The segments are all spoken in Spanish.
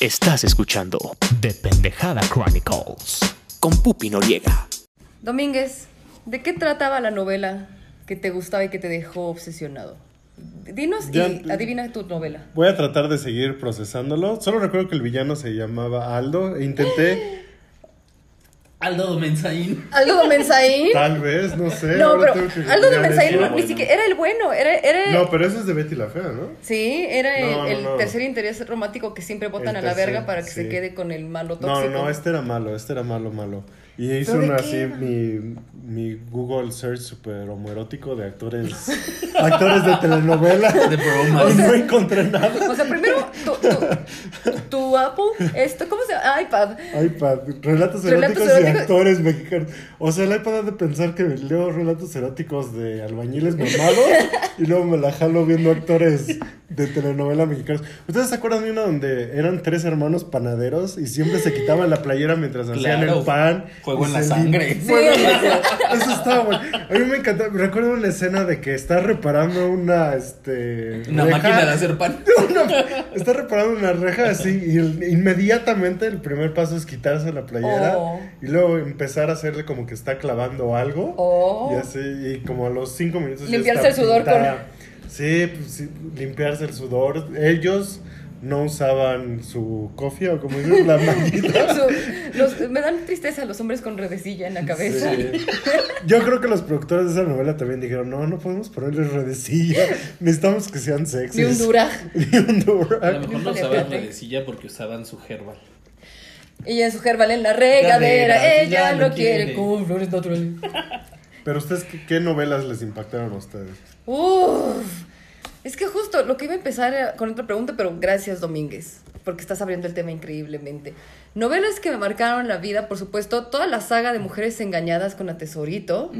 Estás escuchando The Pendejada Chronicles. con Pupi Noriega. Domínguez, ¿de qué trataba la novela que te gustaba y que te dejó obsesionado? Dinos Ya- y adivina tu novela. Voy a tratar de seguir procesándolo. Solo recuerdo que el villano se llamaba Aldo. E intenté, Aldo Domenzaín. ¿Aldo de Mensaín? tal vez, no sé. No, pero Aldo de googlear Mensaín eso. no, ni siquiera era el bueno, era, era No, pero ese es de Betty la Fea, ¿no? Sí, era No, no, el, el no. tercer interés romántico que siempre botan El a la tercer, verga para que se quede con el malo No, tóxico. no, este era malo, este era malo, malo. Y hice ¿Pero de una qué así, mi, mi Google search super homoerótico de actores actores de telenovela. De broma. y no encontré nada. O sea, primero tu, tu, tu Apple, esto, ¿cómo se llama? iPad. iPad, relatos Relatos eróticos y eróticos. actores mexicanos. O sea, el iPad ha de pensar que leo relatos eróticos de albañiles mamados y luego me la jalo viendo actores de telenovela mexicanos. ¿Ustedes se acuerdan de uno donde eran tres hermanos panaderos y siempre se quitaban la playera mientras hacían Claro. el pan? Fuego en la sangre. lim- Fuego en la sangre. Eso estaba bueno. A mí me encantó. Recuerdo una escena de que está reparando una, este... Una reja. máquina de hacer pan. Una- está reparando una reja así y el- inmediatamente el primer paso es quitarse la playera Oh. y luego empezar a hacerle como que está clavando algo Oh. y así y como a los cinco minutos ya Limpiarse está el sudor pintada. Sí, pues, sí, limpiarse el sudor ellos no usaban su cofia o como dices la Su- los- me dan tristeza los hombres con redecilla en la cabeza. Sí. Yo creo que los productores de esa novela también dijeron, no, no podemos ponerles redecilla, necesitamos que sean sexys. Ni un durag. Ni un durag. A lo mejor no usaban redecilla porque usaban su herbal. Ella en su herbal en la regadera, Regadera, ella lo lo quiere quiere. con flores naturales. Pero ustedes, ¿qué, qué novelas les impactaron a ustedes? Uf. Es que justo lo que iba a empezar con otra pregunta, pero gracias Domínguez, porque estás abriendo el tema increíblemente. Novelas que me marcaron la vida, por supuesto, toda la saga de Mujeres Engañadas con la Tesorito.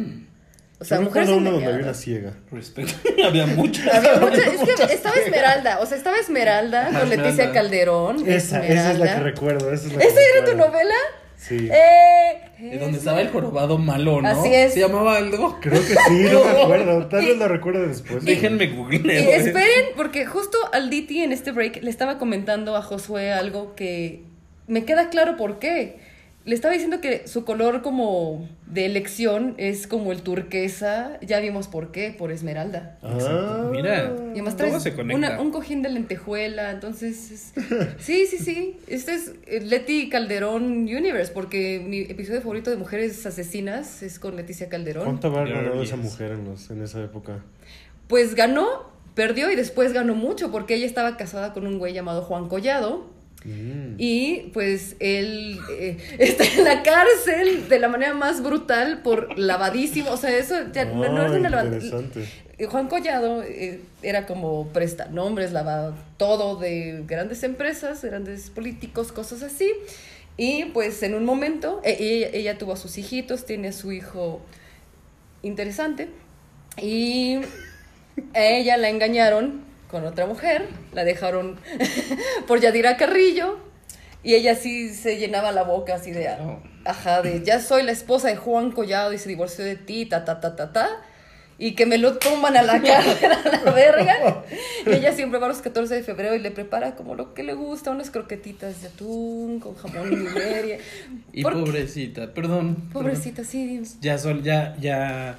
O sea, Yo Mujeres recuerdo uno donde había una Engañadas. ciega. Respeto. Había muchas. Había muchas- es que estaba Esmeralda, o sea, estaba Esmeralda con Leticia Esmeralda. Esa, Calderón. esa es la Esmeralda. que recuerdo. Esa, es la que ¿Esa era tu novela? Sí. Eh, donde estaba el jorobado malo, ¿no? Así es. Se llamaba Aldo. Creo que sí, no me acuerdo. Tal vez lo recuerde después. Déjenme Y googlear. esperen, porque justo al Diti en este break le estaba comentando a Josué algo que me queda claro por qué. Le estaba diciendo que su color como de elección es como el turquesa. Ya vimos por qué, por esmeralda. Ah. Mira. Y además Todo traes se conecta. una- un cojín de lentejuela, entonces... es- sí, sí, sí. Este es eh, Leti Calderón Universe, porque mi episodio favorito de Mujeres Asesinas es con Leticia Calderón. ¿Cuánto habrá ganado esa mujer en, los, en esa época? Pues ganó, perdió y después ganó mucho porque ella estaba casada con un güey llamado Juan Collado. Mm. Y pues él eh, está en la cárcel de la manera más brutal por lavadísimo. O sea, eso ya no, no es una. Eh, Juan Collado eh, era como presta nombres, lavaba todo de grandes empresas, grandes políticos, cosas así. Y pues en un momento, eh, ella, ella tuvo a sus hijitos, tiene a su hijo interesante. Y a ella la engañaron con otra mujer, la dejaron por Yadira Carrillo. Y ella sí se llenaba la boca así de, Oh. ajá, de ya soy la esposa de Juan Collado y se divorció de ti, ta, ta, ta, ta, ta. Y que me lo tumban a la cárcel a la verga. Y ella siempre va a los 14 de febrero y le prepara como lo que le gusta, unas croquetitas de atún con jamón y mileria. Y pobrecita, perdón. Pobrecita, sí, perdón. Ya, sol, ya, ya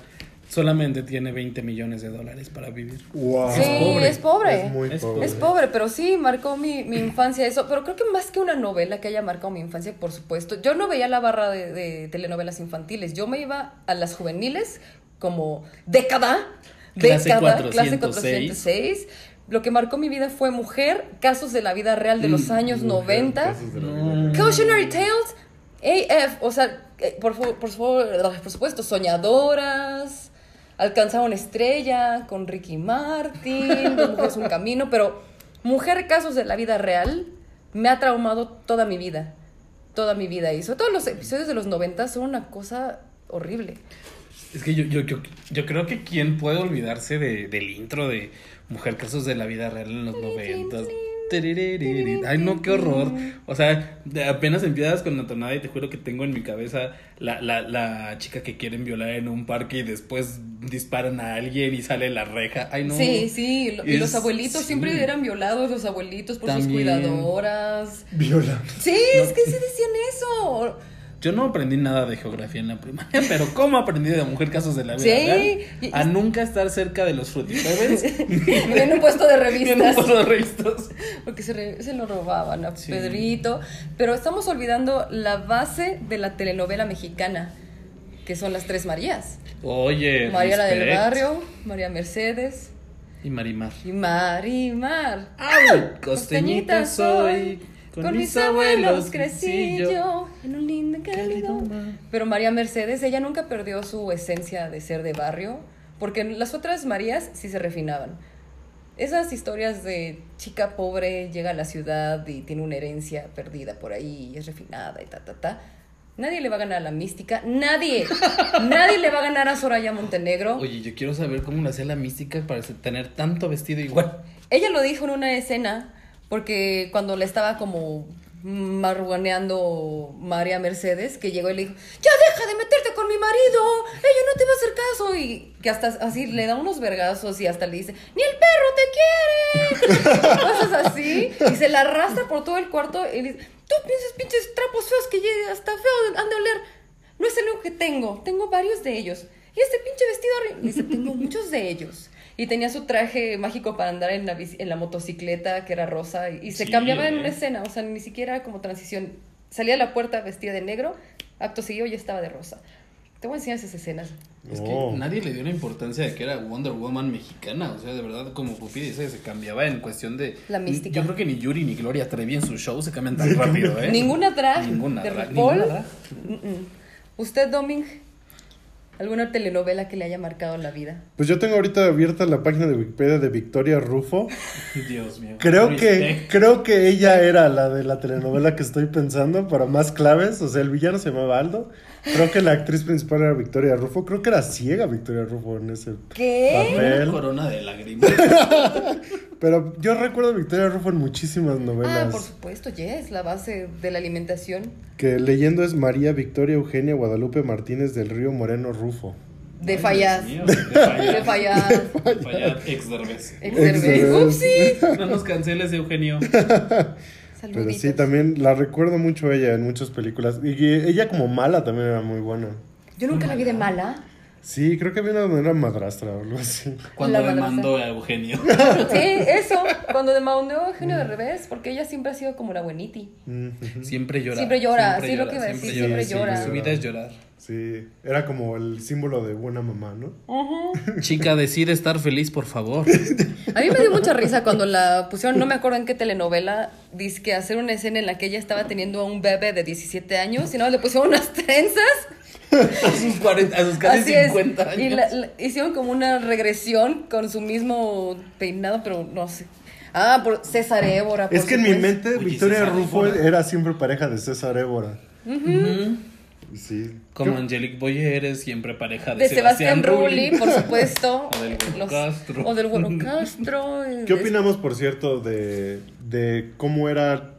solamente tiene 20 millones de dólares para vivir. Wow. Sí, pobre. es pobre. Es muy Es pobre. Es pobre, pero sí marcó mi, mi infancia eso. Pero creo que más que una novela que haya marcado mi infancia, por supuesto. Yo no veía la barra de, de telenovelas infantiles. Yo me iba a las juveniles como década. Clase década, 406. clase 406. Lo que marcó mi vida fue Mujer, casos de la vida real de los Mm, años Mujer, 90. casos de la vida. Cautionary Tales, AF, o sea, eh, por, fu- por, su- por supuesto, soñadoras, alcanzaron estrella con Ricky Martin, Dos mujeres un camino, pero Mujer Casos de la Vida Real me ha traumado toda mi vida, toda mi vida, y sobre todo los episodios de los 90 son una cosa horrible. Es que yo, yo, yo, yo creo que quién puede olvidarse de, del intro de Mujer Casos de la Vida Real en los noventas. Ay, no, qué horror. O sea, apenas empiezas con la tonada y te juro que tengo en mi cabeza la, la, la chica que quieren violar en un parque y después disparan a alguien y sale la reja. Ay, no. Sí, sí, y los abuelitos sí. siempre eran violados, los abuelitos por sus cuidadoras. Viola. Sí, es que sí decían eso. Yo no aprendí nada de geografía en la primaria, pero ¿cómo aprendí de mujer casos de la vida Sí, real? A nunca estar cerca de los frutipebbles en un puesto de revistas. por los revistas. Porque se, re- se lo robaban a Sí. Pedrito. Pero estamos olvidando la base de la telenovela mexicana, que son las tres Marías. Oye, María la del barrio, María Mercedes Y Marimar. y Marimar. ¡Ay! Costeñita soy. Con, mis abuelos crecí yo en un lindo cálido. Pero María Mercedes, ella nunca perdió su esencia de ser de barrio, porque las otras Marías sí se refinaban. Esas historias de chica pobre llega a la ciudad y tiene una herencia perdida por ahí y es refinada y ta, ta, ta. Nadie le va a ganar a la mística. Nadie. Nadie le va a ganar a Soraya Montenegro. Oye, yo quiero saber cómo hacía la mística para tener tanto vestido igual. Ella lo dijo en una escena porque cuando le estaba como marruganeando María Mercedes, que llegó y le dijo, ya deja de meterte con mi marido, ella no te va a hacer caso, y que hasta así le da unos vergazos y hasta le dice, ni el perro te quiere, cosas así, y se la arrastra por todo el cuarto y le dice, tú piensas pinches trapos feos que hasta feo han de oler, no es el único que tengo, tengo varios de ellos, y este pinche vestido, horrible". dice, tengo muchos de ellos. Y tenía su traje mágico para andar en la, en la motocicleta, que era rosa, y, y se Sí, cambiaba en ¿eh? una escena, o sea, ni siquiera era como transición. Salía a la puerta vestida de negro, acto seguido ya estaba de rosa. Te voy a enseñar esas escenas. Es Oh. que nadie le dio la importancia de que era Wonder Woman mexicana. O sea, de verdad, como Pupi dice, se cambiaba en cuestión de. La mística. Yo creo que ni Yuri ni Gloria Trevi en su show se cambian tan rápido, ¿eh? Ninguna drag Ninguna de drag, ninguna drag. Mm-mm. ¿Usted, Doming? ¿Alguna telenovela que le haya marcado la vida? Pues yo tengo ahorita abierta la página de Wikipedia de Victoria Rufo. Dios mío. Creo que, creo que ella era la de la telenovela que estoy pensando para más claves. O sea, el villano se llamaba Aldo. Creo que la actriz principal era Victoria Rufo. Creo que era ciega Victoria Rufo en ese ¿Qué? Una papel. corona de lágrimas. Pero yo recuerdo a Victoria Rufo en muchísimas Ah, novelas. por supuesto, Yes, la base de la alimentación. Que leyendo es María Victoria Eugenia Guadalupe Martínez del Río Moreno Rufo. De mío, De Fallas. De Fallas. Fallas, ex Derbez. Ex. Derbez. Upsi. No nos canceles, Eugenio. Pero sí, también la recuerdo mucho a ella en muchas películas. Y ella como mala también era muy buena. Yo nunca la vi de mala. Sí, creo que había una donde era madrastra o algo así. Cuando La demandó a Eugenio. Sí, eso. Cuando demandó a Eugenio de revés, porque ella siempre ha sido como la bueniti. Ujú. Siempre llora. Siempre llora, sí, lo que iba a decir, siempre llora. Su vida es llorar. Sí, era como el símbolo de buena mamá, ¿no? Chica, decide estar feliz, por favor. A mí me dio mucha risa cuando la pusieron, no me acuerdo en qué telenovela, dice que hacer una escena en la que ella estaba teniendo a un bebé de 17 años y no le pusieron unas trenzas. A sus, 40, a sus casi Así es. 50 años. Y la- la- hicieron como una regresión con su mismo peinado, pero no sé. Ah, por César Évora. por Es que en mi mente Oye, Victoria César Rufo Évora. era siempre pareja de César Évora. Ujú. Sí. Como ¿Qué- Angelique Boyer eres siempre pareja de, De Sebastián Rulli, por supuesto. O del Güero Castro. O del Güero Castro. eh, ¿Qué opinamos, por cierto, de, de cómo eran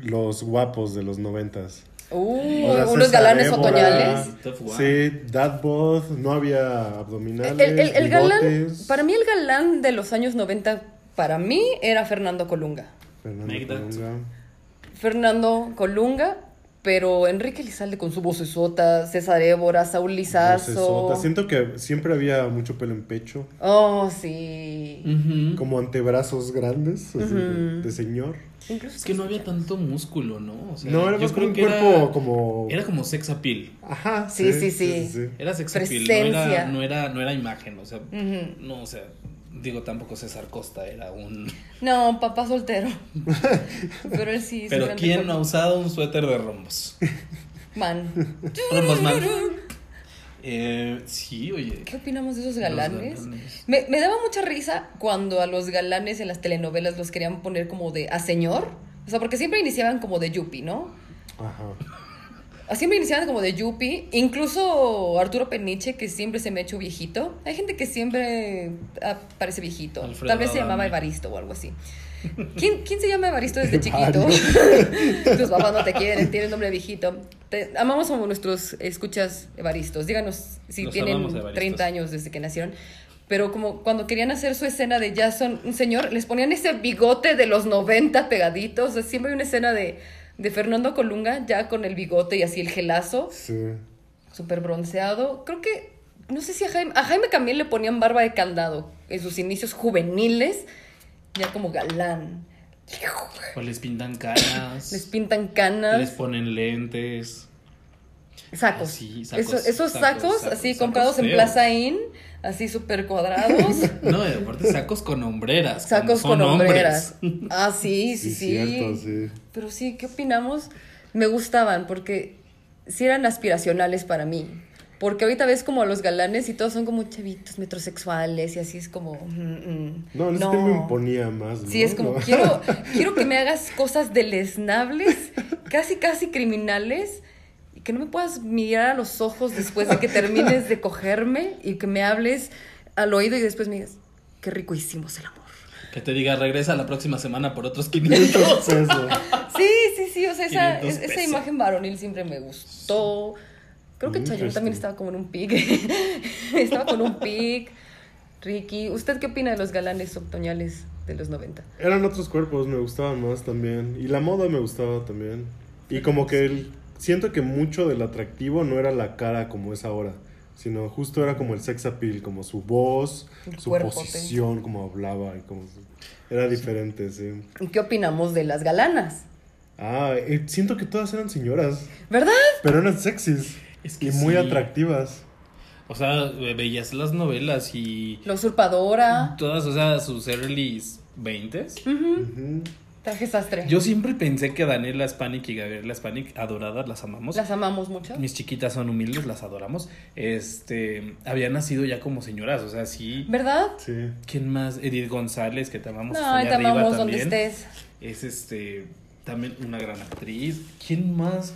los guapos de los noventas? Uh, O sea, unos galanes Évora, otoñales. Sí, Dadbot, no había abdominales, El, el- el galán, para mí el galán de los años 90, para mí era Fernando Colunga. Fernando. Colunga. Fernando Colunga, pero Enrique Lizalde con su vocesota, César Évora, Saúl Lizazo. Vocesota. Siento que siempre había mucho pelo en pecho, Oh, sí. Como antebrazos grandes, así de, de señor. Incluso Es que no había tanto músculo, ¿no? O sea, No, era más como un que cuerpo era, como... Era como sex appeal. Ajá, Sí, sí, sí. Era sex appeal, no era, no, era, no era imagen, o sea, no, o sea, digo, tampoco César Costa era un... No, papá soltero. pero él sí. Pero ¿quién fue- no ha usado un suéter de rombos? Man. Rombos man. Eh, sí, oye. ¿Qué opinamos de esos galanes? galanes. Me, me daba mucha risa cuando a los galanes en las telenovelas los querían poner como de a señor. O sea, porque siempre iniciaban como de yuppie, ¿no? Ajá. Siempre iniciaban como de yuppie. Incluso Arturo Peniche, que siempre se me ha hecho viejito. Hay gente que siempre ah, parece viejito. Alfredo Tal vez se llamaba. Evaristo o algo así. ¿Quién, quién se llama Evaristo desde chiquito? Tus papás no te quieren, tienen nombre viejito. Te- amamos a nuestros escuchas Evaristos. Díganos si tienen amamos, Evaristos. 30 años desde que nacieron. Pero como cuando querían hacer su escena de ya son un señor, les ponían ese bigote de los 90 pegaditos. O sea, siempre hay una escena de, de Fernando Colunga ya con el bigote y así el gelazo Sí. súper bronceado. Creo que, no sé si a Jaime, a Jaime también le ponían barba de candado en sus inicios juveniles, ya como galán. O les pintan caras. Les pintan canas, les ponen lentes. Sacos. así, sacos, Eso- esos sacos, sacos, sacos, así sacos comprados en. Plaza Inn, así súper cuadrados. No, y aparte sacos con hombreras. sacos con hombreras. hombres. Ah, sí, sí, Sí, sí. cierto, sí. Pero sí, ¿qué opinamos? Me gustaban porque sí eran aspiracionales para mí. Porque ahorita ves como a los galanes y todos son como chavitos metrosexuales y así es como... mm, mm. No, tiempo me imponía más. ¿no? Sí, es como, No. quiero, quiero que me hagas cosas deleznables, casi, casi criminales, que no me puedas mirar a los ojos después de que termines de cogerme y que me hables al oído y después me digas, qué rico hicimos el amor. Que te diga, regresa la próxima semana por otros 500. Entonces, eso. Sí, sí, sí, o sea, esa, 500 esa pesos. imagen varonil siempre me gustó. Creo que Chayanne Interesting. también estaba como en un pic. estaba con un pic. Ricky, ¿usted qué opina de los galanes otoñales de los 90? Eran otros cuerpos, me gustaban más también. Y la moda me gustaba también. Y como que el, siento que mucho del atractivo no era la cara como es ahora, sino justo era como el sex appeal, como su voz, El su posición, como hablaba y como era diferente, sí. ¿Y ¿Qué opinamos de las galanas? Ah, eh, siento que todas eran señoras, ¿Verdad? pero eran sexys Es que y muy sí. atractivas. O sea, ve- veías las novelas y La usurpadora. todas, o sea, sus early 20s. Ujú. Traje sastre. Yo siempre pensé que Daniela Spanik y Gabriela Spanik, adoradas, las amamos. Las amamos mucho. Mis chiquitas son humildes, las adoramos. Este, habían nacido ya como señoras, o sea, sí. ¿Verdad? Sí. ¿Quién más? Edith González, que te amamos. No, te arriba amamos donde también. estés. Es este, también una gran actriz. ¿Quién más?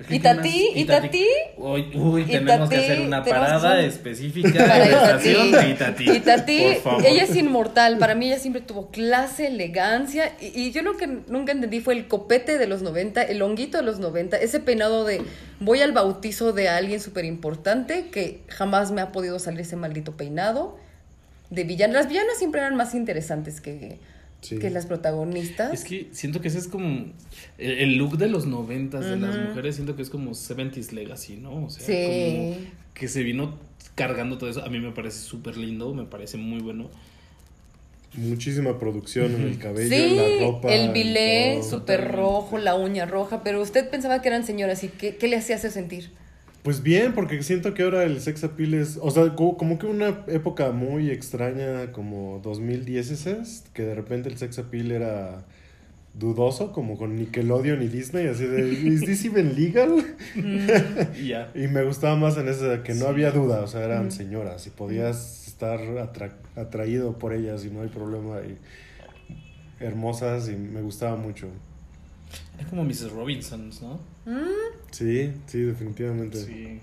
¿Y ¿Quién Tati? ¿Y Tati? Uy, uy, ¿Y tenemos que hacer una parada específica Para de la estación de Itatí. Itatí. Ella es inmortal. Para mí ella siempre tuvo clase, elegancia. Y, y yo lo que nunca entendí fue el copete de los 90, el honguito de los 90, ese peinado de voy al bautizo de alguien súper importante que jamás me ha podido salir ese maldito peinado. De villana. Las villanas siempre eran más interesantes que, Sí. que las protagonistas. Es que siento que ese es como el, el look de los noventas de las mujeres, siento que es como 70s Legacy, ¿no? O sea, Sí. como que se vino cargando todo eso. A mí me parece súper lindo, me parece muy bueno. Muchísima producción en el cabello, Sí, la ropa. el bilé súper rojo, la uña roja, pero usted pensaba que eran señoras y ¿qué, qué le hacía hacer sentir? Pues bien, porque siento que ahora el sex appeal es, o sea, co- como, que una época muy extraña, como 2010 es, que de repente el sex appeal era dudoso, como con Nickelodeon y Disney, así de, ¿is this even legal? Y ya. Y me gustaba más en ese, que no había duda, o sea, eran señoras y podías estar atra- atraído por ellas y no hay problema, y hermosas y me gustaba mucho. Es como Mrs. Robinsons, ¿no? Sí, sí, definitivamente. Sí.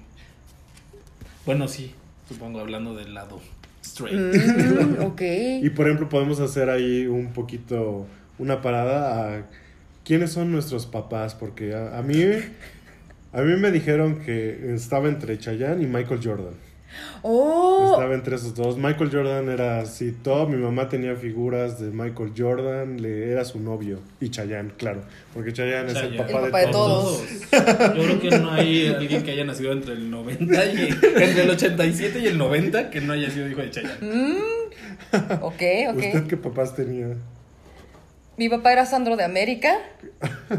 Bueno, sí, supongo hablando del lado straight. Mm, ok. Y por ejemplo, podemos hacer ahí un poquito una parada a quiénes son nuestros papás, porque a, a mí a mí me dijeron que estaba entre Chayanne y Michael Jordan. Oh, Estaba entre esos dos. Michael Jordan era así todo, mi mamá tenía figuras de Michael Jordan, le era su novio y Chayanne, claro, porque Chayanne es el papá, El de, papá de todos. todos. Yo creo que no hay alguien que haya nacido entre el 90 y entre el 87 y el 90 que no haya sido hijo de Chayanne. ok, ¿Usted ok. qué papás tenía? Mi papá era Sandro de América.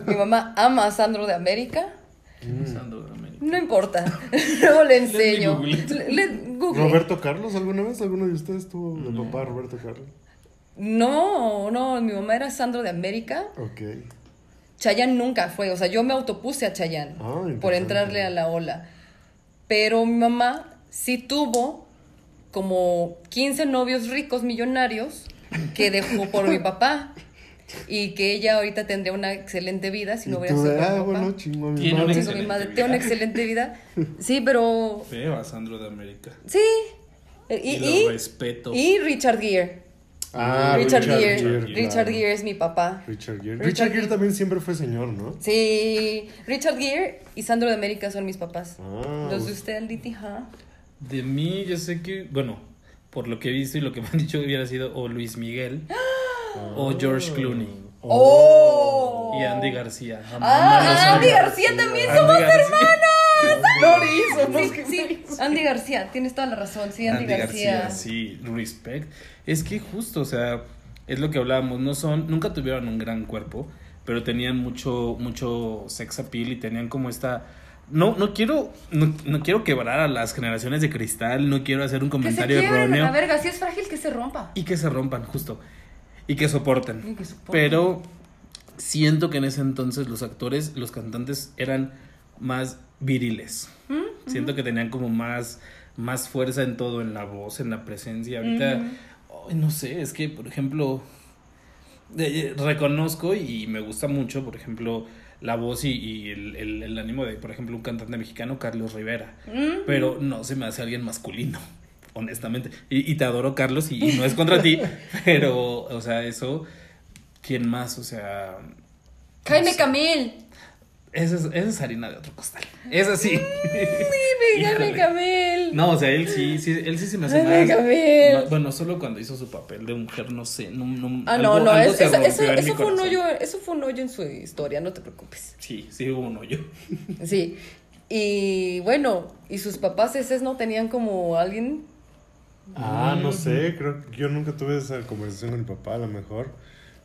Mi mamá ama a Sandro de América. Sandro de América. No importa. Luego le enseño. google. Le- le- Google. ¿Roberto Carlos alguna vez? ¿Alguno de ustedes tuvo de papá Roberto Carlos? No, no, mi mamá era Sandro de América. Ok. Chayanne nunca fue, o sea, yo me autopuse a Chayanne Ah, por entrarle a la ola. Pero mi mamá sí tuvo como 15 novios ricos millonarios que dejó por mi papá y que ella ahorita tendría una excelente vida si no y hubiera sido de, por mi ah, papá. bueno, chingo, mi Tiene madre". una Sí, con mi excelente madre, tiene una excelente vida. Sí, pero Feo a Sandro de América. sí. Y, Y, y- lo respeto. y Richard Gere. Ah, Richard, Richard Gere. Gere, Richard claro. Gere es mi papá. Richard Gere. Richard Richard Gere también siempre fue señor, ¿no? Sí, Richard Gere y Sandro de América son mis papás. Ah, Los de usted, Liti, ¿ah? De mí, yo sé que, bueno, por lo que he visto y lo que me han dicho, hubiera sido o Luis Miguel o George Clooney ¡Oh! y Andy García. Ah, Andy García también Andy somos García. Lori, somos sí, Andy García, tienes toda la razón, sí, Andy, Andy García. García, sí, respect. Es que justo, o sea, es lo que hablábamos, no son, nunca tuvieron un gran cuerpo, pero tenían mucho, mucho sex appeal y tenían como esta. No, no quiero, no, no quiero quebrar a las generaciones de cristal, no quiero hacer un Que se comentario erróneo la verga, si es frágil que se rompa. y que se rompan, justo, y que soporten. Y que soporten. Pero siento que en ese entonces los actores, los cantantes eran más viriles. ¿Mm? Siento que tenían como más, más fuerza en todo, en la voz, en la presencia. Ahorita, no sé, es que, por ejemplo, eh, reconozco y me gusta mucho, por ejemplo, la voz y, y el, el- el ánimo de, por ejemplo, un cantante mexicano, Carlos Rivera. Pero no se me hace alguien masculino, honestamente. Y, y te adoro, Carlos, y, y no es contra ti, pero, o sea, eso, ¿quién más? O sea... Jaime Camil. Esa es, esa es harina de otro costal. Esa sí. Jaime Híjole. Camil. No, o sea, él sí, sí, él sí se me hace Jaime más. Camil. Bueno, solo cuando hizo su papel de mujer, no sé. No, no, Ah, algo- no, no, es- eso, eso- eso fue un hoyo, eso fue un hoyo en su historia, no te preocupes. Sí, sí hubo un hoyo. Sí. Y bueno, y sus papás esos no tenían como alguien. Ah, no sé, creo que yo nunca tuve esa conversación con mi papá, a lo mejor.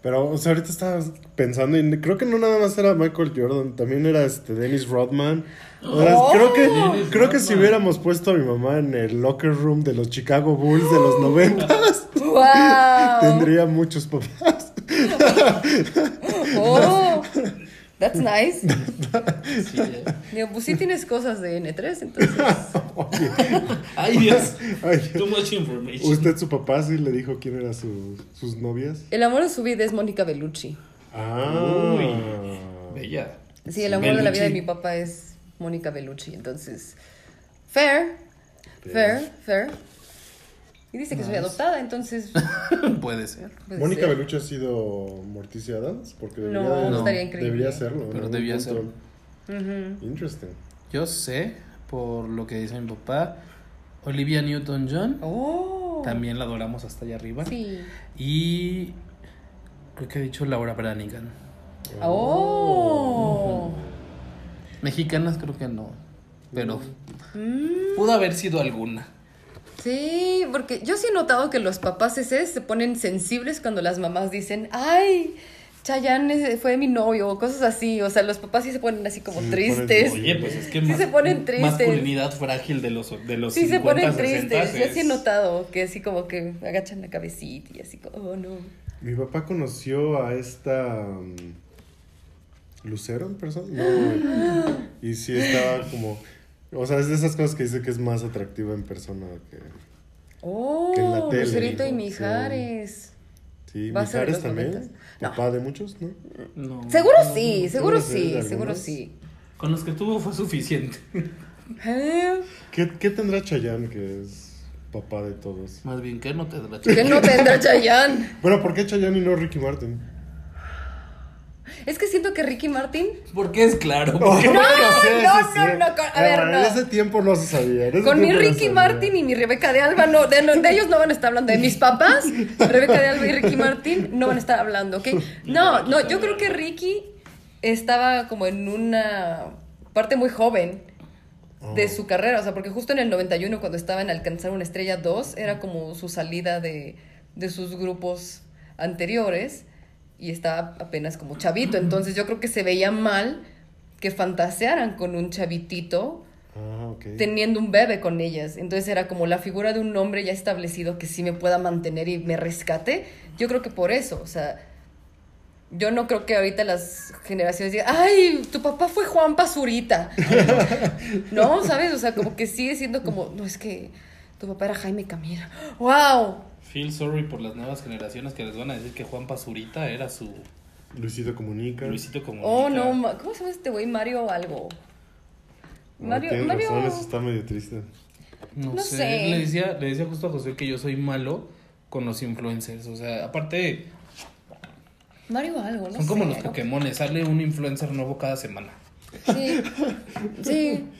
Pero, o sea, ahorita estaba pensando y creo que no nada más era Michael Jordan, también era este Dennis Rodman. O sea, Oh. creo que, Dennis creo que si hubiéramos puesto a mi mamá en el locker room de los Chicago Bulls de los noventas, ¡Wow! tendría muchos papás. ¡Oh! That's nice. Sí. Digo, pues sí tienes cosas de N3, entonces. Ay, Dios. Ay, Too much information. ¿Usted, su papá, sí le dijo quién eran su- sus novias? El amor de su vida es Mónica Bellucci. Ah. Uy. Bella. Sí, el amor de la vida de Bellucci. mi papá es Mónica Bellucci. Entonces, fair, fair, fair. Y dice que soy adoptada, entonces. Puede ser. puede Mónica ser. Bellucci ha sido Morticia Adams porque debería, No, de- no. estaría increíble. debería serlo. Pero debía serlo. Ujú. Interesting. Yo sé, por lo que dice mi papá, Olivia Newton-John. Oh. También la adoramos hasta allá arriba. Sí. Y creo que ha dicho Laura Branigan. Oh. Mexicanas creo que no. Pero Mm. pudo haber sido alguna. Sí, porque yo sí he notado que los papás ese se ponen sensibles cuando las mamás dicen, ay, Chayanne fue mi novio, o cosas así. O sea, los papás sí se ponen así como Sí, tristes. ponen- Oye, pues es que Sí mas- se ponen tristes. masculinidad frágil de los de los Sí, se 50, ponen 60 tristes. Yo sí he notado que así como que agachan la cabecita y así como, oh no. Mi papá conoció a esta. um, ¿Lucero en persona? No. y sí estaba como. O sea, es de esas cosas que dice que es más atractiva en persona que. Oh, Que en la tele, Lucerito y ¿no? Mijares. Sí, ¿Va a ser de Mijares también. No. Papá de muchos, ¿no? No. Seguro no, sí, seguro sí, sí, seguro sí. Con los que tuvo fue suficiente. Eh, ¿Qué, qué tendrá Chayanne que es papá de todos? Más bien que no te da la ¿Qué no tendrá Chayanne? Bueno, ¿por qué Chayanne y no Ricky Martin? Es que siento que Ricky Martin Porque es claro. Porque- no, no, sí, no, no, a ver, en no. ese tiempo no se sabía. en Con mi no Ricky Martin y mi Rebeca de Alba, no, de, no, de ellos no van a estar hablando. De mis papás, Rebeca de Alba y Ricky Martin no van a estar hablando, ¿ok? No, no, yo creo que Ricky estaba como en una parte muy joven de Oh. su carrera, o sea, porque justo en el 91 cuando estaba en Alcanzar una Estrella 2 era como su salida de, de sus grupos anteriores y estaba apenas como chavito, entonces yo creo que se veía mal que fantasearan con un chavitito Ah, teniendo un bebé con ellas. Entonces era como la figura de un hombre ya establecido que sí me pueda mantener y me rescate. Yo creo que por eso, o sea, yo no creo que ahorita las generaciones digan, ay, tu papá fue Juan Pazurita. no, ¿sabes? O sea, como que sigue siendo como, no, es que tu papá era Jaime Camila. ¡Wow! Feel sorry por las nuevas generaciones que les van a decir que Juan Pazurita era su Luisito Comunica. Luisito Comunica. Oh, no, ¿cómo se llama este güey? Mario algo. No, Mario, Mario. razón, eso está medio triste. No, No sé. sé. Le decía, le decía justo a José que yo soy malo con los influencers. O sea, aparte, Mario algo, ¿no? son como sé, los ¿no? Pokémon, sale un influencer nuevo cada semana. Sí, sí.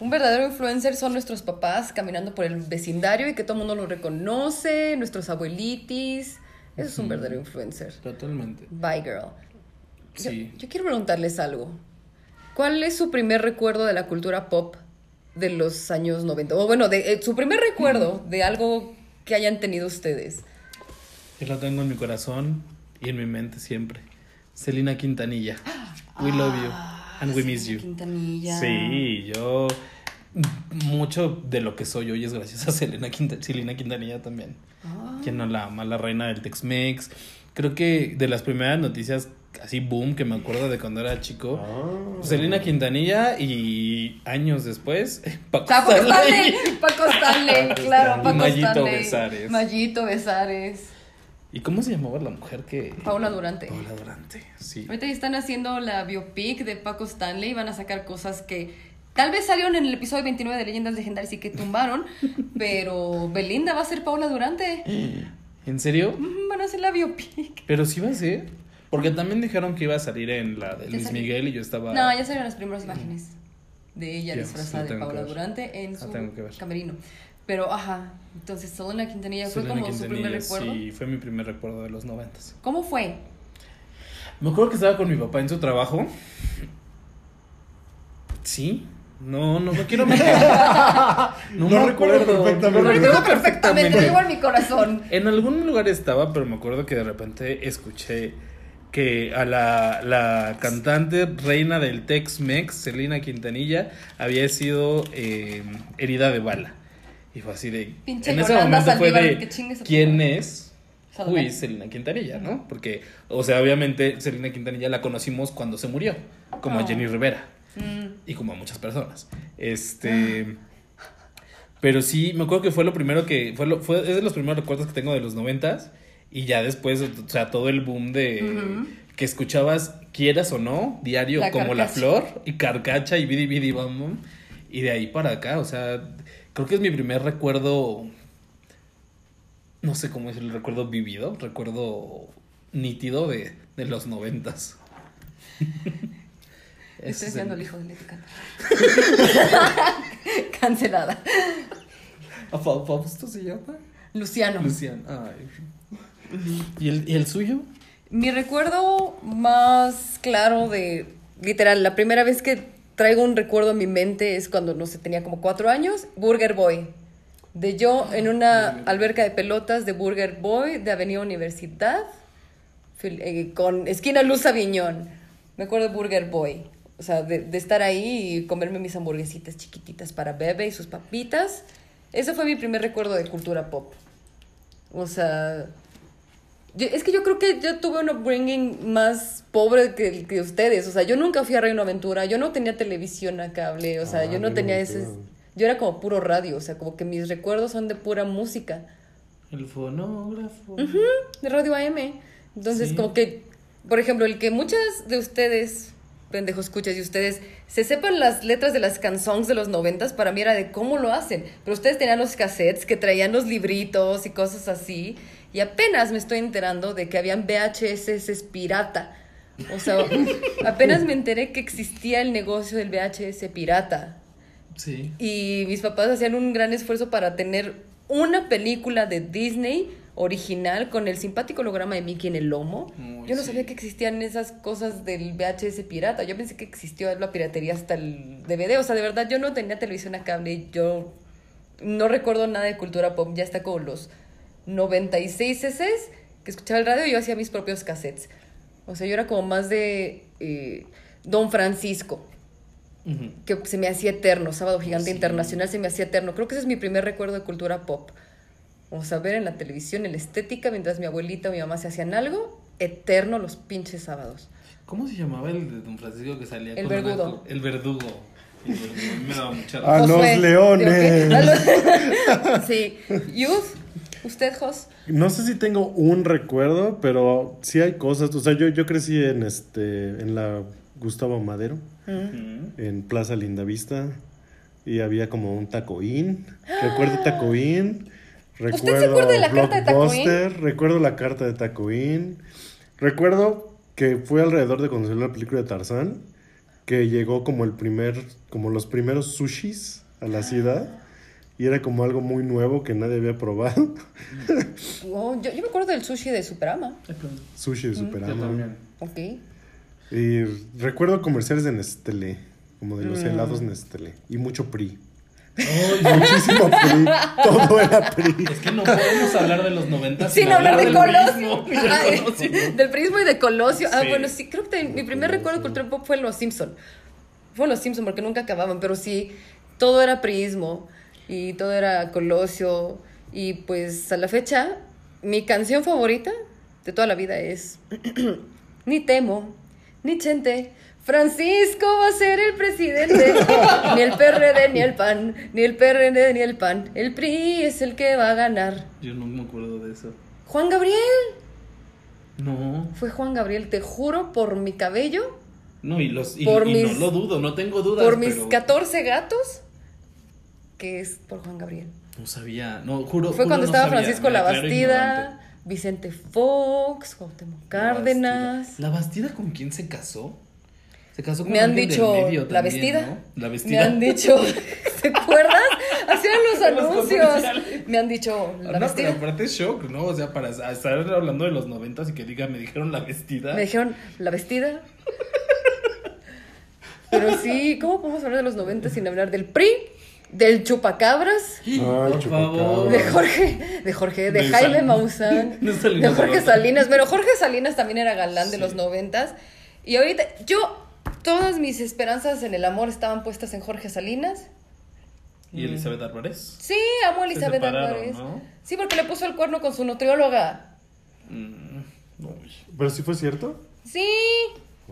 Un verdadero influencer son nuestros papás caminando por el vecindario y que todo el mundo los reconoce, nuestros abuelitis. Eso es un verdadero influencer. Totalmente. Bye, girl. Sí. yo quiero preguntarles algo. ¿Cuál es su primer recuerdo de la cultura pop de los años 90? O bueno, de, eh, su primer recuerdo de algo que hayan tenido ustedes. Yo lo tengo en mi corazón y en mi mente siempre. Selena Quintanilla. We love you and we miss you. Quintanilla. Sí, yo mucho de lo que soy hoy es gracias a Selena, Quinta- Selena Quintanilla también. Ah. Quien no la ama, la reina del Tex-Mex. Creo que de las primeras noticias así boom que me acuerdo de cuando era chico, Ah. Selena Quintanilla y años después Paco Paco Stanley. Paco Stanley, claro, Paco Stanley. Besares. Mayito Besares. ¿Y cómo se llamaba la mujer que Paula Durante. Paula Durante, sí. Ahorita ya están haciendo la biopic de Paco Stanley. Van a sacar cosas que tal vez salieron en el episodio 29 de Leyendas Legendarias y que tumbaron. pero Belinda va a ser Paula Durante. ¿En serio? Van a hacer la biopic. Pero sí va a ser. Porque también dijeron que iba a salir en la de Luis salió. Miguel y yo estaba. No, ya salieron las primeras imágenes de ella disfrazada de Paula. Durante en su camerino. Pero, ajá, entonces Selena Quintanilla fue Selena como su primer Quintanilla, recuerdo. Sí, fue mi primer recuerdo de los noventas. ¿Cómo fue? Me acuerdo que estaba con mi papá en su trabajo. Sí. No, no me quiero meter. No, Lo me recuerdo acuerdo. perfectamente. Lo Lo recuerdo recuerdo perfectamente, lo llevo en mi corazón. En algún lugar estaba, pero me acuerdo que de repente escuché que a la, la cantante reina del Tex-Mex, Selena Quintanilla, había sido eh, herida de bala. Y fue así de... Pinche en ese momento fue de... ¿Quién es? Uy, Selena Quintanilla, ¿no? Porque, o sea, obviamente Selena Quintanilla la conocimos cuando se murió, como a Oh. Jenny Rivera Mm. y como a muchas personas. Este. Pero sí, me acuerdo que fue lo primero que. Fue, lo, fue es de los primeros recuerdos que tengo de los noventas. Y ya después, o sea, todo el boom de. Que escuchabas, quieras o no, diario La como La. Flor y Carcacha y Bidi Bidi Bam Bam. Y de ahí para acá, o sea, creo que es mi primer recuerdo. No sé cómo es el recuerdo vivido, recuerdo nítido de, de los noventas. Estoy es el- hijo de Leti. Cancelada. ¿A Fa- Fausto se llama? Luciano. Lucian. Ay. ¿Y el, ¿Y el suyo? Mi recuerdo más claro de, literal, la primera vez que traigo un recuerdo en mi mente es cuando, no sé, tenía como cuatro años, Burger Boy. De yo en una alberca de pelotas de Burger Boy de Avenida Universidad, eh, con esquina Luz Aviñón. Me acuerdo de Burger Boy. O sea, de, de estar ahí y comerme mis hamburguesitas chiquititas para bebé y sus papitas. Ese fue mi primer recuerdo de cultura pop. O sea, yo- es que yo creo que yo tuve un upbringing más pobre que, que ustedes. O sea, yo nunca fui a Reino Aventura, yo no tenía televisión a cable, o sea, Ah, yo no tenía ese... Yo era como puro radio, o sea, como que mis recuerdos son de pura música, El fonógrafo. de radio AM. Entonces, Sí. como que, por ejemplo, el que muchas de ustedes, pendejos escuchas, y ustedes se sepan las letras de las canciones de los noventas, para mí era de cómo lo hacen. Pero ustedes tenían los cassettes que traían los libritos y cosas así. Y apenas me estoy enterando de que habían VHS pirata. O sea, apenas me enteré que existía el negocio del VHS pirata. Sí. Y mis papás hacían un gran esfuerzo para tener una película de Disney original con el simpático holograma de Mickey en el lomo. Yo no sí. sabía que existían esas cosas del VHS pirata. Yo pensé que existió la piratería hasta el DVD. O sea, de verdad, yo no tenía televisión a cable. Yo no recuerdo nada de cultura pop. Ya está como los 96 CCs que escuchaba el radio y yo hacía mis propios cassettes. O sea, yo era como más de eh, Don Francisco que se me hacía eterno, Sábado Gigante Sí. Internacional se me hacía eterno. Creo que ese es mi primer recuerdo de cultura pop. Vamos a ver en la televisión, en la estética, mientras mi abuelita o mi mamá se hacían algo, eterno los pinches sábados. ¿Cómo se llamaba el de Don Francisco que salía El con verdugo. El verdugo. El verdugo. Me daba mucha A los leones. sí. Youth, ¿usted, Jos? No sé si tengo un recuerdo, pero sí hay cosas. O sea, yo, yo crecí en este en la Gustavo Madero, Ujú. en Plaza Lindavista, y había como un tacoín. Recuerdo tacoín. Recuerdo ¿Usted se acuerda de la carta de Taco Inn? Blockbuster, Recuerdo la carta de Taco Inn. Recuerdo que fue alrededor de cuando salió la película de Tarzán, que llegó como el primer, como los primeros sushis a la ciudad. Y era como algo muy nuevo que nadie había probado. Oh, yo, yo me acuerdo del sushi de Superama. Sushi de Yo Superama. también. Ok. Y recuerdo comerciales de Nestlé, como de Mm. los helados Nestlé. Y mucho PRI. Muchísimo PRI. Todo era PRI. Es que no podemos hablar de los 90 Sin hablar de del Colosio. prismo del Ah, Colosio. del prismo y de Colosio. Ah, Sí. bueno, sí, creo que mi primer recuerdo de cultura pop fue en Los Simpson. Fue en Los Simpson porque nunca acababan, pero sí, todo era prismo y todo era Colosio. Y pues a la fecha, mi canción favorita de toda la vida es Ni temo, ni chente. Francisco va a ser el presidente. ni el PRD, ni el PAN. Ni el PRD, ni el PAN. El PRI es el que va a ganar. Yo no me acuerdo de eso. Juan Gabriel. No, Fue Juan Gabriel, te juro por mi cabello, no, y, los, y, Por y mis- no lo dudo, no tengo dudas. por mis pero 14 gatos, que es por Juan Gabriel. No sabía, no, juro. Fue juro cuando no estaba sabía, Francisco me Labastida. Vicente Fox, Cuauhtémoc Cárdenas. ¿La Bastida con quién se casó? Se casó con Me han del dicho medio la también, vestida. ¿no? La Me vestida. han dicho, ¿te acuerdas? Hacían los anuncios. Me han dicho la No, pero vestida. aparte es shock, ¿no? O sea, para estar hablando de los noventas y que diga, me dijeron la vestida. Me dijeron la vestida. Pero sí, ¿cómo podemos hablar de los 90 sin hablar del PRI, del chupacabras? Ay, Por favor. De Jorge, de Jorge, de, De Jaime Sal- Maussan, de Jorge. Salinas, pero Jorge Salinas también era galán de los noventas. Y ahorita, yo, todas mis esperanzas en el amor estaban puestas en Jorge Salinas. ¿Y Elizabeth Álvarez? Sí, amo a Elizabeth Álvarez. ¿no? Sí, porque le puso el cuerno con su nutrióloga. Mm, no. ¿Pero sí fue cierto? Sí,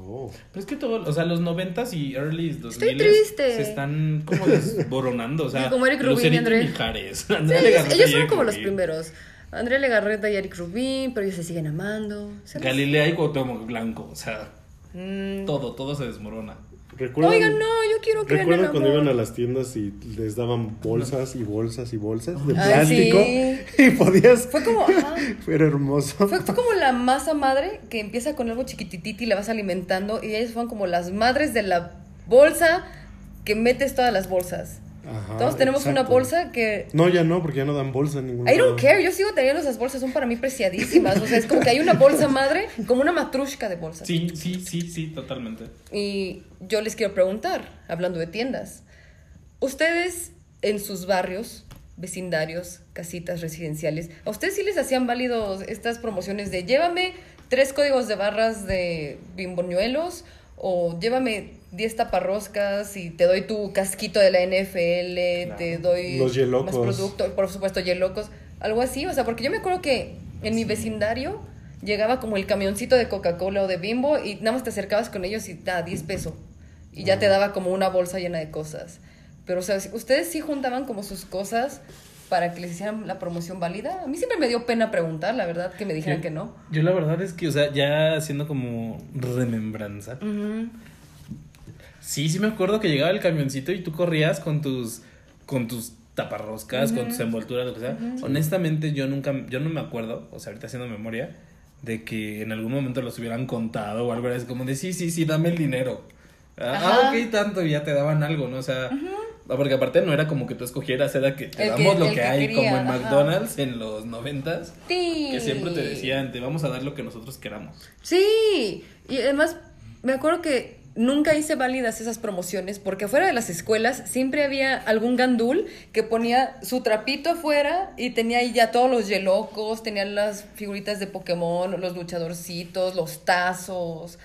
Oh. Pero es que todo, o sea, los noventas y early 2000 Estoy triste. se están como desboronando, o sea, como Eric Rubin y André. Mijares, sí, ellos Eric como los primeros. Andrea Legarreta y Eric Rubin, pero ellos se siguen amando. Galilea y Cuauhtémoc Blanco, o sea, Mm. todo, todo se desmorona. ¿Recuerdan, Oigan, no, yo quiero creer en el ¿Recuerdan cuando amor. iban a las tiendas y les daban bolsas y bolsas y bolsas de Ay, plástico? sí. Y podías... Fue como, hermoso. Fue, fue como la masa madre que empieza con algo chiquititito y la vas alimentando. Y ellas fueron como las madres de la bolsa que metes todas las bolsas. Ajá, Todos tenemos una bolsa que. No, ya no, porque ya no dan bolsa en ningún I don't lado. care, yo sigo teniendo esas bolsas, son para mí preciadísimas. O sea, es como que hay una bolsa madre, como una matrushka de bolsas. Sí, sí, sí, sí, totalmente. Y yo les quiero preguntar, hablando de tiendas, ustedes en sus barrios, vecindarios, casitas residenciales, ¿a ustedes sí les hacían válidos estas promociones de llévame tres códigos de barras de bimboñuelos o llévame 10 taparroscas y te doy tu casquito de la NFL, te doy Los yelocos. más producto, por supuesto, yelocos, algo así, o sea, porque yo me acuerdo que en mi vecindario llegaba como el camioncito de Coca-Cola o de Bimbo y nada más te acercabas con ellos y da 10 pesos y ya te daba como una bolsa llena de cosas. Pero, o sea, ¿ustedes sí juntaban como sus cosas para que les hicieran la promoción válida? A mí siempre me dio pena preguntar, la verdad, que me dijeran Sí. que no. Yo la verdad es que, o sea, ya haciendo como remembranza. Sí, sí me acuerdo que llegaba el camioncito y tú corrías con tus con tus taparroscas, con tus envolturas, lo que sea. Honestamente, yo nunca, yo no me acuerdo, o sea, ahorita haciendo memoria, de que en algún momento los hubieran contado o algo, es como de sí, sí, sí, dame el dinero. Ah, Ajá. ah, ok, tanto, y ya te daban algo, ¿no? O sea, porque aparte no era como que tú escogieras, era que te El que- damos lo que, que hay, quería, como en ajá. McDonald's en los noventas, Sí. que siempre te decían, te vamos a dar lo que nosotros queramos. Sí, y además me acuerdo que nunca hice válidas esas promociones porque afuera de las escuelas siempre había algún gandul que ponía su trapito afuera y tenía ahí ya todos los yelocos, tenía las figuritas de Pokémon, los luchadorcitos, los tazos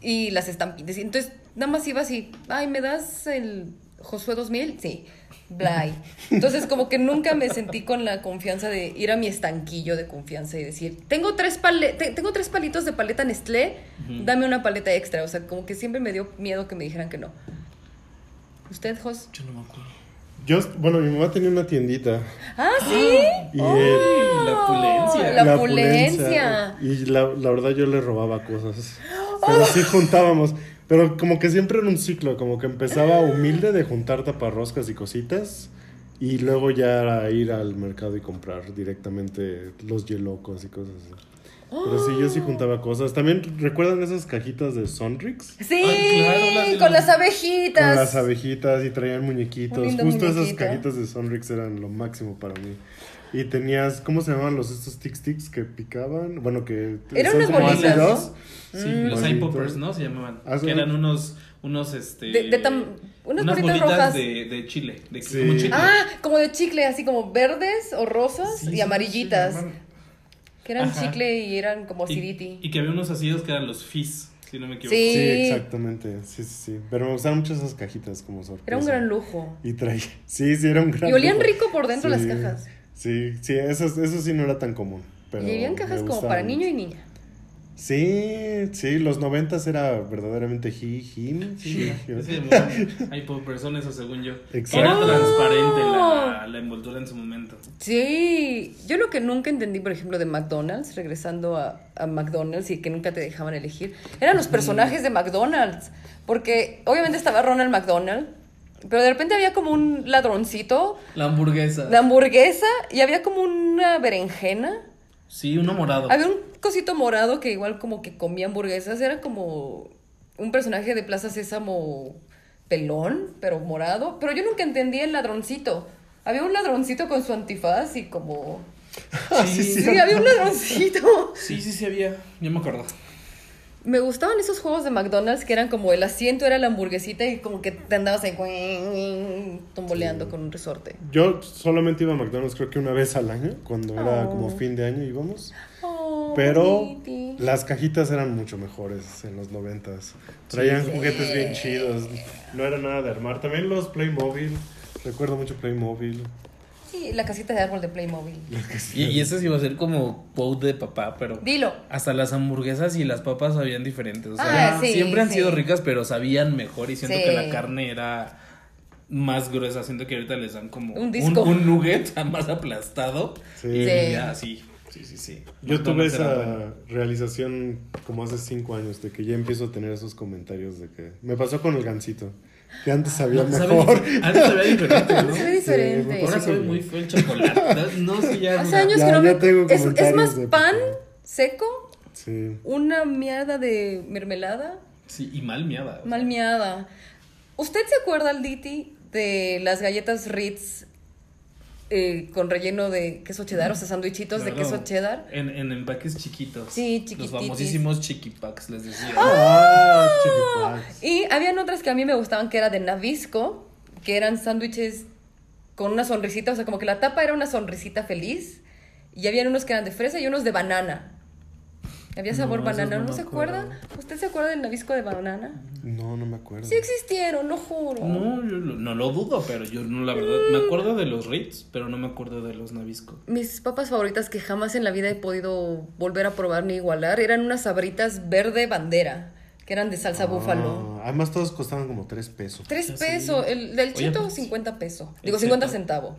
y las estampitas. Entonces nada más ibas y, ay, ¿me das el Josué 2000? Sí. Blay. Entonces, como que nunca me sentí con la confianza de ir a mi estanquillo de confianza y decir, tengo tres, pale te- tengo tres palitos de paleta Nestlé, dame una paleta extra. O sea, como que siempre me dio miedo que me dijeran que no. ¿Usted, Jos? Yo no me acuerdo. Yo, bueno, mi mamá tenía una tiendita. Ah, sí. Y Oh, eh, la opulencia. La opulencia. Y la, la verdad yo le robaba cosas. Pero sí juntábamos. Pero como que siempre era un ciclo, como que empezaba humilde de juntar taparroscas y cositas. Y luego ya ir al mercado y comprar directamente los yelocos y cosas así. Pero sí, yo sí juntaba cosas. También, ¿recuerdan esas cajitas de Sonrix? Sí, Ay, claro, las de con los- las abejitas. Con las abejitas y traían muñequitos. Justo esas cajitas de Sonrix eran lo máximo para mí. Y tenías, ¿cómo se llamaban los estos tic tics que picaban? Bueno, que Eran unas como bolitas. Sí, Mm. los Bonito. iPoppers, ¿no? Se llamaban. Ah, sí. que eran unos, unos, este... De- de tam- unas bolitas bolitas rojas. de, de chile, de Sí. como chicle. Ah, como de chicle, así como verdes o rosas Sí, y sí, amarillitas. llamaban. que eran Ajá. chicle y eran como Y, acidity. y que había unos ácidos que eran los fizz, si no me equivoco. Sí. Sí, exactamente. Sí, sí, sí. Pero me gustaban mucho esas cajitas como sorpresa. Era un gran lujo. Y traía. Sí, sí, era un gran Y olían lujo. rico por dentro Sí. las cajas. Sí, sí, eso, eso sí no era tan común. Pero y cajas como para niño y niña. Sí, sí, los noventas era verdaderamente he, him. Sí, llamaban iPoppers, son esos según yo. Exacto. Era transparente la, la envoltura en su momento. Sí, yo lo que nunca entendí, por ejemplo, de McDonald's, regresando a, a McDonald's y que nunca te dejaban elegir, eran los personajes de McDonald's. Porque obviamente estaba Ronald McDonald, pero de repente había como un ladroncito La hamburguesa. de hamburguesa y había como una berenjena. Sí, uno morado. Había un cosito morado que igual como que comía hamburguesas, era como un personaje de Plaza Sésamo pelón, pero morado. Pero yo nunca entendí el ladroncito. Había un ladroncito con su antifaz y como... sí, Sí, sí. había un ladroncito. Sí, sí, sí había. Yo me acuerdo. Me gustaban esos juegos de McDonald's que eran como el asiento era la hamburguesita y como que te andabas ahí tomboleando con un resorte. Yo solamente iba a McDonald's creo que una vez al año, cuando era Oh. como fin de año íbamos. Oh, Pero las cajitas eran mucho mejores en los noventas. Traían Sí. juguetes bien chidos. No era nada de armar. También los Playmobil. Recuerdo mucho Playmobil. Sí, la casita de árbol de Playmobil. Y, y ese sí iba a ser como quote de papá, pero. Dilo. Hasta las hamburguesas y las papas sabían diferentes. O sea, Ah, sí, siempre han sí. sido ricas, pero sabían mejor. Y siento Sí. que la carne era más gruesa. Siento que ahorita les dan como Un disco. un, nugget más aplastado. Sí. Y Sí. ya, sí. Sí, sí, sí. Yo tuve esa bueno. realización como hace cinco años, de que ya empiezo a tener esos comentarios de que... Me pasó con el gansito, que antes sabía No, sabe mejor. Antes sabía diferente, ¿no? Se ve diferente. Sí, Ahora sabe sí. muy feo el chocolate. No, sí, ya. Hace años Ya- que no ya me... tengo Es, más de pan seco, Sí. una miada de mermelada, Sí, y mal miada. mal miada. ¿Usted se acuerda, Alditi, de las galletas Ritz eh, con relleno de queso cheddar, o sea, sándwichitos de queso cheddar? En, en empaques chiquitos. Sí, Los chiquititis. famosísimos chiquipacks, les decía. Ah, chiquipacks. Y habían otras que a mí me gustaban que era de Nabisco, que eran sándwiches con una sonrisita, o sea, como que la tapa era una sonrisita feliz. Y habían unos que eran de fresa y unos de banana. Había sabor No, banana, no ¿no, me se acuerda? ¿Usted se acuerda del Nabisco de banana? No, no me acuerdo. Sí existieron, lo juro. No, yo lo- no lo dudo, pero yo no, la verdad, me acuerdo de los Ritz, pero no me acuerdo de los Nabisco. Mis papas favoritas que jamás en la vida he podido volver a probar ni igualar eran unas sabritas verde bandera, que eran de salsa búfalo. Ah, además todos costaban como tres pesos. Tres Ah, sí. pesos, el del Oye, cheto pues, 50 pesos. Digo, el 50 cheto. centavos.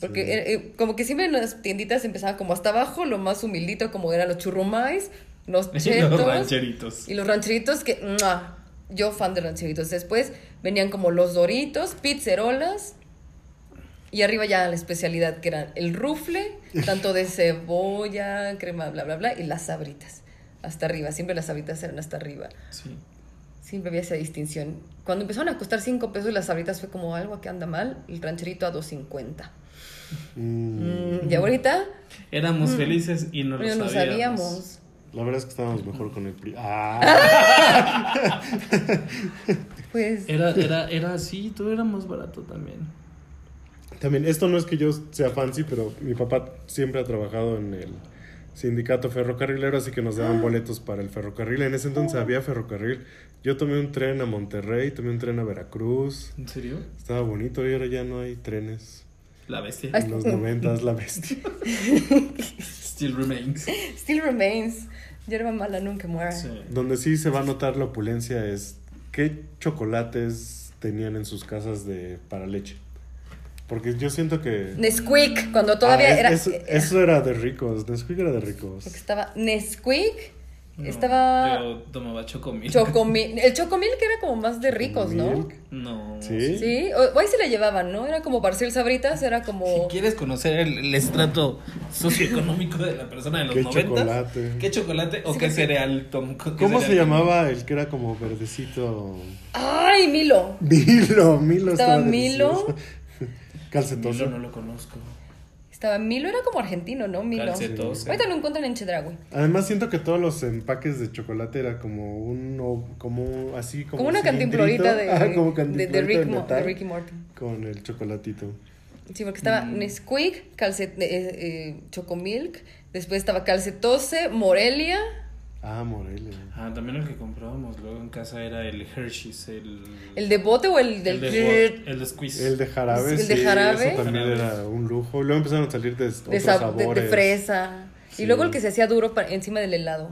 Porque eh, eh, como que siempre en las tienditas empezaba como hasta abajo, lo más humildito como eran los churrumais, los chetos los rancheritos. y los rancheritos que ¡mua! yo fan de rancheritos. Después venían como los doritos, pizzerolas y arriba ya la especialidad que era el rufle, tanto de cebolla, crema, bla bla bla y las sabritas. Hasta arriba, siempre las sabritas eran hasta arriba. Sí. Siempre había esa distinción. Cuando empezaron a costar 5 pesos las sabritas fue como algo que anda mal, el rancherito a 2.50. Mm, Mm, y ahorita Éramos felices y no lo no sabíamos. La verdad es que estábamos mejor con el PRI. Ah, Pues Era, era, era así, todo era más barato también. también, esto no es que yo sea fancy, pero mi papá siempre ha trabajado en el sindicato ferrocarrilero, así que nos daban boletos para el ferrocarril. En ese entonces había ferrocarril. Yo tomé un tren a Monterrey, tomé un tren a Veracruz. ¿En serio? Estaba bonito y ahora ya no hay trenes. La bestia. En los noventas, la bestia. Still remains. still remains. Hierba mala nunca muere. Sí. Donde sí se va a notar la opulencia es qué chocolates tenían en sus casas de para leche. Porque yo siento que... Nesquik, cuando todavía Ah, es- era... Eso, eso era de ricos, Nesquik era de ricos. Porque estaba Nesquik No, Estaba Yo tomaba chocomil. Chocomil. El Chocomil que era como más de ricos, ¿no? No. ¿Sí? Sí, o, ahí se le llevaban, ¿no? Era como Barcel Sabritas, era como... Si quieres conocer el, el estrato socioeconómico de la persona de los ¿Qué 90, chocolate? ¿qué chocolate o Sí, qué cereal tom- qué ¿Cómo se llamaba el que era como verdecito? ¡Ay, Milo! Milo, Milo Estaba estaba Milo. delicioso. Milo Calcetoso. no lo conozco. Estaba Milo, era como argentino, ¿no? Milo. Calcetoso. Ahorita lo encuentran en Chedraui. Además siento que todos los empaques de chocolate era como un o- como así como Como una cilindrito. cantimplorita de, como de, cantimplorita de, Rick de Mo- metal de Ricky Morty. con el chocolatito. Sí, porque estaba Mm. Nesquik, calcet, eh, eh, Chocomilk, después estaba Calcetose, Morelia. Ah, Morelia. Ah, también el que comprábamos luego en casa era el Hershey's, el... ¿El de bote o el del el de, bot- el de squeeze. El de jarabe, El de sí, jarabe. eso también Jarabe. era un lujo. Luego empezaron a salir de de, otros sab- de- de sabores. fresa. Sí. Y luego el que se hacía duro pa- encima del helado.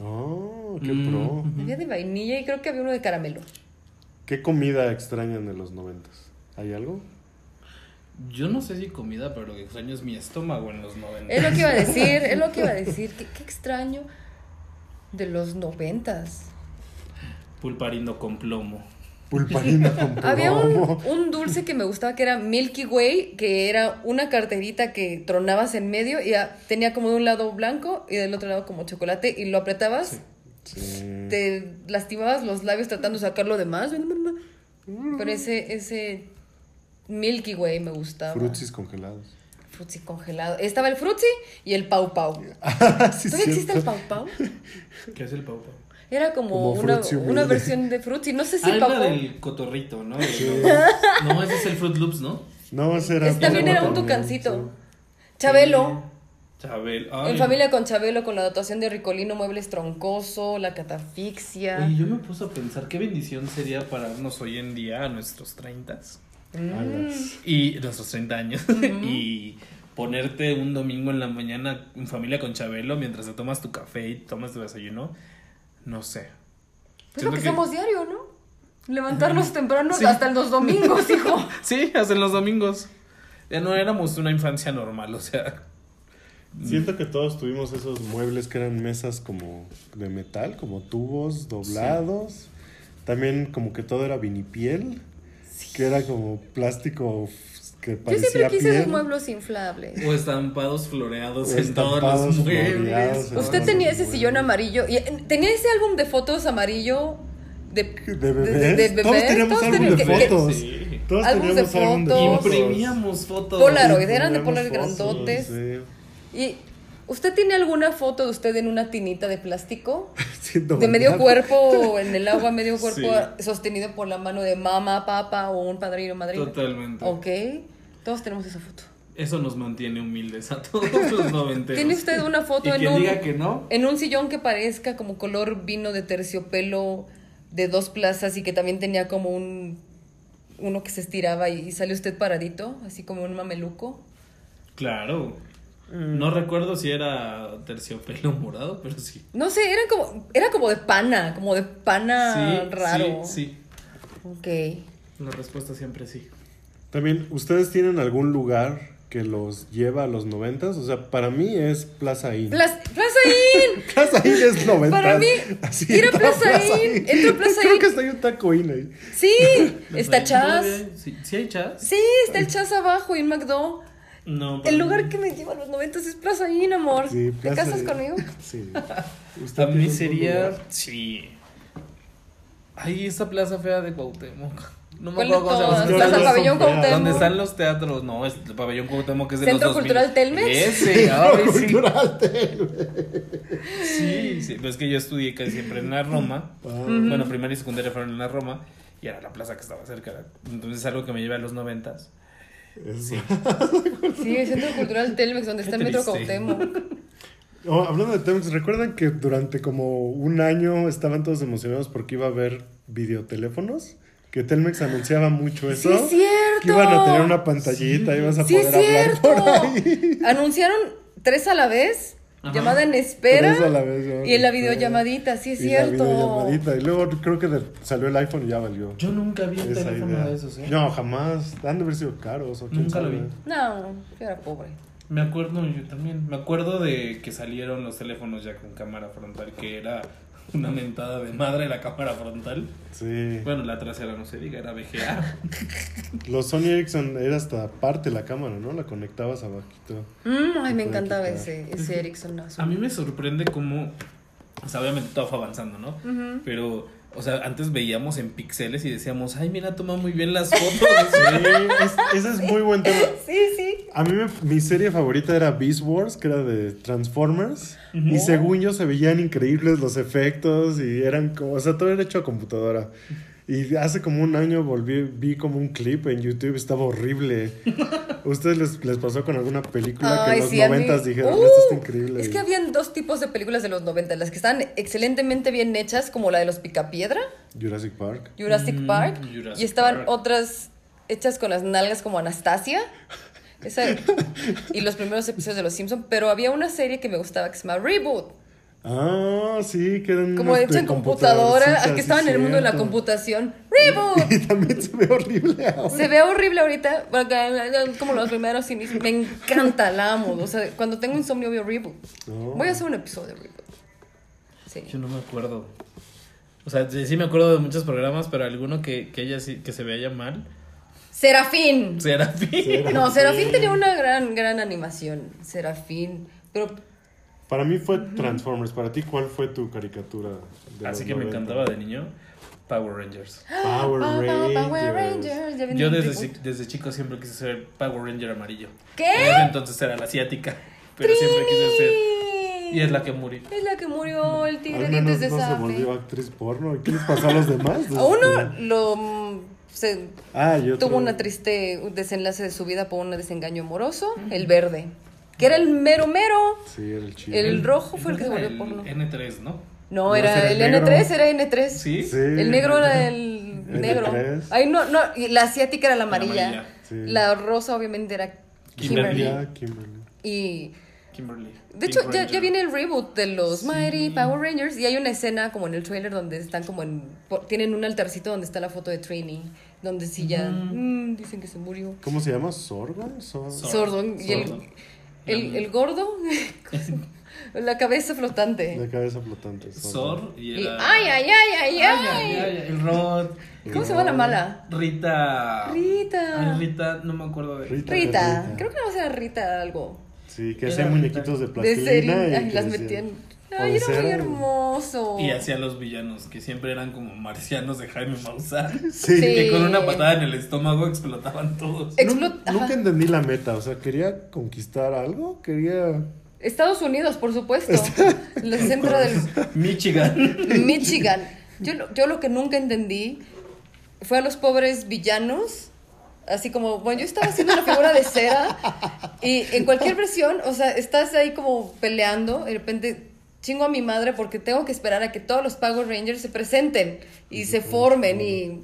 Oh, qué Mm, pro. Había de vainilla y creo que había uno de caramelo. ¿Qué comida extrañan de los noventas? ¿Hay algo? Yo no sé si comida, pero lo que extraño es mi estómago en los 90. Es lo que iba a decir, es lo que iba a decir. Qué, qué extraño de los noventas. Pulparindo con plomo. Pulparina con Había un, plomo. un dulce que me gustaba que era Milky Way, que era una carterita que tronabas en medio y ya tenía como de un lado blanco y del otro lado como chocolate y lo apretabas, Sí. te lastimabas los labios tratando de sacarlo de más. Pero ese, ese Milky Way me gustaba. Frutsis congelados. Frutzi congelado. Estaba el Frutzi y el Pau Pau. Ah, sí, ¿Todavía existe el. Pau Pau? ¿Qué es el pau pau? Era como, Como una, una versión de Frutzi. No sé si ah, es Pau Pau. del cotorrito, ¿no? No, ese es el Fruit Loops, ¿no? No, ese era. También era un tucancito. Chabelo. Chabel. En familia con Chabelo, con la dotación de Ricolino, Muebles Troncoso, la catafixia. Oye, yo me puse a pensar qué bendición sería pararnos hoy en día a nuestros 30 y nuestros 30 años y ponerte un domingo en la mañana en familia con Chabelo mientras te tomas tu café y tomas tu desayuno. No sé. Pues lo Siento que que- hacemos diario, ¿no? Levantarnos temprano Sí. hasta los domingos, hijo. Sí, hacen los domingos. Ya no éramos una infancia normal, o sea. Siento que todos tuvimos esos muebles que eran mesas como de metal, como tubos doblados. También como que todo era vinipiel, que era como plástico que Yo parecía siempre quise piel. esos muebles inflables. O estampados floreados O en todos los muebles. Usted tenía los ese muebles. sillón amarillo. y eh, ¿Tenía ese álbum de fotos amarillo de, ¿De bebés? de- de Todos teníamos Todos álbum de fotos. Sí. Todos Álbum de fotos. Imprimíamos fotos. Polaroid, eran de Polaroid grandotes. sí. ¿Y usted tiene alguna foto de usted en una tinita de plástico? Siento De medio cuerpo en el agua, medio cuerpo Sí. sostenido por la mano de mamá, papá o un padrino, madrina. Totalmente. Ok, todos tenemos esa foto. Eso nos mantiene humildes a todos los noventeros. ¿Tiene usted una foto y en un, diga que no, en un sillón que parezca como color vino de terciopelo de dos plazas y que también tenía como un uno que se estiraba y, y sale usted paradito, así como un mameluco? claro. Mm. No recuerdo si era terciopelo morado, pero sí. No sé, era como era como de pana, como de pana sí, raro. Sí, Ok. sí. La respuesta siempre sí. También, ¿ustedes tienen algún lugar que los lleva a los noventas? O sea, para mí es Plaza Inn. Plaza, Plaza Inn. Plaza Inn es noventas. Para mí, Así, ir a entra Plaza Inn, entra a Plaza Creo Inn. que está ahí un taco Inn ahí. Sí, está Chas. Sí, ¿sí hay chas? Sí, está el Chas abajo y un McDo. No. El lugar que me lleva a los noventas es Plaza Inn, amor. Sí, ¿Te casas conmigo? Sí. A mí sería. Sí. Ay, esa plaza fea de Cuauhtémoc. No me ¿Cuál de acuerdo cómo se llama. Plaza no Pabellón. Cuauhtémoc. ¿Dónde están los teatros? No, es el pabellón Cuauhtémoc que es de ¿Centro los 2000. Cultural Telmex? Ese, ay, sí. Cultural Sí, sí, pero es que yo estudié casi siempre en la Roma. Ah. Bueno, primaria y secundaria fueron en la Roma y era la plaza que estaba cerca. Entonces es algo que me lleva a los noventas. Es- Sí. Sí, el Centro Cultural Telmex, donde está el Metro. Cuauhtémoc. Oh, hablando de Telmex, ¿recuerdan que durante como un año estaban todos emocionados porque iba a haber videoteléfonos? Que Telmex anunciaba mucho eso. ¡Sí es cierto! Que iban a tener una pantallita, ibas a Sí, es poder hablar por ahí. Anunciaron tres a la vez, Ajá. llamada en espera. Tres a la vez, llamada y en la videollamadita, sí es Y la cierto. videollamadita. Y luego creo que de- salió el iPhone y ya valió. Yo nunca vi un esa teléfono idea. de esos, ¿eh? No, jamás. Han de haber sido caros. O Nunca lo vi. No, yo era pobre. Me acuerdo, yo también. Me acuerdo de que salieron los teléfonos ya con cámara frontal, que era una mentada de madre la cámara frontal. Sí. Bueno, la trasera no se diga, era VGA. Los Sony Ericsson era hasta parte la cámara, ¿no? La conectabas abajito. Mm, ay, me encantaba quitar. ese, ese Ericsson azul. A mí me sorprende cómo, o sea, obviamente todo fue avanzando, ¿no? Pero, o sea, antes veíamos en píxeles y decíamos, ay, mira, toma muy bien las fotos. Sí, es- ese es muy buen tema. Sí, sí. A mí me- mi serie favorita era Beast Wars, que era de Transformers. Y según yo se veían increíbles los efectos y eran como, o sea, todo era hecho a computadora. Y hace como un año volví, vi como un clip en YouTube, estaba horrible. ¿Ustedes les, les pasó con alguna película que en los sí, a mí- noventas dijeron, Uh, esto está increíble? Es que habían dos tipos de películas de los 90, las que estaban excelentemente bien hechas, como la de los Picapiedra, Jurassic Park. Jurassic Mm, Park, Jurassic y estaban Park. otras hechas con las nalgas como Anastasia. Esa- y los primeros episodios de Los Simpson, pero había una serie que me gustaba que se llama Reboot, Ah, sí, que eran como de en computadora, que sí, estaban en el mundo de la computación. Reboot. Y también se ve horrible ahora. Se ve horrible ahorita, porque, como los primeros inicios. Me encanta, la amo. O sea, cuando tengo insomnio veo Reboot. Voy a hacer un episodio de Reboot. Sí. Yo no me acuerdo. O sea, sí, sí me acuerdo de muchos programas, pero alguno que, que ella sí, que se veía mal. Serafín. Serafín. No, Serafín tenía una gran, gran animación. Serafín. Pero Para mí fue Transformers. Para ti, ¿cuál fue tu caricatura? de Así que me 90? encantaba de niño. Power Rangers. Power Rangers. Power Yo desde, desde chico siempre quise ser Power Ranger amarillo. ¿Qué? En ese entonces era la asiática. Pero siempre quise ser. Y es la que murió. Es la que murió el tigre dientes de no se volvió actriz porno. ¿Qué les pasó a los demás? A uno lo mm, se Ah, tuvo una triste desenlace de su vida por un desengaño amoroso, el verde, que era el mero mero. Sí, era el chido. El rojo fue el que se Era volvió el porno. N3, ¿no? No, No, era el era el negro. N3, era N3. Sí. Sí. El negro era el negro. N3. Ay, no, no, y la asiática era la amarilla. amarilla. Sí. La rosa obviamente era Kimberly. Kimberly. Kimberly. Y Kimberly. de hecho ya, ya viene el reboot de los Mighty Power Rangers y hay una escena como en el trailer donde están como en por- tienen un altarcito donde está la foto de Trini, donde sí ya mm, dicen que se murió. ¿Cómo se llama? ¿Sordo? Sor- Sor- Sordo y el. El, el gordo la cabeza flotante. De cabeza flotante. Sor y era. ay, ay, ay, ay, Ay, El Rod. ¿Cómo se llama la mala? Rita. Rita. Ay, Rita, no me acuerdo de. Rita. Rita, creo que no va a ser Rita algo. Sí, que hacían muñequitos de De plastilina. serie, y las decían- metían. Ay, era muy hermoso. Y hacía los villanos, que siempre eran como marcianos de Jaime Maussan. Sí. Sí. Que con una patada en el estómago explotaban todos. Nunca entendí la meta. O sea, ¿quería conquistar algo? ¿Quería...? Estados Unidos, por supuesto. El centro del Michigan. Michigan. Yo, lo- yo lo que nunca entendí fue a los pobres villanos. Así como, bueno, yo estaba haciendo una figura de cera y en cualquier versión, o sea, estás ahí como peleando, y de repente chingo a mi madre porque tengo que esperar a que todos los Power Rangers se presenten y se formen y...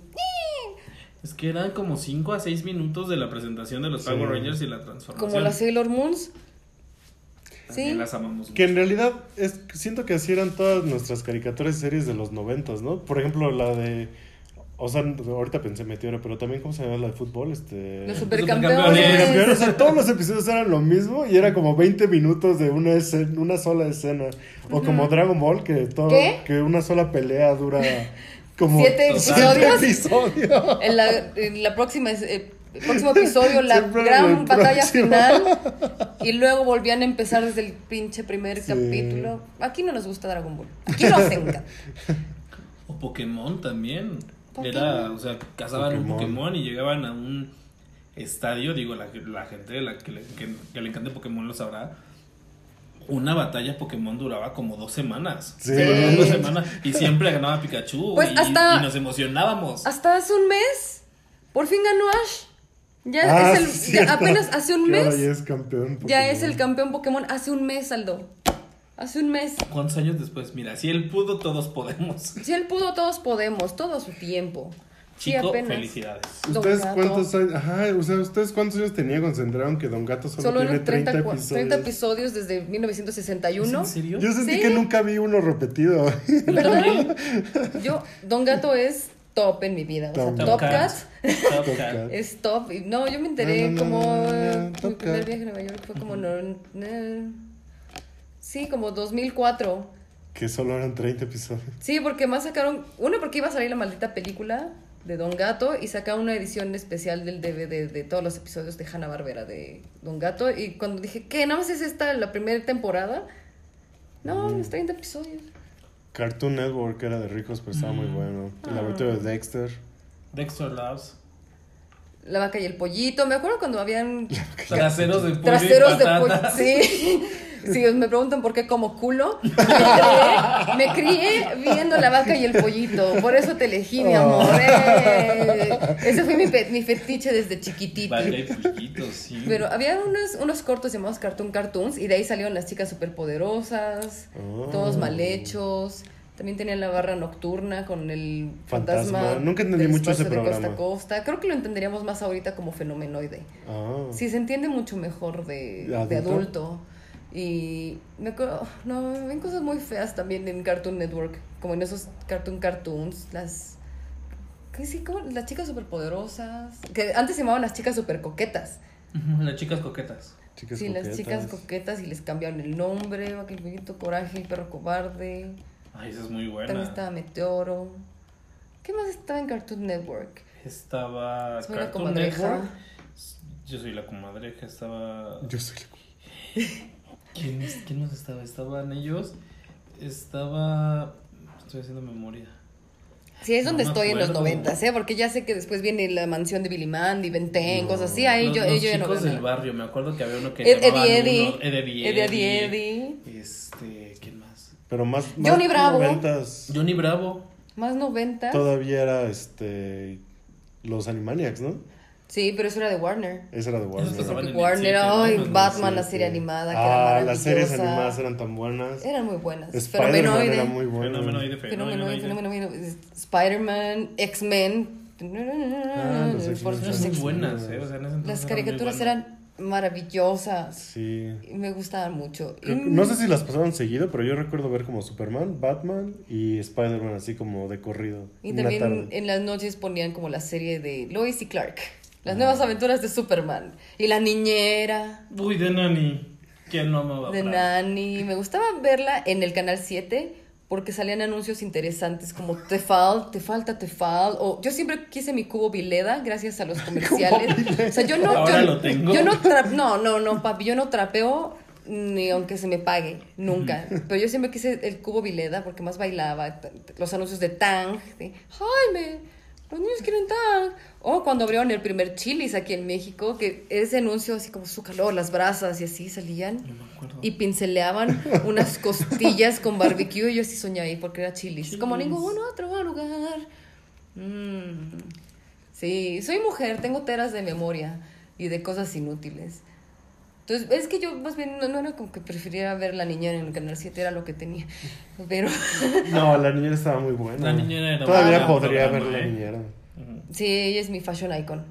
Es que eran como 5 a 6 minutos de la presentación de los Sí. Power Rangers y la transformación. Como las Sailor Moons. También Sí. las amamos Que en mucho. realidad es, siento que así eran todas nuestras caricaturas y series de los noventas, ¿no? Por ejemplo, la de... O sea, ahorita pensé Meteoro, pero también, ¿cómo se llama la de fútbol? Este... Los supercampeones. supercampeones. Supercampeones, o sea, todos los episodios eran lo mismo y era como 20 minutos de una, escena, una sola escena. O como Dragon Ball, que, todo, ¿Qué? que una sola pelea dura como ¿Siete siete episodios? episodios. En la, en la próxima, eh, el próximo episodio, la Siempre gran batalla próximo. final. Y luego volvían a empezar desde el pinche primer Sí. capítulo. Aquí no nos gusta Dragon Ball. Aquí nos encanta. O Pokémon también. Pokémon. Era, o sea, cazaban un Pokémon. Y llegaban a un estadio. Digo, la, la gente la que, le, que, que le encante Pokémon lo sabrá. Una batalla Pokémon duraba como dos semanas. Sí. Dos semanas. Y siempre ganaba Pikachu. Pues y, hasta- y nos emocionábamos. Hasta hace un mes, por fin ganó Ash. Ya Ah, es el, ya apenas hace un mes. ya es campeón. Ya Pokémon. es el campeón Pokémon. Hace un mes, Aldo. Hace un mes. ¿Cuántos años después? Mira, si él pudo, todos podemos. Si él pudo, todos podemos. Todo su tiempo. Sí, Chico, apenas. felicidades. ¿Ustedes cuántos años? Ajá, o sea, ¿ustedes cuántos años tenían cuando se enteraron que Don Gato solo, Solo tiene eran 30, 30, cua- episodios? 30 episodios desde 1961. ¿En serio? Yo sentí Sí. que nunca vi uno repetido. ¿Verdad? Yo, Don Gato es top en mi vida. O sea, Top Top Cat. Cat Top Cat. Es top. No, yo me enteré No, no, no, como. no, no, no, mi Top primer Cat. viaje a Nueva York fue como. No, sí, como 2004. Que solo eran 30 episodios. Sí, porque más sacaron. Uno, porque iba a salir la maldita película de Don Gato y sacaron una edición especial del DVD de todos los episodios de Hanna Barbera de Don Gato. Y cuando dije, ¿qué? ¿No más es esta la primera temporada? No, los 30 episodios. Cartoon Network era de ricos, pero estaba muy bueno. El Ah. laboratorio de Dexter. Dexter Labs. La vaca y el pollito. Me acuerdo cuando habían Traseros de pollo traseros y de pollo. Sí. Sí, me preguntan por qué como culo. Me crié, me crié viendo la vaca y el pollito. Por eso te elegí, mi amor. Eh, Ese fue mi, pe- mi fetiche desde chiquitito. Pollito, sí. Pero había unos, unos cortos llamados Cartoon Cartoons y de ahí salieron las chicas superpoderosas, Oh. todos mal hechos. También tenían la barra nocturna con el fantasma. Fantasma. Nunca entendí del mucho ese espacio de programa. costa a costa. Creo que lo entenderíamos más ahorita como fenomenoide. Ah. Sí, se entiende mucho mejor de, ¿De de adulto? Y me acuerdo, no, ven cosas muy feas también en Cartoon Network, como en esos Cartoon Cartoons, las... ¿qué sí? como Las chicas superpoderosas, que antes se llamaban las chicas supercoquetas. Ujú, Las chicas coquetas. Chicas Sí, las coquetas. chicas coquetas y les cambiaron el nombre, aquel poquito coraje, el perro cobarde. Ay, esa es muy buena. También estaba Meteoro. ¿Qué más estaba en Cartoon Network? Estaba Soy la Cartoon comadreja. Network. Yo soy la comadreja. Estaba. Yo soy ¿Quién, es- quién más estaba? Estaban ellos. Estaba. Estoy haciendo memoria. Sí, es No donde estoy en los acuerdo. noventas, ¿eh? Porque ya sé que después viene la mansión de Billy Mandy, Ben 10, No. cosas así. Ahí los, yo, los ellos ya no chicos del barrio. Me acuerdo que había uno que Ed- Eddie Eddie. Eddie Eddie Eddie. Eddie. Este, ¿quién más? Pero más. Johnny más Bravo. noventas, Johnny Bravo. Más 90. Todavía era este. Los Animaniacs, ¿no? Sí, pero eso era de Warner. Ese era de Warner. El Warner, el Batman, la serie sí. animada, que era Ah, las series maravillosa. animadas eran tan buenas. Eran muy buenas. Spider-Man Fenomenoide. era muy bueno. Fenomenoide, Fenomenoide, fenomenoide. fenomenoide. Spider-Man, X-Men. Ah, los Por X-Men los Eran muy X- buenas, ¿eh? O sea, en ese entonces Las caricaturas eran maravillosas. Sí. Y Me gustaban mucho. Creo que- Y- no sé si las pasaban seguido, pero yo recuerdo ver como Superman, Batman y Spider-Man así como de corrido. Y también tarde. en las noches ponían como la serie de Lois y Clark. Las nuevas aventuras de Superman. Y la niñera Uy, de Nani. ¿Quién no amaba de? Nani. Me gustaba verla en el canal 7 porque salían anuncios interesantes como te fal, te falta, te fal. O yo siempre quise mi cubo Vileda gracias a los comerciales. O sea, yo no. Ahora yo, lo tengo. yo no tra- no, no, no, papi, yo no trapeo ni aunque se me pague, nunca. Pero yo siempre quise el cubo Vileda porque más bailaba. Los anuncios de Tang, de Jaime, los niños quieren Tang. O cuando abrieron el primer Chili's aquí en México, que ese anuncio así como su calor, las brasas y así salían. No me acuerdo. Y pinceleaban unas costillas con barbecue y yo sí soñé ahí porque era Chili's. Como Chili's. ningún otro lugar. Mm. Sí, soy mujer, tengo teras de memoria y de cosas inútiles. Entonces, es que yo más bien no, no era como que prefiriera ver la niñera en el canal 7, era lo que tenía. Pero No, la niñera estaba muy buena. La niñera era Todavía podría ver la niñera. Sí, ella es mi fashion icon.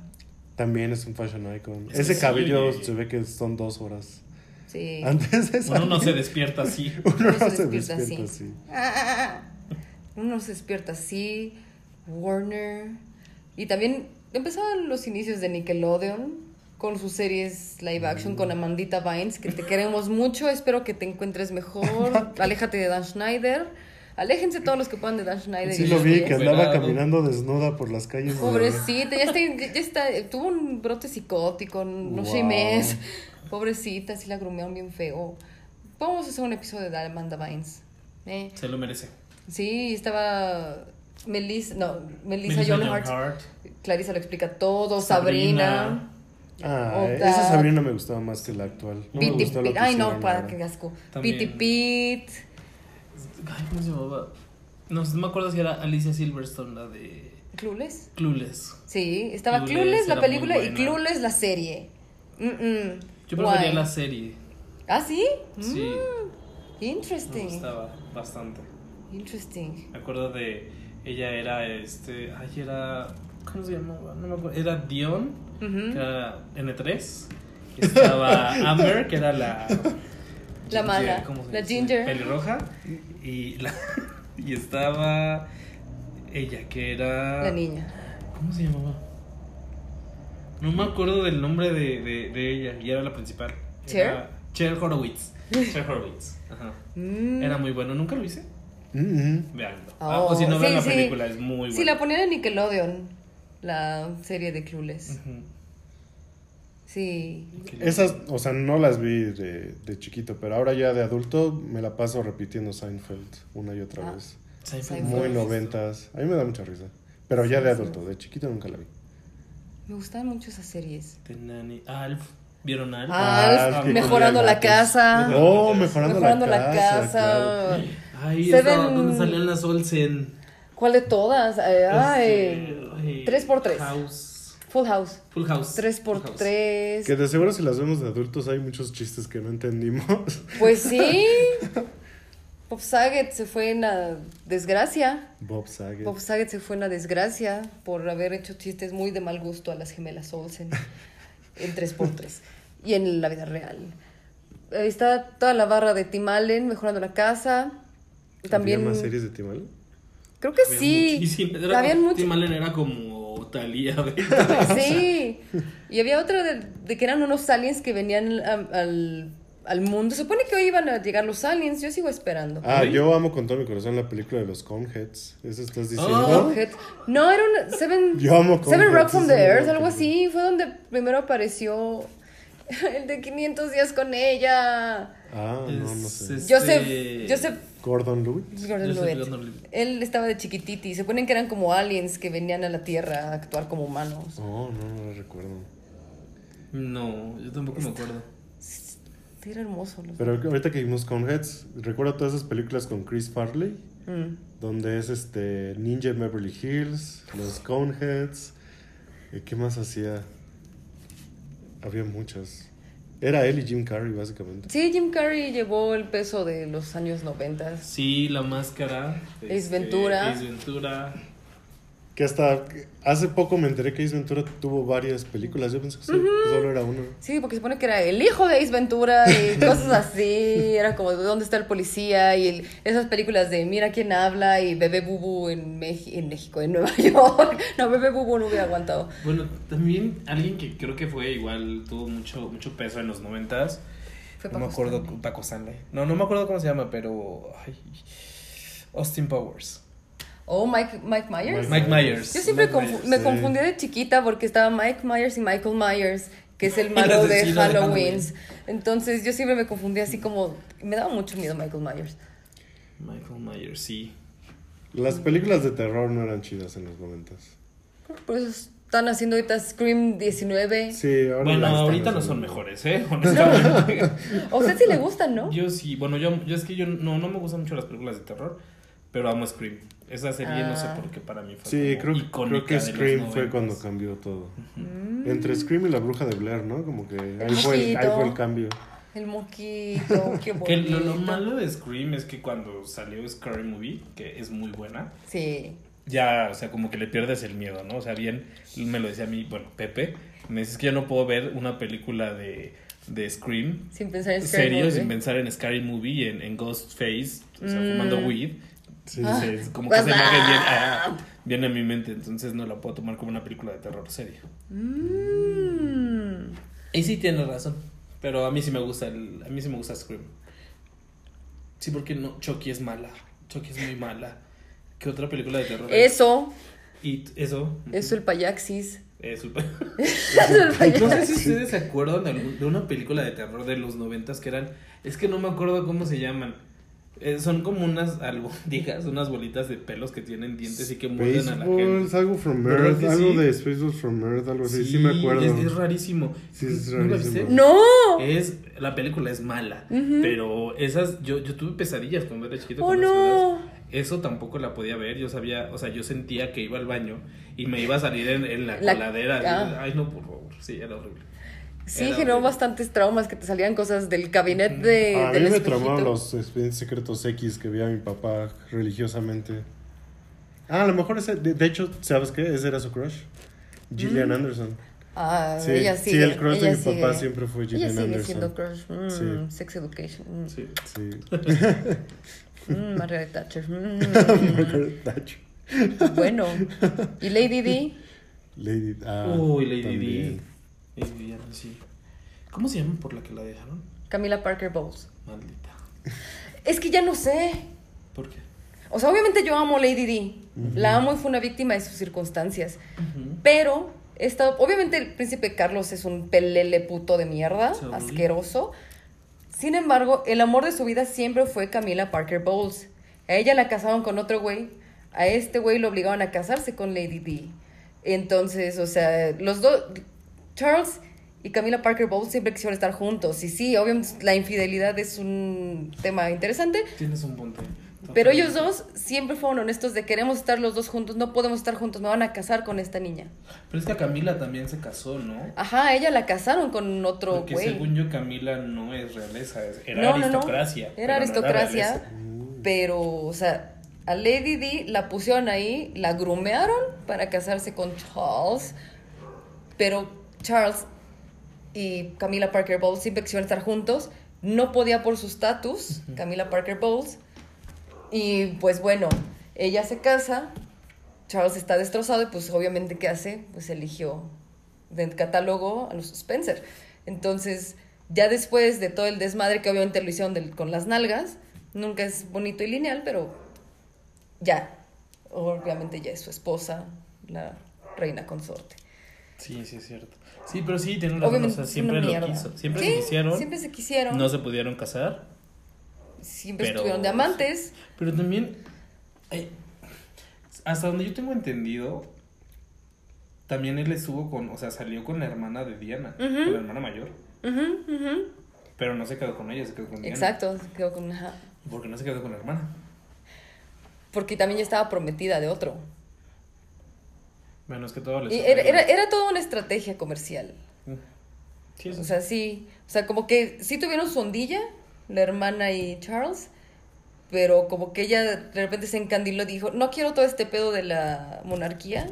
También es un fashion icon. Es Ese sí. cabello se ve que son dos horas. Sí. Antes de Uno no se despierta así. uno Uno no se se despierta despierta así. así. Uno se despierta así, Warner. Y también empezaban los inicios de Nickelodeon con sus series live action con Amandita Vines, que te queremos mucho, espero que te encuentres mejor. Aléjate de Dan Schneider. Aléjense todos los que puedan de Dan Schneider. Sí y lo vi, que andaba Cuidado. caminando desnuda por las calles. de- Pobrecita, ya está, ya está, tuvo un brote psicótico, no sé Wow. mes. Pobrecita, sí la grumearon bien feo. Vamos a hacer un episodio de Amanda Vines. ¿eh? Se lo merece. Sí, estaba Melissa, no, Melissa, Melissa Joan Hart. Hart. Clarissa lo explica todo, Sabrina. Sabrina. Ah, esa. Sabrina me gustaba más que la actual. No me Piti gustó lo Pit. que Ay, no, para qué asco. Piti Pit. Ay, ¿cómo se llamaba? No, no me acuerdo si era Alicia Silverstone, la de ¿Clueless? Clueless. Sí, estaba Clueless Clueless, la película y. Clueless la serie. Mm, mm. Yo prefería la serie. ¿Ah, sí? Sí, Mm, me interesting. gustaba bastante. Interesting. Me acuerdo de. Ella era este. Ay, era. ¿Cómo se llamaba? No me acuerdo. Era Dion, Que era N3. Estaba Amber, que era la. La mala, ¿cómo se la dice? ginger. Pelirroja. Y, la, y estaba. ella, que era. La niña. ¿Cómo se llamaba? No me acuerdo del nombre de, de, de ella, y era la principal. ¿Cher? Era Cher Horowitz. Cher Horowitz. Ajá. Mm. Era muy bueno, nunca lo hice. Mm, mm. Veanlo. Oh, ah, o si no ven sí, la sí. película, es muy buena. Sí, la ponían en Nickelodeon, la serie de Clueless. Sí. Esas, o sea, no las vi de, de chiquito, pero ahora ya de adulto me la paso repitiendo Seinfeld una y otra Ah. vez. Seinfeld. Muy noventas. A mí me da mucha risa. Pero ya de adulto, de chiquito nunca la vi. Me gustan mucho esas series. The Nanny. Alf. ¿Vieron Alf? Alf, Alf, que mejorando comía la casa. Oh, mejorando, Mejorando la la casa. casa. claro. Ahí Seven- estaba donde salían las Olsen. ¿Cuál de todas? Eh, ay, Este, ay, tres por tres. House. Full House. Full House. 3 por Full House. 3 Que de seguro si las vemos de adultos hay muchos chistes que no entendimos. Pues sí. Bob Saget se fue en la desgracia. Bob Saget. Bob Saget se fue en la desgracia por haber hecho chistes muy de mal gusto a las gemelas Olsen en 3x3 y en la vida real. Ahí está toda la barra de Tim Allen mejorando la casa. También ¿Había más series de Tim Allen? Creo que Había sí. muchísimas. Era Habían como- era como Talía Sí. Y había otra de, de que eran unos aliens que venían al, al, al mundo. Se supone que hoy iban a llegar los aliens. Yo sigo esperando. Ah, ¿Sí? yo amo con todo mi corazón la película de los Coneheads. ¿Eso estás diciendo? Oh. Coneheads. No, era un Seven, Yo amo Seven Rock from the una Earth, algo así. Fue donde primero apareció el de 500 días con ella. Ah, no, no sé. Joseph, Este- Joseph Gordon Lewis. Gordon. Él estaba de chiquititi. Se ponen que eran como aliens que venían a la Tierra a actuar como humanos. Oh, no, no lo recuerdo. No, yo tampoco me acuerdo. Sí, era hermoso. los- Pero ahorita que vimos Coneheads, recuerdo todas esas películas con Chris Farley, Mm. donde es este Ninja en Beverly Hills, los Coneheads. ¿Y qué más hacía? Había muchas. Era él y Jim Carrey, básicamente. Sí, Jim Carrey llevó el peso de los años 90. Sí, La Máscara. Ace Ventura. Ace Ventura. Que hasta hace poco me enteré que Ace Ventura tuvo varias películas. Yo pensé que solo, solo era uno. Sí, porque se supone que era el hijo de Ace Ventura y cosas así. Era como de dónde está el policía y el- esas películas de Mira quién habla y Bebé Bubu en, Meji- en México, en Nueva York. No, Bebé Bubu no hubiera aguantado. Bueno, también alguien que creo que fue igual, tuvo mucho, mucho peso en los noventas. Fue No me acuerdo, Stanley. Paco Stanley. No, no me acuerdo cómo se llama, pero. ay, Austin Powers. Oh, Mike, Mike Myers. Mike Myers. Yo siempre Mike confu- Myers. me sí. confundí de chiquita porque estaba Mike Myers y Michael Myers, que es el malo de Halloween. Entonces yo siempre me confundí así como... Me daba mucho miedo Michael Myers. Michael Myers, sí. Las películas de terror no eran chidas en los noventas. Por eso están haciendo ahorita Scream 19. Sí, ahora Bueno, ahorita no son mejores, ¿eh? Honestamente. A usted sí le gustan, ¿no? Yo sí, bueno, yo, yo es que yo no, no me gustan mucho las películas de terror, pero amo Scream. Esa serie no sé Ah. por qué para mí fue Sí, como creo, icónica creo que Scream fue 90s. cuando cambió todo. Mm. Entre Scream y la bruja de Blair, ¿no? Como que ahí fue, el, ahí fue el cambio. El moquito, qué Que lo, lo bonito. malo de Scream es que cuando salió Scary Movie, que es muy buena, Sí. ya, o sea, como que le pierdes el miedo, ¿no? O sea, bien, me lo decía a mí, bueno, Pepe, me dices que yo no puedo ver una película de, de Scream Sin pensar en Scary serio Movie. sin pensar en Scary Movie y en, en Ghostface, o sea, Mm. fumando weed. Sí. Entonces, como que esa Pues, imagen viene, ah. ah, viene a mi mente, entonces no la puedo tomar como una película de terror seria. Mm. Y sí tienes razón, pero a mí sí me gusta el, a mí sí me gusta Scream. Sí, porque no, Chucky es mala, Chucky es muy mala. ¿Qué otra película de terror? Eso, Y eso. eso el payaxis. Es Eso el No sé payaxis. si ustedes se acuerdan de, algún- de una película de terror de los noventas que eran, es que no me acuerdo cómo se llaman. Eh, son como unas albóndigas, unas bolitas de pelos que tienen dientes y que muerden a la gente. algo from ¿Verdad Earth, algo sí? de Spaceballs from Earth, algo así, sí, me acuerdo. Es, es rarísimo. Sí, es ¿No la rarísimo. viste? ¡No! Es, la película es mala, pero esas, yo, yo tuve pesadillas cuando era chiquito. ¡Oh, con las no! ciudades. Eso tampoco la podía ver, yo sabía, o sea, yo sentía que iba al baño y me iba a salir en, en la, La- coladera. ah. Ay, no, por favor, sí, era horrible. Sí, Era generó horrible. bastantes traumas que te salían cosas del cabinet de, a mí del me espejito. traumaron los expedientes secretos X que veía mi papá religiosamente. Ah, a lo mejor ese, de, de hecho, ¿sabes qué? Ese era su crush. Gillian Anderson. Ah, Sí, ella sí, sigue. el crush de ella mi papá sigue. siempre fue Ella Gillian sigue Anderson. siendo crush. Mm, Sí. Sex Education. Mm, Sí. Sí. mm, Margaret Thatcher. Mm. Margaret Thatcher. Bueno. ¿Y Lady D? Lady. Ah, Uy, Lady. D. Sí. ¿Cómo se llama por la que la dejaron? Camila Parker Bowles. Maldita. Es que ya no sé. ¿Por qué? O sea, obviamente yo amo a Lady D. La amo y fue una víctima de sus circunstancias. Pero, esta, obviamente el príncipe Carlos es un pelele puto de mierda, asqueroso. Sin embargo, el amor de su vida siempre fue Camila Parker Bowles. A ella la casaron con otro güey. A este güey lo obligaban a casarse con Lady D. Entonces, o sea, los dos, Charles y Camila Parker Bowles siempre quisieron estar juntos. Y sí, obviamente la infidelidad es un tema interesante. Tienes un punto. Pero ellos dos siempre fueron honestos de queremos estar los dos juntos, no podemos estar juntos, me van a casar con esta niña. Pero es que a Camila también se casó, ¿no? Ajá, ella la casaron con otro Porque güey. según yo, Camila no es realeza, era No, no, no. aristocracia. Era aristocracia, pero, o sea, a Lady D la pusieron ahí, la grumearon para casarse con Charles, pero Charles y Camila Parker Bowles siempre quisieron estar juntos, no podía por su estatus, Camila Parker Bowles, y pues bueno, ella se casa, Charles está destrozado y pues obviamente ¿qué hace? Pues eligió del catálogo a los Spencer. Entonces, ya después de todo el desmadre que obviamente lo hicieron del- con las nalgas, nunca es bonito y lineal, pero ya, obviamente ya es su esposa, la reina consorte. Sí, sí, es cierto. Sí, pero sí, tienen razón. O sea, siempre lo quiso. Siempre Sí, se quisieron. Siempre se quisieron. No se pudieron casar. siempre pero- estuvieron de amantes. Pero también, eh, hasta donde yo tengo entendido, también él estuvo con, o sea, salió con la hermana de Diana, con la hermana mayor. Pero no se quedó con ella, se quedó con Diana. Exacto, se quedó con ajá. ¿Por qué no se quedó con la hermana? Porque también ya estaba prometida de otro. Bueno, es que todo le Y era, era, era toda una estrategia comercial. Sí, eso O sí. sea, sí. O sea, como que sí tuvieron su ondilla, la hermana y Charles. Pero como que ella de repente se encandiló y dijo, no quiero todo este pedo de la monarquía.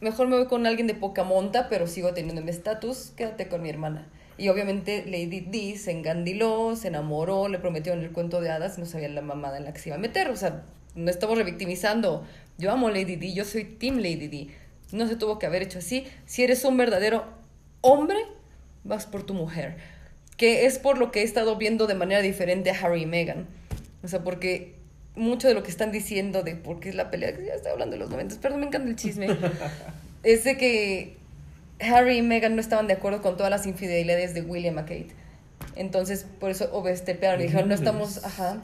Mejor me voy con alguien de poca monta, pero sigo teniendo mi estatus. Quédate con mi hermana. Y obviamente Lady D se encandiló, se enamoró, le prometieron el cuento de hadas no sabía la mamada en la que se iba a meter. O sea, no estamos revictimizando. Yo amo Lady D, yo soy Team Lady D. No se tuvo que haber hecho así. Si eres un verdadero hombre, vas por tu mujer. Que es por lo que he estado viendo de manera diferente a Harry y Meghan. O sea, porque mucho de lo que están diciendo de por qué es la pelea, que ya estoy hablando de los 90, perdón, me encanta el chisme, es de que Harry y Meghan no estaban de acuerdo con todas las infidelidades de William a Kate. Entonces, por eso overstepearon y dijeron, no estamos, ajá.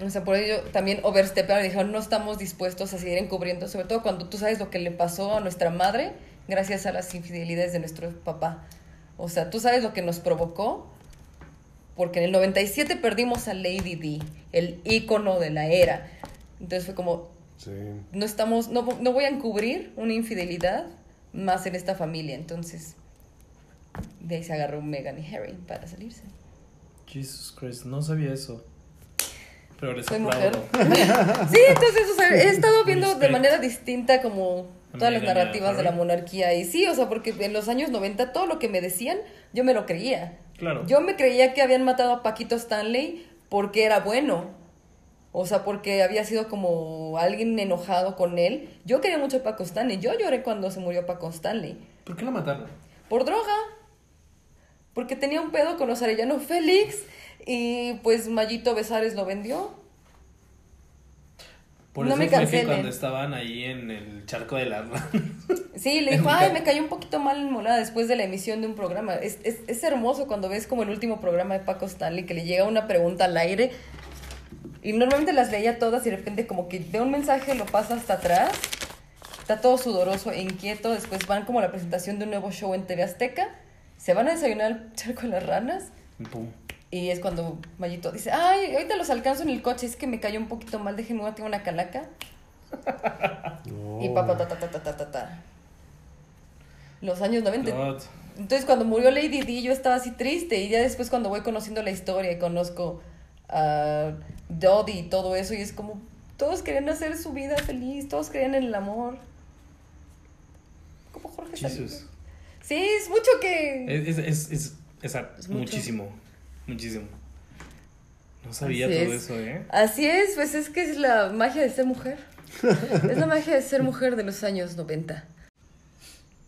O sea, por ello también overstepearon y dijeron, no estamos dispuestos a seguir encubriendo, sobre todo cuando tú sabes lo que le pasó a nuestra madre gracias a las infidelidades de nuestro papá. O sea, tú sabes lo que nos provocó, porque en el 97 perdimos a Lady D, el ícono de la era. Entonces fue como, Sí. no estamos, no, no voy a encubrir una infidelidad más en esta familia. Entonces, de ahí se agarró Meghan y Harry para salirse. Jesus Christ, no sabía eso. Pero les Soy aplaudo. Sí, entonces, o sea, he estado viendo de manera distinta como todas las narrativas de la monarquía. Y sí, o sea, porque en los años 90 todo lo que me decían, yo me lo creía. Claro. Yo me creía que habían matado a Paquito Stanley porque era bueno. O sea, porque había sido como alguien enojado con él. Yo quería mucho a Paco Stanley. Yo lloré cuando se murió Paco Stanley. ¿Por qué la mataron? Por droga. Porque tenía un pedo con los Arellano Félix. Y pues Mayito Besares lo vendió. Por No eso me cancelen. cuando estaban ahí en el charco de las ranas. Sí, le dijo, ay, me cayó un poquito mal en molada después de la emisión de un programa. Es, es, es hermoso cuando ves como el último programa de Paco Stanley que le llega una pregunta al aire y normalmente las leía todas y de repente como que ve un mensaje, lo pasa hasta atrás, está todo sudoroso e inquieto, después van como a la presentación de un nuevo show en TV Azteca, se van a desayunar al charco de las ranas pum. Y es cuando Mayito dice, ay, ahorita los alcanzo en el coche, es que me cayó un poquito mal, déjenme tengo una calaca. Y No. pa, pa, ta, ta, ta, ta, ta, ta, ta. Los años 90. God. Entonces cuando murió Lady D yo estaba así triste y ya después cuando voy conociendo la historia y conozco a Dodie y todo eso y es como todos querían hacer su vida feliz, todos creían en el amor. Como Jorge Jesus. Sí, es mucho que... Es, es, es, es- esa- Es mucho. muchísimo. Muchísimo. No sabía Así todo es. eso, ¿eh? Así es, pues es que es la magia de ser mujer. Es la magia de ser mujer de los años 90.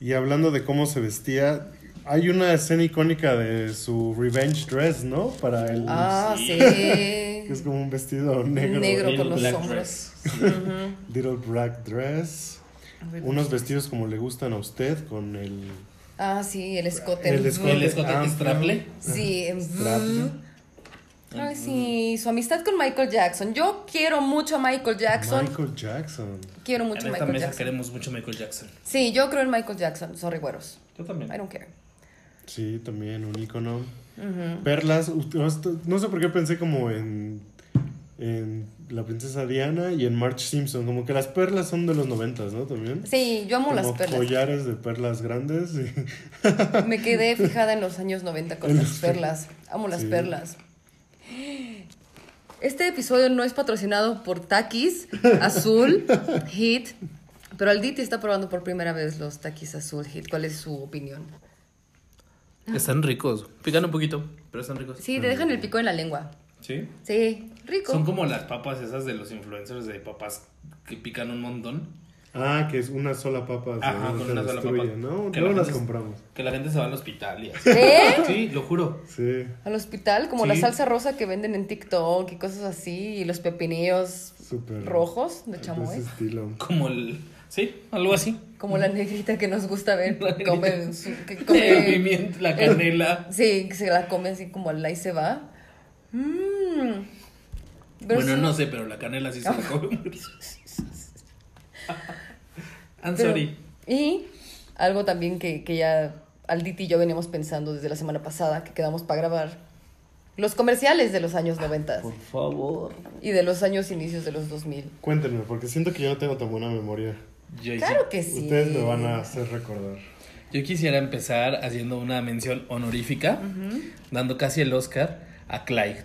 Y hablando de cómo se vestía, hay una escena icónica de su revenge dress, ¿no? Para el... Ah, sí. Que es como un vestido negro. Negro Little con los black hombros. Little black dress. Unos vestidos como le gustan a usted, con el... Ah, sí, el escote. El escote. El escote amplio. straple. Sí, en- Straple. Ay, sí, su amistad con Michael Jackson. Yo quiero mucho a Michael Jackson. Michael Jackson. Quiero En mucho a esta Michael mesa Jackson. queremos mucho Michael Jackson. Sí, yo creo en Michael Jackson. Sorry, güeros. Yo también. I don't care. Sí, también un icono. Perlas, u- no sé por qué pensé como en, en la princesa Diana y en Marge Simpson, como que las perlas son de los noventas, ¿no? También. Sí, yo amo como las perlas. collares de perlas grandes. y- Me quedé fijada en los años 90 con las perlas. Amo las Sí. perlas. Este episodio no es patrocinado por Takis Azul Hit, pero Alditi está probando por primera vez los Takis Azul Hit. ¿Cuál es su opinión? Están ricos. Pican un poquito, pero están ricos. Sí, te dejan el pico en la lengua. ¿Sí? Sí, rico. Son como las papas esas de los influencers de papas que pican un montón. Ah, que es una sola papa. se- Ajá, con se una sola destruye, papa. ¿no? Que Luego la las gente- compramos. Que la gente se va al hospital y así. ¿Eh? Sí, lo juro. Sí, Al hospital, como Sí. la salsa rosa que venden en TikTok y cosas así, y los pepinillos rojos de chamoy. ese estilo. Como el. Sí, algo así. Como la negrita que nos gusta ver, La que come, negrita. su- que El come pimiento, la canela. Sí, que se la come así como al y se va. Mmm. Bueno, no sé, pero la canela sí se la come. I'm sorry. Y algo también que, que ya Alditi y yo veníamos pensando desde la semana pasada, que quedamos para grabar. Los comerciales de los años 90 Por favor. y de los años inicios de los 2000. Cuéntenme, porque siento que yo no tengo tan buena memoria. Yo, Claro que sí. Ustedes me van a hacer recordar. yo quisiera empezar haciendo una mención honorífica, dando casi el Oscar a Clyde.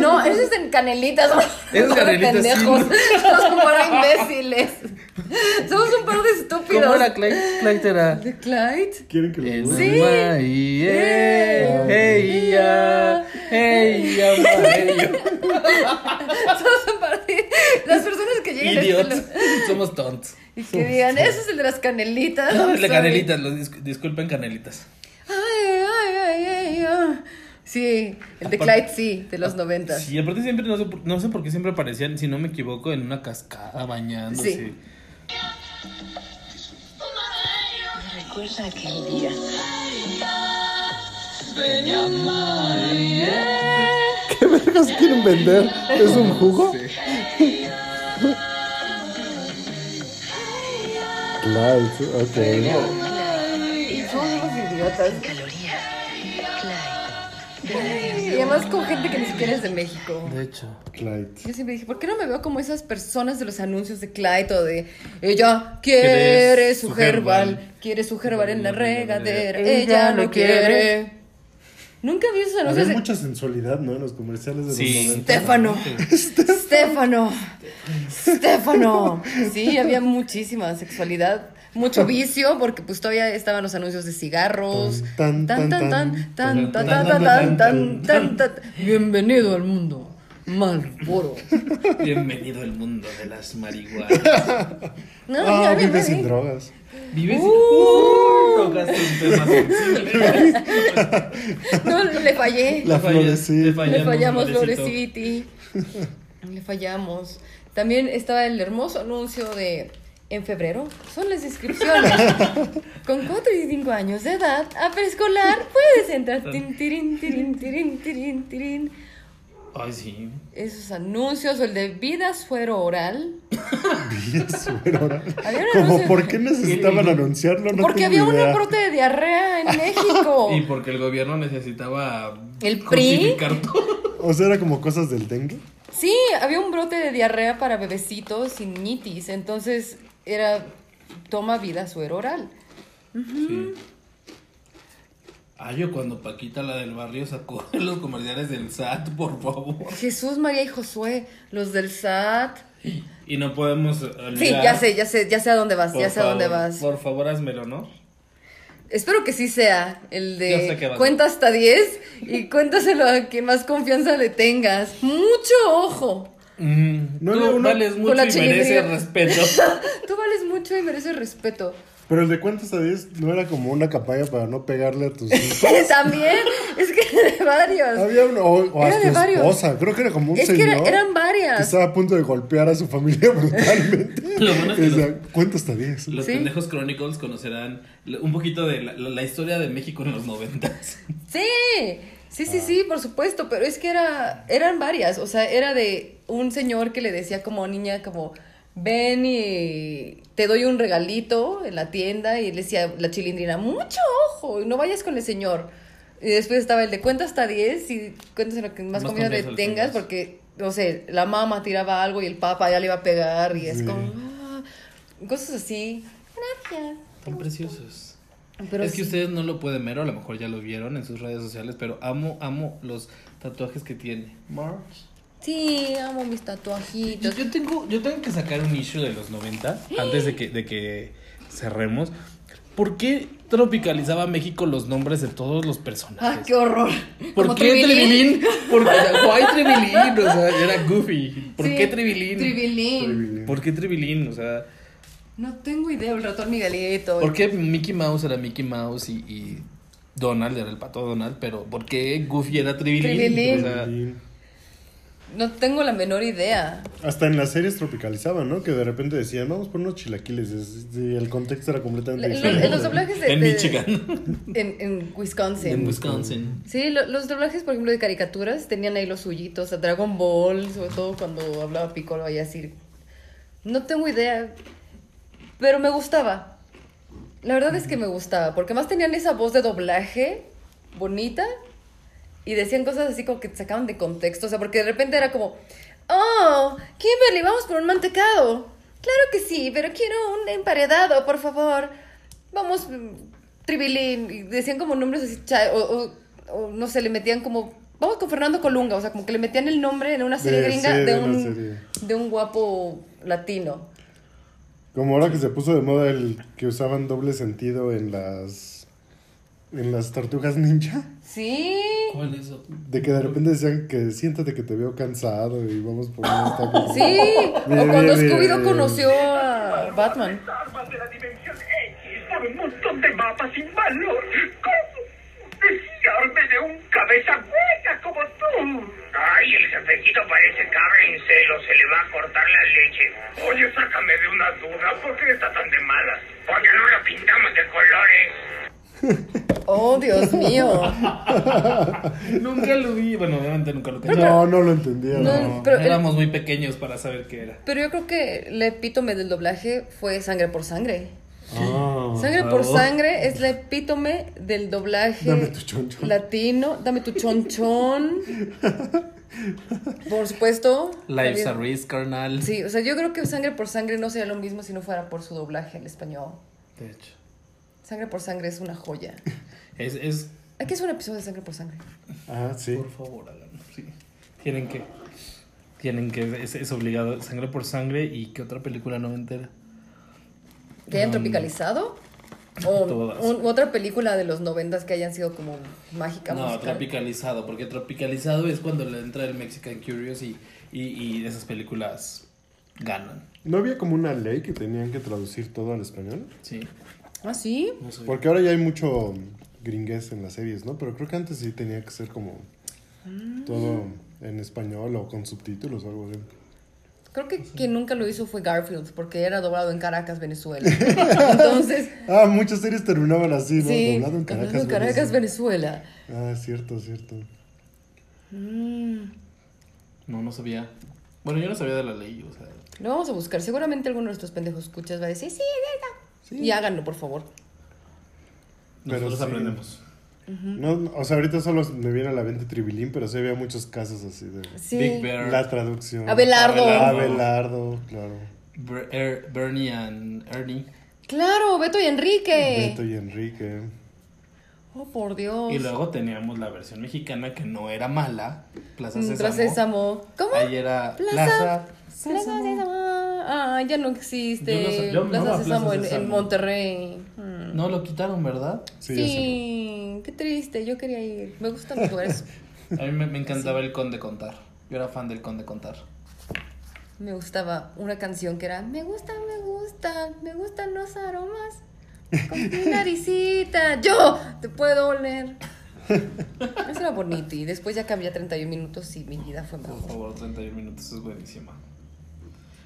No, eso es en canelitas. Es de Canelitas, sí, pendejos. ¿no? Somos un par de imbéciles. Somos un par de estúpidos. ¿Cómo era Clyde? Clyde era. ¿De Clyde? ¿Quieren que lo? Sí. Eh, Eh. hey, ya, hey, ya. Somos un par de... Las personas que llegan este Somos tontos. Y que digan, eso es el de las canelitas. No, I'm de canelitas, los dis- disculpen canelitas. Ay, ay, ay, ay, ay. Sí, el de Aparte- Clyde sí, de los noventas. Sí, aparte siempre, no sé, por- no sé por qué siempre aparecían, si no me equivoco, en una cascada bañándose. Sí. Recuerda aquel día. ¿Qué vergas quieren vender? ¿Es un jugo? Clyde, ok. Somos unos idiotas. Y además con gente que ni siquiera es de México. De hecho. Clyde. Yo siempre dije, ¿por qué no me veo como esas personas de los anuncios de Clyde o de ella quiere Quiere su herbal, Herbal. quiere su herbal en la regadera, Ella no quiere. Nunca vi esos anuncios Había mucha sensualidad, ¿no? En los comerciales de Sí. los 90. Stefano. Stefano. Stefano. Sí, había muchísima sexualidad. Mucho vicio, porque pues todavía estaban los anuncios de cigarros. Tan, tan, Tan, tan, tan, tan, tan, tan, tan, tan, tan, tan, tan, tan. Bienvenido al mundo. Malboro. Bienvenido al mundo de las marihuanas. No, Ah, ya, vive ya, sin drogas. Vives. Uh, tocaste un tema sensible. No, le fallé. La Le falla- florecita. le falla- Le fallamos. Floreciti. Le fallamos. También estaba el hermoso anuncio de en febrero. Son las inscripciones. Con 4 y 5 años de edad, a preescolar puedes entrar. Tin, tirin, tirin, tirin, tirin, tirin. Ay, sí. Esos anuncios, o el de vida suero oral. Suero oral. Como, anuncio- ¿por qué necesitaban anunciarlo? No Porque había un idea. brote de diarrea en México. Y porque el gobierno necesitaba. ¿El PRI? todo. O sea, era como cosas del dengue. Sí, había un brote de diarrea para bebecitos y niñitis, entonces era toma vida suero oral. Sí. Ah, yo cuando Paquita, la del barrio, sacó los comerciales del SAT, por favor. Jesús, María y Josué, los del SAT. Y no podemos olvidar. Sí, ya sé, ya sé, ya sé a dónde vas, Por ya sé a dónde vas. Por favor, házmelo, ¿no? Espero que sí sea el de cuenta hasta 10 y cuéntaselo a quien más confianza le tengas. Mucho ojo. Mm, No tú uno- vales mucho la y mereces respeto. Tú vales mucho y mereces respeto. Pero el de cuentas a 10 no era como una campaña para no pegarle a tus hijos. También, es que de varios. Había uno, o, o a Era tu de varios. esposa. Creo que era como un Es que señor era- eran que varias. estaba a punto de golpear a su familia brutalmente. Lo bueno es que Y decía, los- cuenta hasta 10. Los Sí. pendejos Chronicles conocerán un poquito de la, la historia de México en los noventas. Sí, sí, sí, sí, por supuesto, pero es que era, eran varias, o sea, era de un señor que le decía como niña, como, ven y te doy un regalito en la tienda, y le decía la chilindrina, mucho ojo, y no vayas con el señor. Y después estaba el de cuenta hasta 10 y cuentas en lo que más, Más confianza le tengas, tengas. porque, no sé, la mamá tiraba algo y el papá ya le iba a pegar, y es Sí. como, ah, cosas así. Gracias. Tan preciosos. Pero es que sí. ustedes no lo pueden ver, o a lo mejor ya lo vieron en sus redes sociales, pero amo, amo los tatuajes que tiene. March. Sí, amo mis Yo, tatuajitos. yo tengo, yo tengo que sacar un issue de los 90 antes de que, de que cerremos. ¿Por qué tropicalizaba México los nombres de todos los ¡Ah, personajes? qué horror! ¿Por Como qué Tribilín. Tribilín? ¿Por qué why Tribilín? O sea, era Goofy. ¿Por Sí, qué Tribilín? Tribilín. ¿Por qué Tribilín? O sea, No tengo idea, el ratón Miguelito. ¿por qué Mickey Mouse era Mickey Mouse y, y Donald era el pato Donald? Pero ¿por qué Goofy era Tribilín? Tribilín. O sea, Y No tengo la menor idea. hasta en las series tropicalizaban, ¿no? Que de repente decían, vamos por unos chilaquiles. es- Y el contexto era completamente diferente. en los doblajes de. en de- Michigan, En, en Wisconsin. en Wisconsin. Sí, lo- los doblajes, por ejemplo, de caricaturas tenían ahí los suyitos. A Dragon Ball, sobre todo cuando hablaba Piccolo ahí así. No tengo idea. Pero me gustaba. La verdad es que me gustaba. Porque más tenían esa voz de doblaje bonita. Y decían cosas así como que te sacaban de contexto. O sea, porque de repente era como. Oh, Kimberly, vamos por un mantecado. Claro que sí, pero quiero un emparedado, por favor. Vamos, mm, Tribilín. Y decían como nombres así, o, o- o no sé, le metían como. Vamos con Fernando Colunga, o sea, como que le metían el nombre en una serie De- gringa sí, de, de una un, serie. de un guapo latino. Como ahora que se puso de moda el que usaban doble sentido en las en las tortugas ninja, Sí. ¿Cuál es eso? de que de repente decían que siéntate que te veo cansado y vamos por unos tacos. Sí. O cuando Scooby-Doo conoció a Batman. armas de la dimensión X dan un montón de mapas sin valor. ¿Cómo desfiarme de un cabeza hueca como tú? Ay, el jefecito parece cabra en celo, se le va a cortar la leche. Oye, sácame de una duda, ¿por qué está tan de malas? Porque no lo pintamos de colores. Oh, Dios mío. Nunca lo vi. Bueno, obviamente nunca lo caché. No, no lo entendía. No, no. pero el- Éramos muy pequeños para saber qué era. Pero yo creo que el epítome del doblaje fue sangre por sangre. Ah. Sangre por oh. sangre es la epítome del doblaje Dame tu chonchón. latino. Dame tu chonchón. Por supuesto. Life's a risk, carnal. Sí, o sea, yo creo que sangre por sangre no sería lo mismo si no fuera por su doblaje en español. De hecho. Sangre por sangre es una joya. Es, es Hay que hacer un episodio de sangre por sangre. Ah, sí. Por favor, háganlo. Sí. Tienen que. Tienen que. Es, es obligado. Sangre por sangre. ¿Y qué otra película no me entera? ¿Que hayan tropicalizado? O Todas. un- otra película de los noventas que hayan sido como mágica No, musical. tropicalizado. Porque tropicalizado es cuando le entra el Mexican Curious y, y, y esas películas ganan. ¿No había como una ley que tenían que traducir todo al español? Sí. ¿Ah, sí? Porque ahora ya hay mucho gringués en las series, ¿no? Pero creo que antes sí tenía que ser como todo en español o con subtítulos o algo así. Creo que quien nunca lo hizo fue Garfield, porque era doblado en Caracas, Venezuela. Entonces, Ah, muchas series terminaban así, ¿no? sí, Doblado en Caracas. Caracas, Venezuela. Venezuela. Ah, cierto, cierto. Mm, No, no sabía. Bueno, yo no sabía de la ley. O sea. Lo vamos a buscar. Seguramente alguno de nuestros pendejos escuchas va a decir, sí, es verdad. Y háganlo, por favor. Pero Nosotros sí. aprendemos. No, no, o sea, ahorita solo me viene a la mente Tribilín, pero sí había muchos casos así de Sí. Big Bear. la traducción. Abelardo. Abelardo, claro. Ber- Er- Bernie and Ernie. Claro, Beto y Enrique. Beto y Enrique. Oh, por Dios. Y luego teníamos la versión mexicana que no era mala. Plaza Mm, Sésamo. Plaza Sésamo. ¿Cómo? Ahí era Plaza Plaza, Plaza Sésamo. Sésamo. Ah, ya no existe. Yo no sé- yo Plaza amaba Plaza Sésamo en, en Sésamo. Monterrey. Mm. No, lo quitaron, ¿verdad? Sí, Sí, qué triste, yo quería ir. Me gustan los lugares. A mí me, me encantaba el Conde Contar. Yo era fan del Conde Contar. Me gustaba una canción que era Me gustan, me gustan, me gustan los aromas. Con mi naricita, yo te puedo oler. Eso era bonito y después ya cambié a 31 minutos y mi vida fue Por mejor. favor, 31 minutos es buenísima.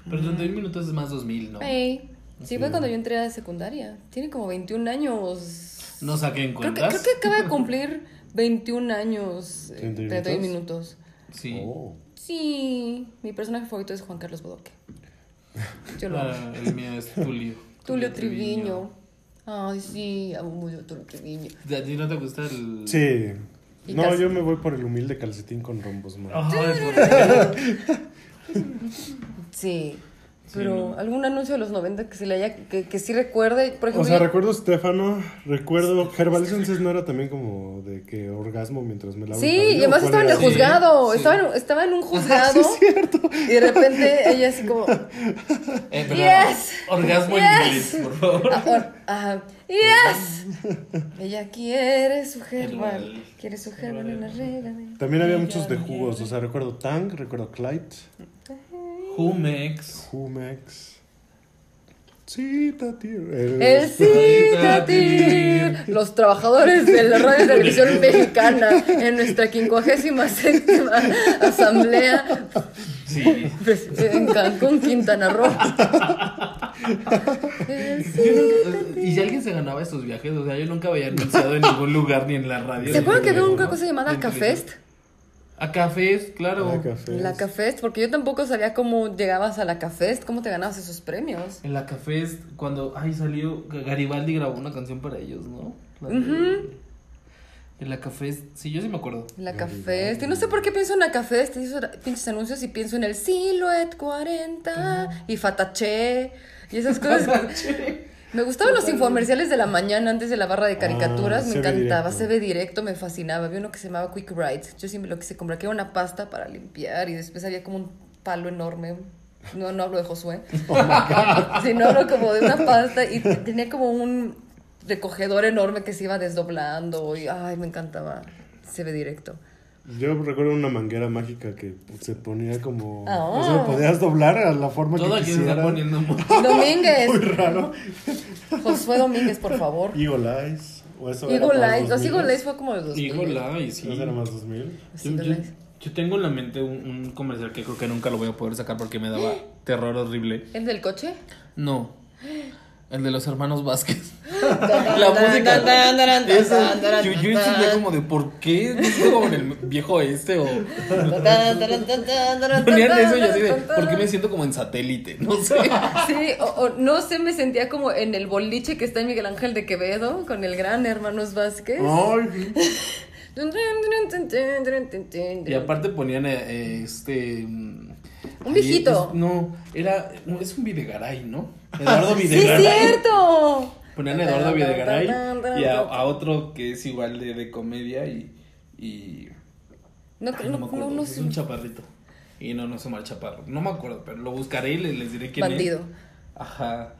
Pero 31 minutos es más 2000, ¿no? Ey, sí, fue cuando yo entré a secundaria. Tiene como 21 años. No saquen Creo que, cuentas. creo que acaba de cumplir 21 años. eh, 31 31 minutos. Sí. Oh. Sí, mi personaje favorito es Juan Carlos Bodoque. Yo lo. Ah, el mío es Tulio. Tulio Triviño. Ay, sí, amo mucho a Tulio Triviño. ¿A ti no te gusta el...? Sí. No, casi- yo me voy por el humilde calcetín con rombos, man. Ay, ¿por qué? Sí. Pero no. algún anuncio de los 90 que se le haya, que, que sí recuerde, por O ejemplo. sea, yo- recuerdo Stefano, recuerdo Herbal Essences no era también como de que orgasmo mientras me lavo Sí, y además ¿o estaba en el juzgado, Sí, estaba, sí. en, estaba en un juzgado. Y de repente ella así como, Eh, pero Yes. Orgasmo en Yes. inglés, por favor. ah, or- ah, yes. Ella quiere su Herbal. quiere su herbal en la regla. También había muchos de jugos, o sea, recuerdo Tang, recuerdo Clyde, Humex. Humex. Cita, tío. El, El Citatir, los trabajadores de la radio y televisión mexicana en nuestra quincuagésima séptima asamblea Sí. pues, en Cancún, Quintana Roo. El Citatir. Y si alguien se ganaba estos viajes, o sea, yo nunca había anunciado en ningún lugar ni en la radio. ¿Se acuerdan que había una cosa llamada Cafest? A Cafés, claro. Ah, café. La Cafest, porque yo tampoco sabía cómo llegabas a la Cafest, cómo te ganabas esos premios. En la Cafés, cuando ay salió, Garibaldi grabó una canción para ellos, ¿no? La de- En la Cafés, sí, yo sí me acuerdo. La Cafest. Y no sé por qué pienso en la Cafest, hizo pinches anuncios y pienso en el Silhouette 40 y Fataché y esas cosas. Me gustaban los infomerciales de la mañana antes de la barra de caricaturas, Ah, me encantaba, directo. se ve directo, me fascinaba. Había uno que se llamaba Quick Ride, yo siempre lo quise comprar, que era una pasta para limpiar y después había como un palo enorme. No, no hablo de Josué. sino hablo como de una pasta y tenía como un recogedor enorme que se iba desdoblando y ay, me encantaba. Se ve directo. Yo recuerdo una manguera mágica que se ponía como... Ah. O sea, podías doblar a la forma Todo que aquí se está quisieras. poniendo muy... Domínguez. Muy raro. Josué Domínguez, por favor. Eagle Eyes. O eso Eagle Eyes. Los 2000. Eagle Eyes fue como de 2000. Híjole, sí. Eso era más 2000. Los Yo, Eagle yo- Eyes. yo tengo en la mente un, un comercial que creo que nunca lo voy a poder sacar porque me daba terror horrible. ¿El del coche? No. El de los hermanos Vázquez. la música. Esa- yo, yo entendía como de por qué en el viejo este o. Ponían eso y así de por qué me siento como en satélite. No sé. Sí, o, o no sé, me sentía como en el boliche que está en Miguel Ángel de Quevedo con el gran Hermanos Vázquez. Ay, Y aparte ponían eh, este. Un viejito. es- no, era. no, Es un Videgaray, ¿no? Eduardo ¡Sí, Videgaray. cierto! Ponían a Eduardo Videgaray y a, a otro que es igual de, de comedia y. y No, ay, no, me acuerdo, no, no es un chaparrito. Y no, no se llama el chaparro. No me acuerdo, pero lo buscaré y les, les diré quién Bandido. es. Ajá.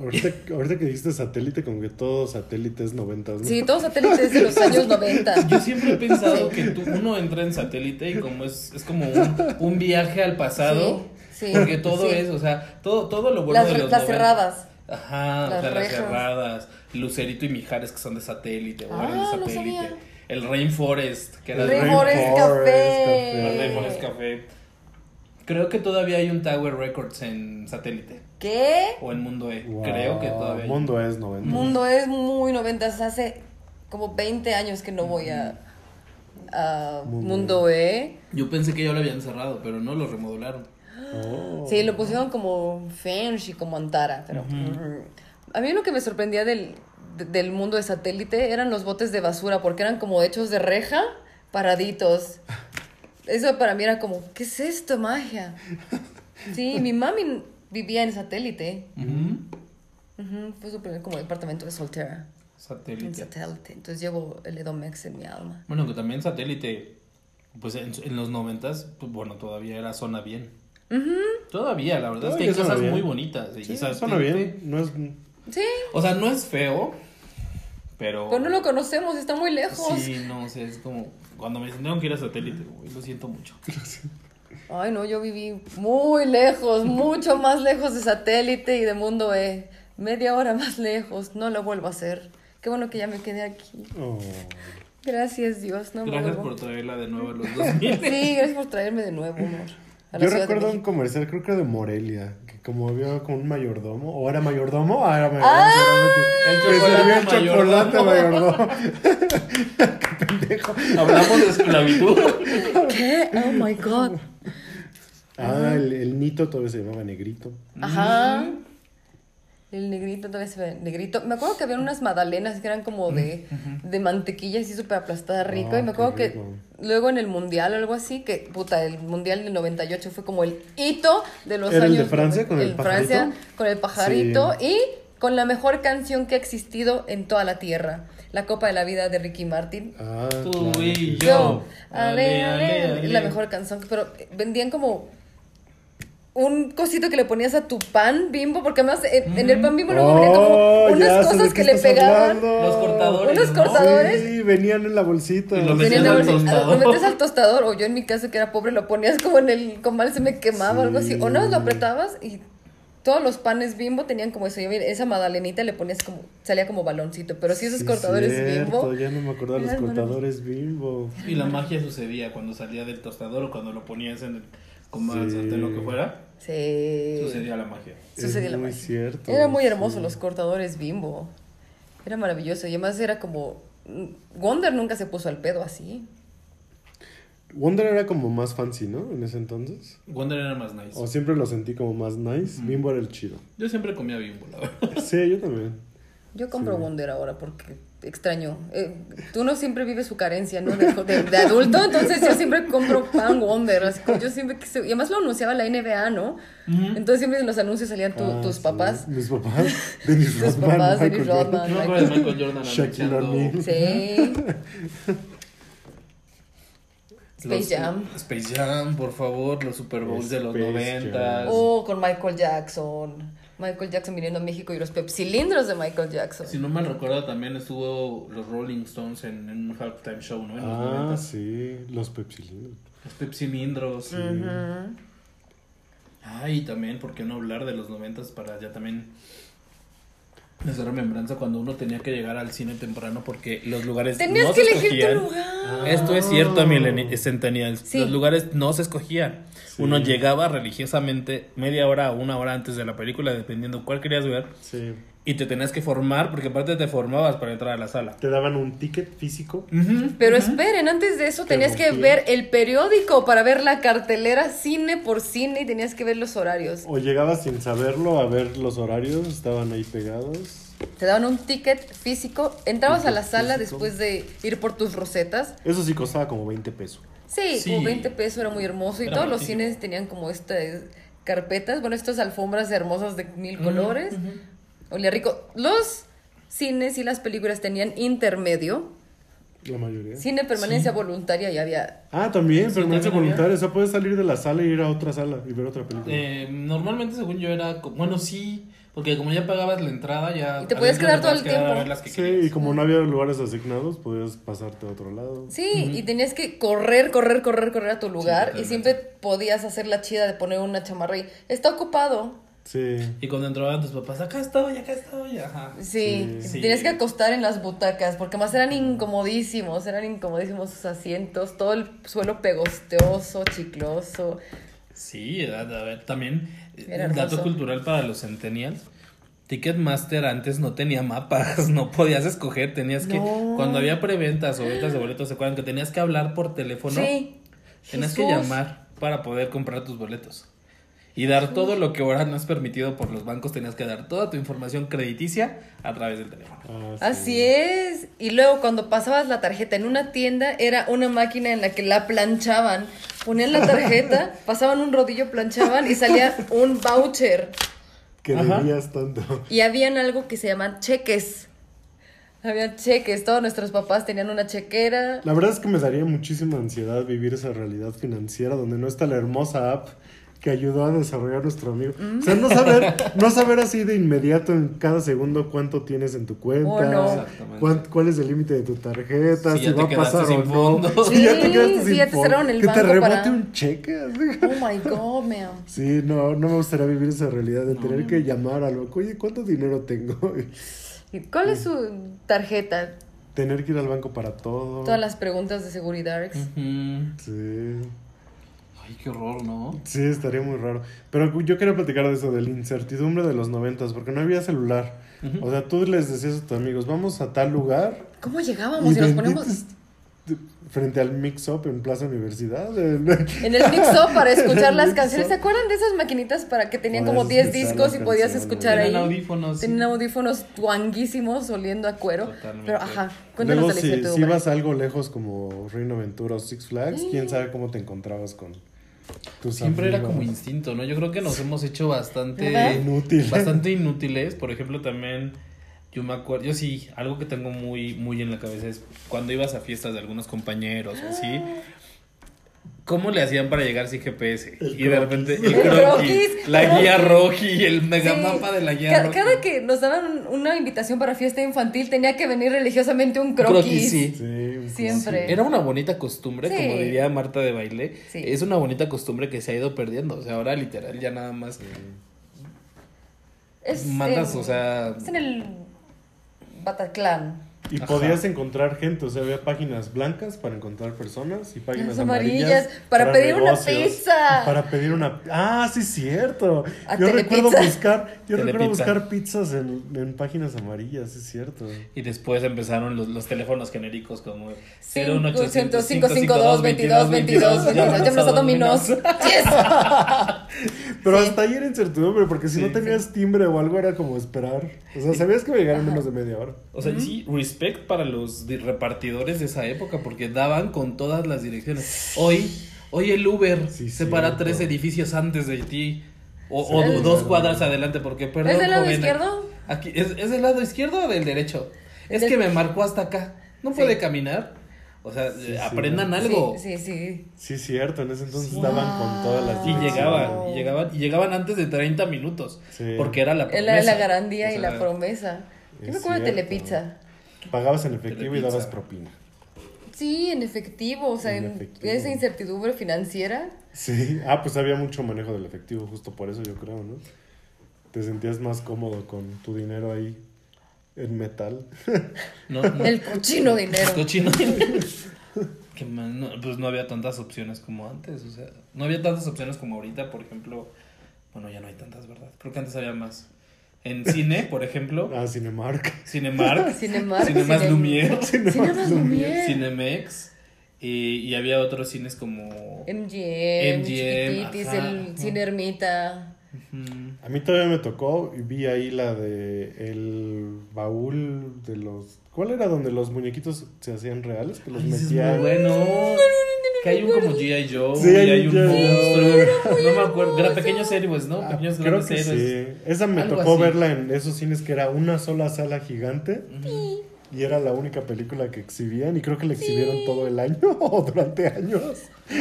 Ahorita, ahorita que dijiste satélite, como que todo satélite es 90. ¿no? Sí, todos satélites de los años 90. Yo siempre he pensado que tú, uno entra en satélite y como es, es como un, un viaje al pasado. Sí, sí, porque todo sí. es, o sea, todo, todo lo bueno Las, de los las 90. cerradas. Ajá, Las o sea, las cerradas, Lucerito y Mijares que son de satélite, Ah, de no satélite. sabía. El Rainforest, que era de Rainforest Rainforest Café. El Rainforest Café. Creo que todavía hay un Tower Records en satélite ¿Qué? o en Mundo E. Wow, Creo que todavía hay. Mundo es 90. Mundo es muy 90. Hace como 20 años que no voy a, a Mundo Mundo E. Yo pensé que ya lo habían cerrado, pero no lo remodelaron. Oh. Sí, lo pusieron como Fancy, como Antara, pero... A mí lo que me sorprendía del, de- del mundo de satélite eran los botes de basura, porque eran como hechos de reja, paraditos. Eso para mí era como, ¿qué es esto, magia? Sí, mi mami vivía en satélite. Ujú, Fue su primer como departamento de soltera. En Satélite. satélite. Entonces llevo el Edomex en mi alma. Bueno, que también satélite, pues en, en los noventas, pues bueno, todavía era zona bien. Todavía, la verdad es que hay cosas bien. muy bonitas. Sí, satélite- suena bien. No es... Sí. O sea, no es feo, Pero. Pero no lo conocemos, está muy lejos. Sí, no, o sea, es como. Cuando me dicen, tengo que ir a satélite, güey, lo siento mucho. Ay, no, yo viví muy lejos, mucho más lejos de satélite y de mundo E. Media hora más lejos, no lo vuelvo a hacer. Qué bueno que ya me quedé aquí. Oh. Gracias, Dios, no me Gracias por traerla de nuevo a los 2000. Sí, gracias por traerme de nuevo, amor. A la Yo recuerdo un comercial, creo que de Morelia, que como había como un mayordomo, o era mayordomo, o era mayordomo. ¡Ah! El servía el chocolate mayordomo. mayordomo. Qué pendejo. Hablamos de esclavitud. ¿Qué? Oh my god. Ah, el, el Nito todavía se llamaba Negrito. Ajá. El negrito todavía se ve negrito. Me acuerdo que habían unas magdalenas que eran como de, de mantequilla así súper aplastada rico. Ah, y me acuerdo qué que luego en el mundial o algo así, que puta, el mundial del 98 fue como el hito de los ¿Era el años. de Francia con el en Francia pajarito? con el pajarito y con la mejor canción que ha existido en toda la tierra. La Copa de la Vida de Ricky Martin. Ah, Tú claro y yo. Yo, ale, Ale, ale, ale, ale. ale. La mejor canción, pero vendían como un cosito que le ponías a tu pan bimbo, porque además en, en el pan bimbo luego venían como Oh, unas cosas que le pegaban. hablando. Los cortadores. Unos ¿no? cortadores. Sí, venían en la bolsita. Y lo Venían metías de al tostador. Lo metes al tostador, o yo en mi caso que era pobre, lo ponías como en el comal, se me quemaba o algo así. O no, lo apretabas y todos los panes bimbo tenían como eso. Yo, mira, esa magdalenita le ponías como, salía como baloncito, pero sí esos Sí, cortadores cierto, bimbo. Ya no me acordaba los cortadores bimbo. Y la magia sucedía cuando salía del tostador o cuando lo ponías en el comal, Sí. sartén, lo que fuera. Sí. Sucedía la magia. Sucedía es la muy magia. cierto. Era muy hermoso sí. los cortadores bimbo. Era maravilloso. Y además era como. Wonder nunca se puso al pedo así. Wonder era como más fancy, ¿no? En ese entonces. Wonder era más nice. O siempre lo sentí como más nice. Bimbo era el chido. Yo siempre comía bimbo, la verdad. Sí, yo también. Yo compro Wonder ahora porque extraño. Eh, tú no siempre vives su carencia, ¿no? De, de- de adulto, entonces yo siempre compro pan Wonder. Así como yo siempre quise. Y además lo anunciaba la NBA, ¿no? Entonces siempre en los anuncios salían tu- Ah, tus sí. papás. Mis papás. Dennis Tus Rodman. papás, Michael Dennis. Rodman. Me acuerdo de Michael Jordan Shaquille. Sí. Space los- Jam. Space Jam, por favor, los Super Bowls de los Space 90. Oh, con Michael Jackson. Michael Jackson viniendo a México y los pepsilindros de Michael Jackson. Si no mal recuerdo, también estuvo los Rolling Stones en, en un halftime show, ¿no? En los Ah, 90. sí. Los pepsilindros. Los Pepsi Lindros. Ujú. Ah, y también, ¿por qué no hablar de los 90 para ya también hacer remembranza cuando uno tenía que llegar al cine temprano porque los lugares Tenías no que se elegir tu escogían. lugar. Esto es cierto, mileni- centennials. Sí. Los lugares no se escogían. Uno llegaba religiosamente media hora o una hora antes de la película, dependiendo cuál querías ver, Sí. Y te tenías que formar, porque aparte te formabas para entrar a la sala. Te daban un ticket físico. Pero esperen, antes de eso Te tenías que ver el periódico para ver la cartelera cine por cine y tenías que ver los horarios. O llegabas sin saberlo a ver los horarios. Estaban ahí pegados. Te daban un ticket físico, entrabas a la sala físico. después de ir por tus rosetas. Eso sí costaba como 20 pesos. Sí, Sí. como 20 pesos era muy hermoso y Era todos los cines tenían como estas carpetas, bueno, estas alfombras hermosas de mil colores. Olía rico. Los cines y las películas tenían intermedio, La mayoría. cine permanencia voluntaria y había Ah, también, permanencia también había. voluntaria. O sea, puedes salir de la sala y ir a otra sala y ver otra película. Eh, normalmente, según yo, era. Bueno, sí, porque como ya pagabas la entrada, ya. Y te podías quedar todo el tiempo. que sí, querías. y como no había lugares asignados, podías pasarte a otro lado. Sí, y tenías que correr, correr, correr, correr a tu lugar y siempre podías hacer la chida de poner una chamarra y está ocupado. Sí. Y cuando entraban tus papás, acá estoy, acá estoy, ajá. Sí, Sí. tenías que acostar en las butacas porque más eran incomodísimos, eran incomodísimos sus asientos, todo el suelo pegosteoso, chicloso. Sí, a, a ver, también, eh, dato cultural para los centennials. Ticketmaster antes no tenía mapas, no podías escoger, tenías que, No. cuando había preventas o ventas de boletos, ¿se acuerdan que tenías que hablar por teléfono? Sí. Tenías que llamar para poder comprar tus boletos. Y dar todo lo que ahora no es permitido por los bancos, tenías que dar toda tu información crediticia a través del teléfono. Ah, sí. Así es. Y luego cuando pasabas la tarjeta en una tienda, era una máquina en la que la planchaban. Ponían la tarjeta, pasaban un rodillo, planchaban y salía un voucher. Que Ajá. debías tanto. Y habían algo que se llaman cheques. Había cheques, todos nuestros papás tenían una chequera. La verdad es que me daría muchísima ansiedad vivir esa realidad financiera donde no está la hermosa app que ayudó a desarrollar nuestro amigo. O sea, no saber, no saber así de inmediato en cada segundo cuánto tienes en tu cuenta, Oh, no. Cuán- cuál es el límite de tu tarjeta, Si si, te va a pasar o no. fondos. Si ya te Sí, quedaste sí, sin ya te fondos. cerraron el Que te banco rebote para- un cheque. así. Oh my god, man. Sí, no, no me gustaría vivir esa realidad de tener que llamar a lo oye, ¿cuánto dinero tengo? ¿Y ¿Cuál es su tarjeta? tener que ir al banco para todo. Todas las preguntas de seguridad. Ujú. Sí. Ay, qué horror, ¿no? Sí, estaría muy raro. Pero yo quería platicar de eso, de la incertidumbre de los noventas, porque no había celular. O sea, tú les decías a tus amigos, vamos a tal lugar ¿Cómo llegábamos? Y nos ponemos frente al mix-up en Plaza Universidad. en el mix-up para escuchar las canciones. ¿Se acuerdan de esas maquinitas para que tenían como Podías 10 escuchar discos y podías escuchar ahí? Tenían audífonos. Tenían audífonos tuanguísimos oliendo a cuero. Totalmente. Pero ajá, cuéntanos Luego, si, si ibas algo lejos como Reino Aventura o Six Flags, quién sabe cómo te encontrabas con tus Siempre era como instinto, ¿no? Yo creo que nos hemos hecho bastante ¿Verdad? Inútil. bastante inútiles. Por ejemplo, también yo me acuerdo, yo sí, algo que tengo muy muy en la cabeza es cuando ibas a fiestas de algunos compañeros o así. ¿Cómo le hacían para llegar sin GPS? El y de repente el, El croquis, croquis, la guía roji, el mega Sí. mapa de la guía Ca- roji. Cada, que nos daban una invitación para fiesta infantil tenía que venir religiosamente un croquis. Croquis, sí. Sí, Siempre. Era una bonita costumbre, Sí. como diría Marta de baile. Sí. Es una bonita costumbre que se ha ido perdiendo. O sea, ahora literal ya nada más Es mandas, en- o sea, Es en el Bataclan. Y Ajá. podías encontrar gente, o sea, había páginas blancas para encontrar personas y páginas Las amarillas, amarillas, para pedir una pizza. Para pedir una Ah, sí, cierto. A Yo Telepizza. recuerdo buscar, yo Telepizza. recuerdo buscar pizzas en, en páginas amarillas, es cierto. Y después empezaron los, los teléfonos genéricos como 0800 552 22 22 Llámanos a Dominos. Yes. Pero Sí. hasta ahí era incertidumbre, porque si Sí, no tenías timbre o algo era como esperar. O sea, sabías que iba a llegar en menos de media hora. O sea, sí, respect para los repartidores de esa época, porque daban con todas las direcciones. Hoy, hoy el Uber Sí, se para tres edificios antes de ti. O, Sí. o do- dos cuadras adelante, porque perdón. ¿Es del lado joven, izquierdo? Aquí, ¿es, ¿Es del lado izquierdo o del derecho? Es Del- que me marcó hasta acá. No puede caminar. O sea, sí. aprendan algo. Sí, sí, sí. Sí, cierto, en ese entonces daban con todas las Y direcciones. llegaban, y llegaban, y llegaban antes de 30 minutos. Sí. Porque era la Es promesa. la, la garantía O y sea, la promesa. Yo me acuerdo de. Telepizza. Pagabas en efectivo y dabas propina. Sí, en efectivo, o sea, En efectivo. esa incertidumbre financiera. Sí, ah, pues había mucho manejo del efectivo, justo por eso yo creo, ¿no? Te sentías más cómodo con tu dinero ahí en metal. No, no. El cochino dinero. Cochino. Que más, no, pues no había tantas opciones como antes, o sea, no había tantas opciones como ahorita, por ejemplo, bueno, ya no hay tantas, ¿verdad? Creo que antes había más. En cine, por ejemplo, Ah, Cinemark. Cinemark, Cinemark. Cinemas Cine- Lumière, Cinemas Lumière. Cinemex, y, y había otros cines como... MGM, MGM, Chiquititis, ajá, el ajá. Cine Ermita. A mí todavía me tocó y vi ahí la de el baúl de los... ¿Cuál era donde los muñequitos se hacían reales? Que los Ay, es metían... muy bueno. Que hay un como G.I. Joe, Sí, y hay un monstruo. No me acuerdo. Era pequeños héroes, ¿no? Ah, Pequeños creo grandes que héroes. sí. Esa me Algo tocó así. verla en esos cines que era una sola sala gigante y era la única película que exhibían y creo que la exhibieron todo el año o durante años.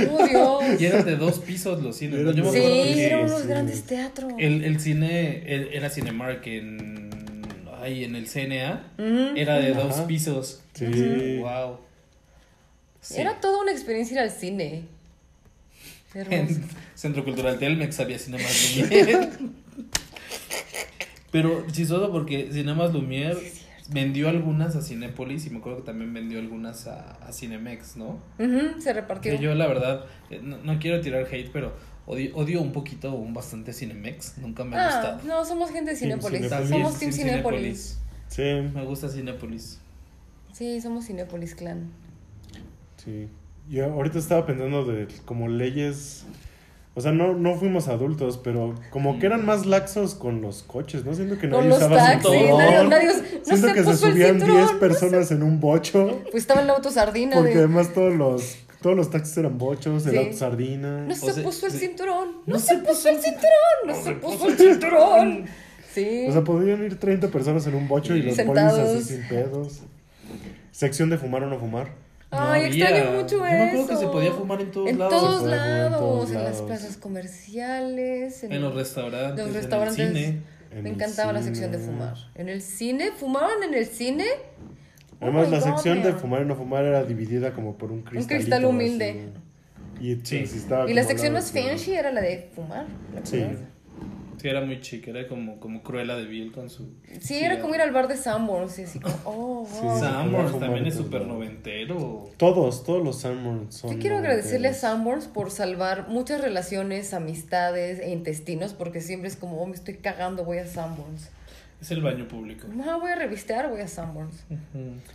Oh, Dios. Y eran de dos pisos los cines. Yo me acuerdo Sí, eran unos sí. grandes teatros. el, el cine el- era Cinemark en, ay, en el CNA. Era de dos pisos. Sí. Wow. Era toda una experiencia ir al cine. En Centro Cultural Telmex había Cinemas Lumière. Pero chistoso porque Cinemas Lumière vendió algunas a Cinépolis y me acuerdo que también vendió algunas a, a Cinemex, ¿no? Ujú, se repartió. Que yo la verdad, eh, no, no quiero tirar hate, pero odio, odio un poquito o un bastante Cinemex. Nunca me ha Ah, gustado. no, somos gente de Cinépolis. Somos Team Cinépolis. Sí, Me gusta Cinépolis. Sí, somos Cinépolis Clan. sí. Yo ahorita estaba pensando de como leyes... O sea, no, no fuimos adultos, pero como que eran más laxos con los coches, ¿no? Siento que Con nadie los usaba taxis, cinturón. nadie, nadie no Siento se que se subían cinturón. 10 personas en un bocho. Pues estaba en la autosardina Porque de... además todos los, todos los taxis eran bochos, el Sí. auto sardina. No se puso el cinturón. No, se puso el cinturón. No se puso el cinturón. Sí. O sea, podían ir 30 personas en un bocho y los polis Sentados. así sin pedos. Sección de fumar o no fumar. No Ay, había. extraño mucho Yo eso. me acuerdo que se podía fumar en todos en lados. Todos fumar en lados, todos en las lados. plazas comerciales, en, En los restaurantes, los restaurantes. en el cine. En Me encantaba la sección de fumar. En el cine, ¿fumaban en el cine? Oh Además, la God, sección de fumar y no fumar era dividida como por un cristal. cristal humilde. Y Sí. sí, estaba Y la sección más fancy era la de fumar. la Sí. Sí, era muy chica, era como, como Cruella de Vil con su... Sí, era como ir al bar de Sanborns y así como, oh, Sí, wow. sí. Sanborns también es súper noventero. Todos, todos los Sanborns son. Yo quiero agradecerle a noventeros. Sanborns por salvar muchas relaciones, amistades e intestinos, porque siempre es como, oh, me estoy cagando, voy a Sanborns. Es el baño público. No, voy a revistear, voy a Sanborns.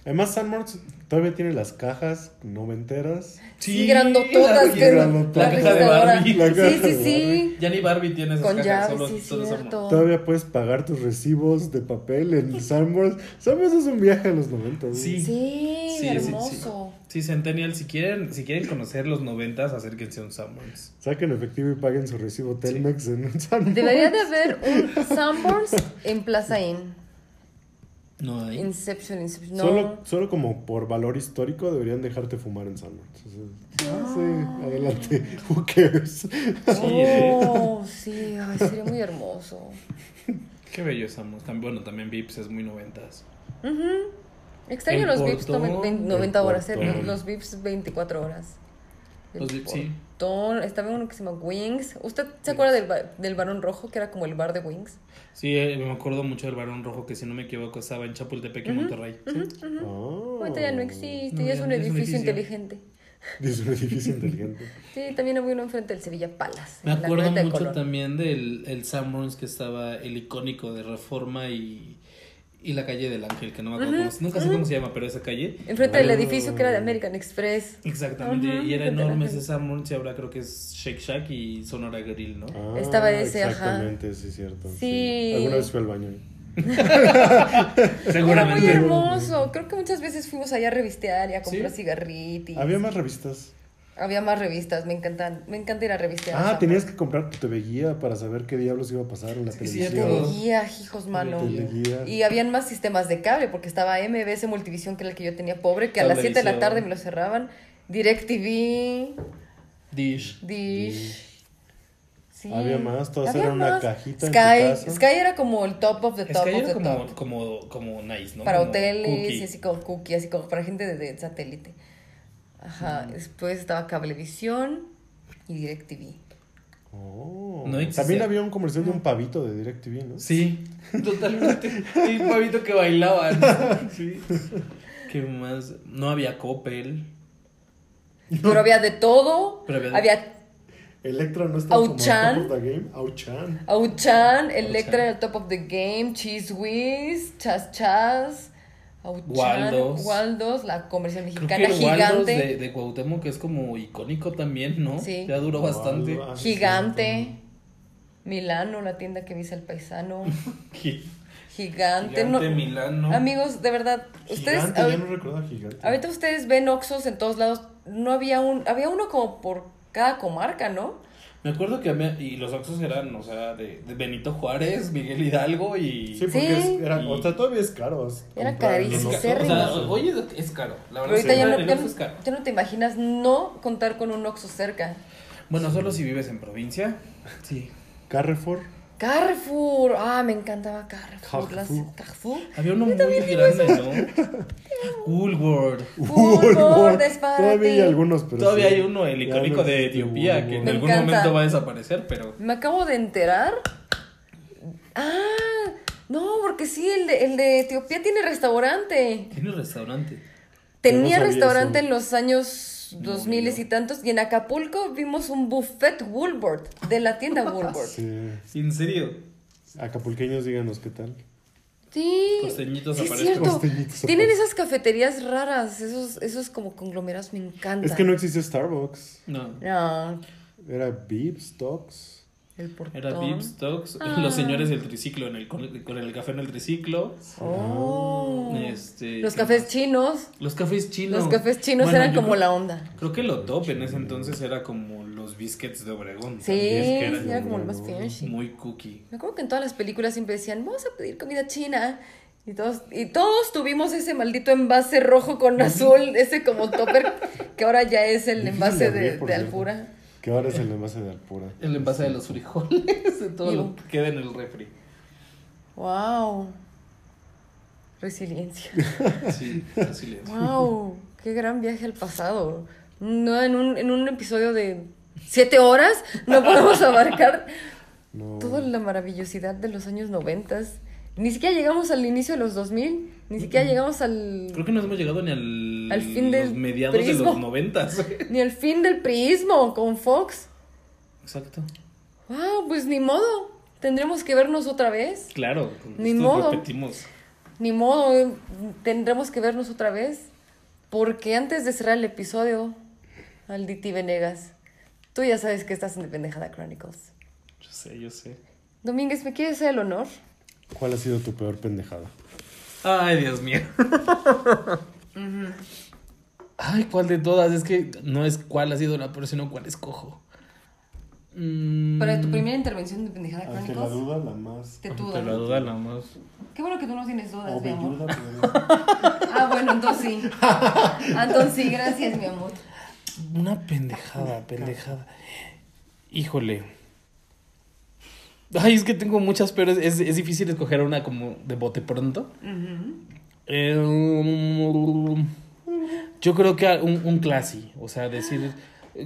Además, Sanborns todavía tiene las cajas noventeras. Sí, grandototas, la- que grandotota. la La caja de. Barbie. La Sí, caja sí, de sí. Ya ni Barbie tiene esas Con cajas, llaves, solo, sí, solo. Todavía puedes pagar tus recibos de papel en Sanborns. Sanborns es un viaje a los noventas. Sí. Sí, Sí, sí, hermoso. Sí, Centennial, si quieren, si quieren conocer los noventas, acérquense a un Sanborns. Saquen efectivo y paguen su recibo Telmex en un Sanborns. Debería de haber un Sanborns en Plaza Inn. No hay. Inception, Inception. No. Solo, solo como por valor histórico deberían dejarte fumar en Sanborns. O sea, ah, sí, adelante. Who cares? Oh, sí, ay, sería muy hermoso. Qué bello Sanborns. Bueno, también Vips es muy noventas. Extraño El los VIPs portón, noven- vein- 90 el horas, eh, los VIPs 24 horas. El Los VIPs, sí. portón, estaba uno que se llama Wings. ¿Usted se acuerda del, del Barón Rojo, que era como el bar de Wings? Sí, eh, me acuerdo mucho del Barón Rojo, que si no me equivoco estaba en Chapultepec, en Monterrey. Sí. Oh. Ahorita ya no existe, No, ya es ya un no es un edificio edificio. inteligente. Es un edificio inteligente. Sí, también había uno enfrente del Sevilla Palace. Me acuerdo de mucho también del el Sanborns que estaba el icónico de Reforma y, y la calle del Ángel, que no me acuerdo cómo nunca sé cómo se llama, pero esa calle. Enfrente del Ah. edificio que era de American Express. Exactamente, y era enorme Sanborns y ahora creo que es Shake Shack y Sonora Grill, ¿no? Ah, Estaba ese, ajá. Exactamente, sí, cierto. Sí. Alguna vez fui al baño. ahí. Era muy hermoso. Creo que muchas veces fuimos allá a revistear y a comprar Sí. cigarritos. Había más revistas. Había más revistas, me encantan. Me encanta ir a revistear. Ah, tenías que comprar tu TV guía para saber qué diablos iba a pasar en la Sí, televisión. cierto. Teleguía, hijos, mano. Teleguía. Y habían más sistemas de cable, porque estaba MBS Multivisión, que era el que yo tenía pobre, que a las 7 de la tarde me lo cerraban. DirecTV, Dish. Dish. Sí. Había más, todas eran una cajita en Sky, tu casa. Sky era como el top of the top Sky of era the como, top. como, como nice, ¿no? Para Como hoteles cookie. y así como cookie, así como para gente de, de satélite. Ajá, después estaba Cablevisión y DirecTV. Oh. No. También había un comercial de un pavito de DirecTV, ¿no? Sí, totalmente. Y un pavito que bailaban. Sí. ¿Qué más? No había Coppel. Pero había de todo. Pero había de- había Electra no estaba Auchan. top of the game. Auchan. Auchan, Electra era el top of the game, Cheese Whiz, Chas Chas, Auchan, Waldos. Waldos, la comercial Creo mexicana que el Waldos gigante, de, de Cuauhtémoc que es como icónico también, ¿no? Sí. Ya duró bastante. Ah, sí, gigante, Milano, la tienda que visa el paisano, Gi- gigante, Gigante no- Milano. amigos, de verdad, ustedes, Gigante, ahori- ya no recordaba gigante. ahorita ustedes ven Oxxos en todos lados, no había un, había uno como por cada comarca, ¿no? Me acuerdo que había, y los Oxxos eran, o sea, de, de Benito Juárez, Miguel Hidalgo y... Sí, porque Sí. es- era, Y- o sea, todavía es caro. es Era carísimo. O sea, oye, es caro. La verdad, ahorita sí, ya no, ya, no- es caro. ya no te imaginas no contar con un Oxxo cerca. Bueno, solo si vives en provincia. Sí. Carrefour. Carrefour, ah, me encantaba Carrefour. las- Carrefour. Carrefour. Había uno muy grande, ¿no? Woolworth. Woolworth Todavía hay algunos, pero Todavía sí. hay uno, el icónico no de Etiopía, que en. Me algún encanta. momento va a desaparecer, pero... Me acabo de enterar. Ah, no, porque sí, el de, el de Etiopía tiene restaurante. Tiene restaurante. Tenía no restaurante eso. en los años 2000 y tantos. Y en Acapulco vimos un buffet Woolworth de la tienda Woolworth. Sí. ¿En serio? Acapulqueños, díganos qué tal. Sí. Costeñitos sí es cierto. Costeñitos Tienen esas cafeterías raras, esos, esos como conglomerados me encantan. Es que no existía Starbucks. No. No, Era Beeps, Talks. El portón. Era Vips, Stocks, Ah. los señores del triciclo, en el, con, el, con el café en el triciclo. Oh. Este, Los ¿qué cafés más? chinos. Los cafés chinos. Los cafés chinos Bueno, eran como creo- la onda. Creo que lo top en ese entonces era como los biscuits de Obregón. Sí, era como lo más fancy. muy cookie. Me acuerdo que en todas las películas siempre decían, vamos a pedir comida china. Y todos, y todos tuvimos ese maldito envase rojo con azul, ese como topper, que ahora ya es el envase de. Alpura. Que ahora es el envase de Alpura. El envase de los frijoles, de todo lo que queda en el refri. ¡Wow! Resiliencia. Sí, le ¡Wow! ¡Qué gran viaje al pasado! No, en un, en un episodio de siete horas no podemos abarcar No. toda la maravillosidad de los años noventas. Ni siquiera llegamos al inicio de los 2000, ni siquiera llegamos al... Creo que no hemos llegado ni al, Al fin los del mediados de prismo. los noventas. Ni al fin del priismo con Fox. Exacto. ¡Wow! Pues ni modo. Tendremos que vernos otra vez. Claro. Ni modo. repetimos. Ni modo, eh, tendremos que vernos otra vez. Porque antes de cerrar el episodio, Alditi Venegas, tú ya sabes que estás en The Pendejada Chronicles. Yo sé, yo sé. Domínguez, ¿me quieres hacer el honor? ¿Cuál ha sido tu peor pendejada? Ay, Dios mío. Ay, ¿cuál de todas? Es que no es cuál ha sido la peor, sino cuál escojo. Mm, Para tu primera intervención de Pendejada Ante Chronicles, la duda, la más. te duda. la duda nada más. Qué bueno que tú no tienes dudas, mi amor. Pero- Ah, bueno, entonces sí. Ah, Entonces sí, gracias, mi amor. Una pendejada, pendejada. Híjole. Ay, es que tengo muchas, pero es, es, difícil escoger una como de bote pronto. Eh, yo creo que un, un clasi, o sea, decir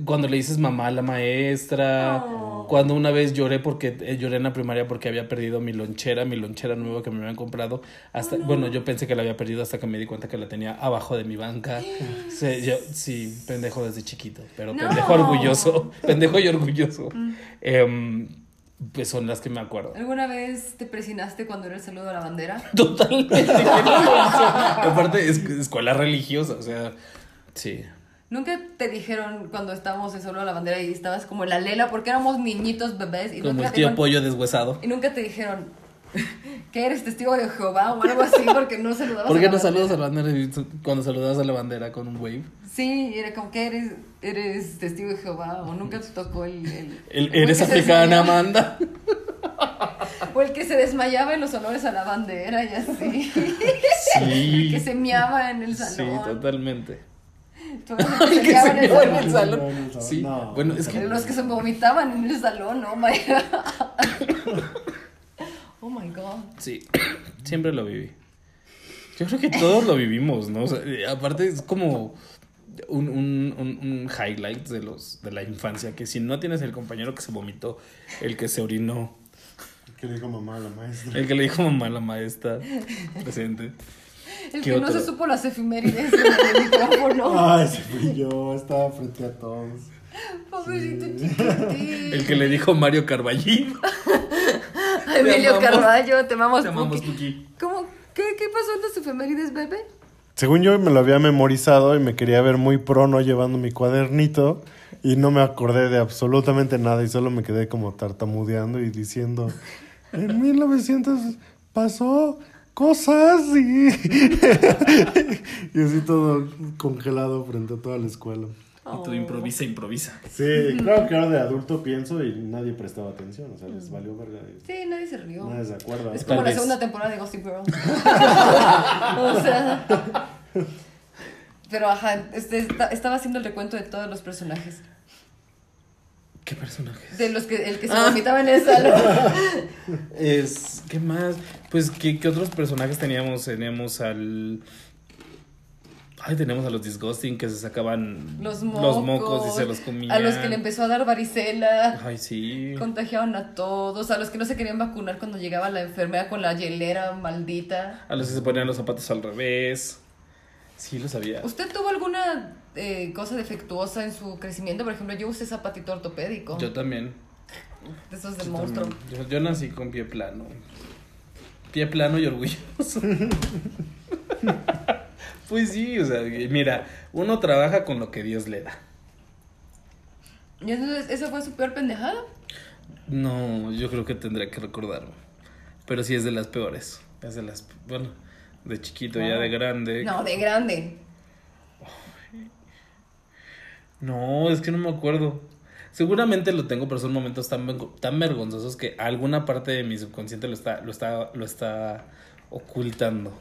cuando le dices mamá a la maestra, cuando una vez lloré porque eh, lloré en la primaria porque había perdido mi lonchera, mi lonchera nueva que me habían comprado, hasta bueno, yo pensé que la había perdido hasta que me di cuenta que la tenía abajo de mi banca. Sí, yo- sí, pendejo desde chiquito, pero No. pendejo orgulloso, pendejo y orgulloso. Em, pues son las que me acuerdo. ¿Alguna vez te presinaste cuando era el saludo a la bandera? Totalmente. Aparte, es escuela religiosa, o sea, sí. ¿Nunca te dijeron cuando estábamos en saludo a la bandera y estabas como en la lela porque éramos niñitos bebés y Como nunca el tío dijeron- pollo deshuesado. Y nunca te dijeron que eres testigo de Jehová o algo así porque no saludabas ¿Por a qué la no bandera? saludas a la bandera cuando saludas a la bandera con un wave? Sí, era como que eres, eres testigo de Jehová o nunca te tocó el... el- El- eres africana, Amanda. O el que se desmayaba en los honores a la bandera y así. Sí. el que se miaba en el Sí, salón. totalmente. Tú eres el que se en el en salón. el salón. No. Sí, No. bueno, es que Los que se vomitaban en el salón, oh my god. Oh my god. sí, siempre lo viví. Yo creo que todos lo vivimos, ¿no? O sea, aparte es como un, un, un, un highlight de los de la infancia, que si no tienes el compañero que se vomitó, el que se orinó, ¿Qué le dijo mamá a la maestra? el que le dijo mamá a la maestra presente. El ¿Qué que no se supo las efemérides en el micrófono. Ay, se fui yo, estaba frente a todos. Pobrecito chiquitín. El que le dijo Mario Carballín. Emilio amamos. Carballo, te amamos, Te amamos, Puki. Puki. ¿Cómo? ¿Qué, ¿Qué pasó en las efemérides, bebé? Según yo me lo había memorizado y me quería ver muy prono llevando mi cuadernito y no me acordé de absolutamente nada y solo me quedé como tartamudeando y diciendo, en 1900 pasó cosas y... y así todo congelado frente a toda la escuela. Y tú improvisa, improvisa. Sí, claro que ahora de adulto pienso y nadie prestaba atención, o sea, les valió verga. y Sí, nadie se rió. Nadie se acuerda. Es como la vez. segunda temporada de Gossip Girl. o sea. Pero ajá, este, esta- estaba haciendo el recuento de todos los personajes. ¿Qué personajes? De los que el que se Ah. vomitaba en el salón. Es. ¿Qué más? Pues, ¿qué, qué otros personajes teníamos? Teníamos al. Ay, tenemos a los Disgusting que se sacaban Los mocos. mocos y se los comían. A los que le empezó a dar varicela. Ay, sí. Contagiaban a todos. A los que no se querían vacunar cuando llegaba la enfermera con la hielera maldita. A los que se ponían los zapatos al revés. Sí, lo sabía. ¿Usted tuvo alguna eh, cosa defectuosa en su crecimiento? Por ejemplo, yo usé zapatito ortopédico. Yo también. de esos del Yo monstruo. yo nací con pie plano. Pie plano y orgulloso. pues sí, o sea, mira, uno trabaja con lo que Dios le da. ¿Y entonces esa fue su peor pendejada? No, yo creo que tendría que recordarlo. Pero sí es de las peores. Es de las. Bueno, de chiquito, ya de grande. No, de grande. No, es que no me acuerdo. Seguramente lo tengo, pero son momentos tan, tan vergonzosos que alguna parte de mi subconsciente lo está, lo está, lo está ocultando.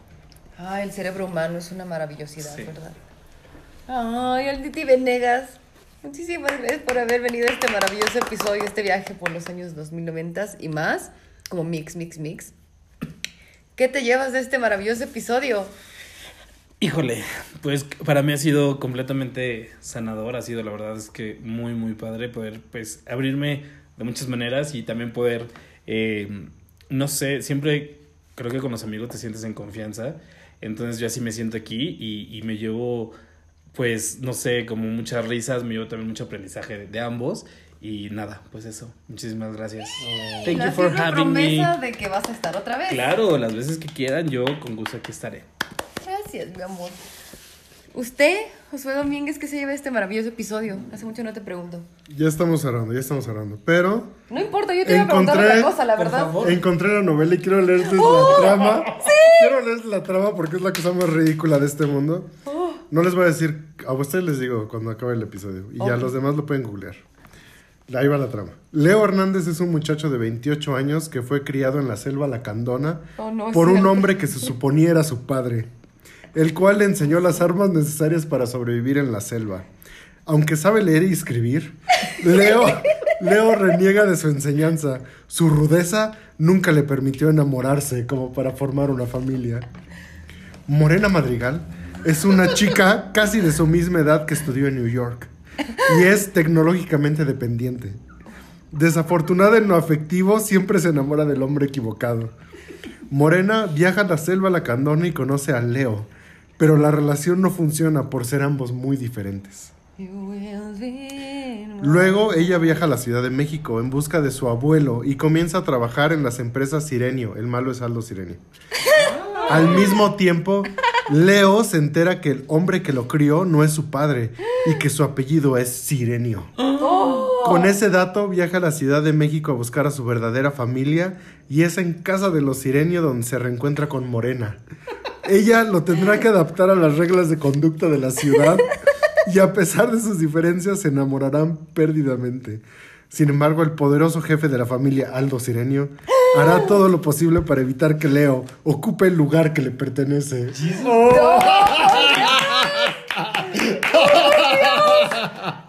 Ay, el cerebro humano es una maravillosidad, Sí. ¿verdad? Ay, el Titi Venegas. Muchísimas gracias por haber venido a este maravilloso episodio, este viaje por los años 2090 y más, como mix, mix, mix. ¿Qué te llevas de este maravilloso episodio? Híjole, pues para mí ha sido completamente sanador, ha sido la verdad es que muy muy padre poder pues abrirme de muchas maneras y también poder, eh, no sé, siempre creo que con los amigos te sientes en confianza, entonces yo así me siento aquí y, y me llevo pues no sé, como muchas risas, me llevo también mucho aprendizaje de, de ambos y nada, pues eso, muchísimas gracias. Thank La you for having me. promesa de que vas a estar otra vez. Claro, las veces que quieran yo con gusto aquí estaré. Gracias, mi amor. Usted, Josué Domínguez, ¿qué se lleva este maravilloso episodio? Hace mucho no te pregunto. Ya estamos cerrando, ya estamos cerrando. Pero No importa, yo te iba a preguntar otra cosa, la por verdad. favor. encontré la novela y quiero leerles ¡Oh! la trama. Quiero leerles la trama porque es la cosa más ridícula de este mundo. ¡Oh! No les voy a decir, a ustedes les digo cuando acabe el episodio. Y ya Ok. los demás lo pueden googlear. Ahí va la trama. Leo Hernández es un muchacho de 28 años que fue criado en la selva lacandona Oh, no, por un hombre que se suponía era su padre, el cual le enseñó las armas necesarias para sobrevivir en la selva. Aunque sabe leer y escribir, Leo, Leo reniega de su enseñanza. Su rudeza nunca le permitió enamorarse como para formar una familia. Morena Madrigal es una chica casi de su misma edad que estudió en New York y es tecnológicamente dependiente. Desafortunada en lo afectivo, siempre se enamora del hombre equivocado. Morena viaja a la selva lacandona y conoce a Leo, pero la relación no funciona por ser ambos muy diferentes. Luego ella viaja a la Ciudad de México en busca de su abuelo y comienza a trabajar en las empresas Sirenio. El malo es Aldo Sirenio. Al mismo tiempo, Leo se entera que el hombre que lo crió no es su padre y que su apellido es Sirenio. Con ese dato viaja a la Ciudad de México a buscar a su verdadera familia y es en casa de los Sirenio donde se reencuentra con Morena. Ella lo tendrá que adaptar a las reglas de conducta de la ciudad y a pesar de sus diferencias se enamorarán perdidamente. Sin embargo, el poderoso jefe de la familia, Aldo Sirenio, hará todo lo posible para evitar que Leo ocupe el lugar que le pertenece.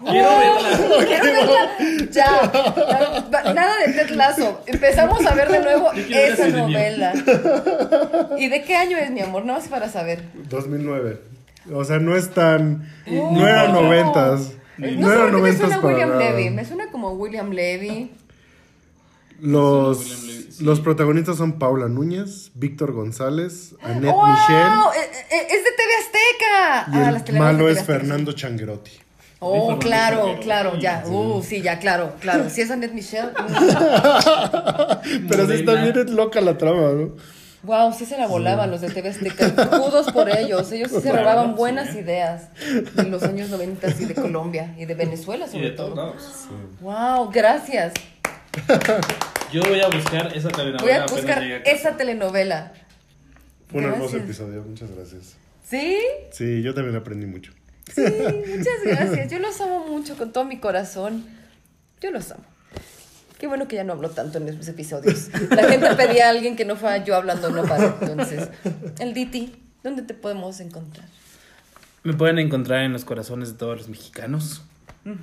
Quiero verla. Quiero verla. Ya, ya, va- nada de Ted Lasso. Empezamos a ver de nuevo esa novela. ¿Y de qué año es, mi amor? No es para saber. 2009. O sea, no es tan... No eran noventas. No, No sé eran qué me noventas suena para William nada. Levy. Me suena como William Levy. Los, William Levy, sí. los protagonistas son Paula Núñez, Víctor González, Annette ¡Wow! Michel Eh, eh, ¡Es de TV Azteca! y Ah, las el malo es. Fernando Changuerotti. Oh, claro, claro, ya. Uh, sí, ya, claro, claro. Si es Annette Michelle. Pero sí está bien loca la trama, ¿no? wow, sí se la volaban los de TV Azteca. Kudos por ellos. Ellos sí se robaban buenas ideas de los años 90 y de Colombia y de Venezuela, Y sobre de todos todo. lados. Wow, gracias. Yo voy a buscar esa telenovela. Voy a buscar esa telenovela. Fue un hermoso episodio, muchas gracias. ¿Sí? Sí, yo también aprendí mucho. Sí, muchas gracias. Yo los amo mucho con todo mi corazón. Yo los amo. Qué bueno que ya no hablo tanto en esos episodios. La gente pedía a alguien que no fuera yo hablando, no para. Entonces, el Diti, ¿dónde te podemos encontrar? Me pueden encontrar en los corazones de todos los mexicanos.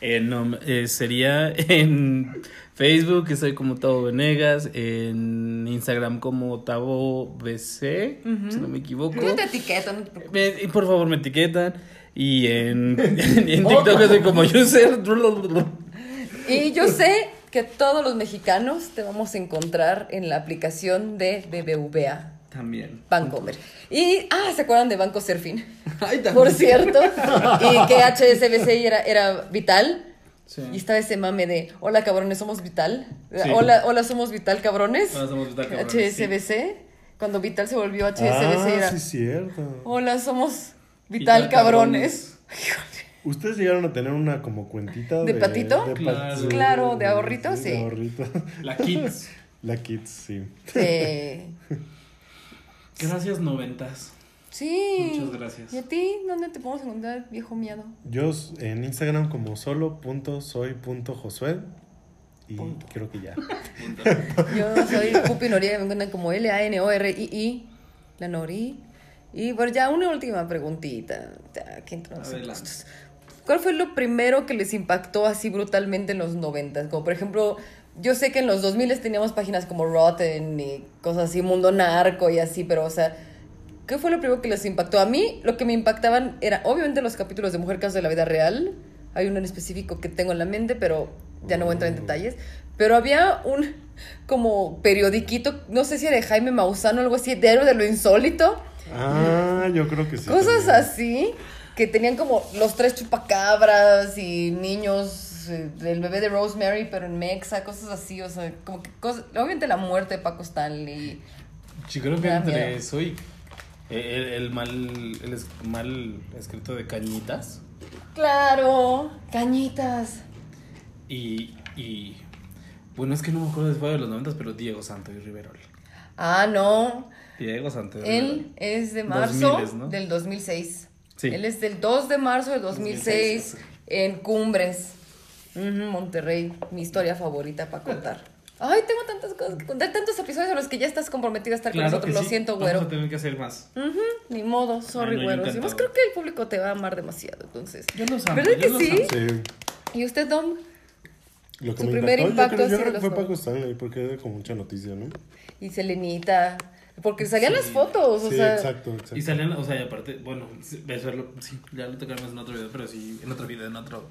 Eh, no, eh, sería en Facebook, que soy como Tavo Venegas, en Instagram como Tavo BC, si no me equivoco. No te etiqueto, no te. Me- por favor me etiquetan. Y en, en, en TikTok soy como user. Y yo sé que todos los mexicanos te vamos a encontrar en la aplicación de BBVA. También. Bancomer. Y, ah, ¿se acuerdan de Banco Serfín? Ay, también. Por cierto. Y que HSBC era, era vital. Sí. Y estaba ese mame de, hola cabrones, somos vital. Sí. Hola, hola, somos vital cabrones. Ahora somos Vital Cabrones, HSBC. Cuando Vital se volvió HSBC ah, era, sí, cierto. hola, somos vital, Vital cabrones. ¿Ustedes llegaron a tener una como cuentita ¿De patito? pat- Claro. sí, Claro, ¿de ahorrito? Sí. De ahorrito. La Kids. La Kids, sí. Sí. Gracias, noventas. Sí. Muchas gracias. ¿Y a ti? ¿Dónde te podemos encontrar, viejo miado? Yo en Instagram como solo.soy.josué Y creo que ya. Yo soy Pupi Noriega, me encuentran como L-A-N-O-R-I-I, la Nori. Y bueno, ya una última preguntita. Ya, ¿qué entramos en Adelante. gustos? ¿Cuál fue lo primero que les impactó así brutalmente en los 90? Como por ejemplo, yo sé que en los 2000 teníamos páginas como Rotten y cosas así, Mundo Narco y así, pero o sea, ¿qué fue lo primero que les impactó? A mí lo que me impactaban era obviamente los capítulos de Mujer Casos de la Vida Real. Hay uno en específico que tengo en la mente, pero ya no voy a entrar en detalles. Pero había un como periodiquito, no sé si era de Jaime Maussan o algo así, diario de lo insólito. Ah, yo creo que sí. Cosas también. así, que tenían como los tres chupacabras y niños, eh, el bebé de Rosemary, pero en Mexa, cosas así, o sea, como que cosas, obviamente la muerte de Paco Stanley. Yo creo que entre miedo. eso y el, el mal, el mal escrito de Cañitas Claro, cañitas. y, y bueno, es que no me acuerdo si fue de los 90, pero Diego Santo y Riverol. Ah, no, Diego Santo él es de marzo 2000s, ¿no? del 2006. Sí. Él es del 2 de marzo del 2006 2006, en Cumbres, Monterrey, mi historia favorita para contar. Ay, tengo tantas cosas que contar, tantos episodios en los que ya estás comprometido a estar Claro con que nosotros. Lo siento, Vamos güero. a tener que hacer más. Ujú, ni modo, sorry, Ay, no, güero. encantado. Además, creo que el público te va a amar demasiado, entonces. Yo los amo, ¿Verdad yo que los sí? amo. Sí. ¿Y usted, Dom? Lo que Su me primer impactó, impacto yo creo, yo creo que fue Paco Stanley, porque era como mucha noticia, ¿no? Y Selenita. Porque salían Sí. las fotos, o sí, sea. exacto, exacto. Y salían, o sea, y aparte, bueno, sí, ya lo tocaremos en otro video, pero sí, en otro video, en otro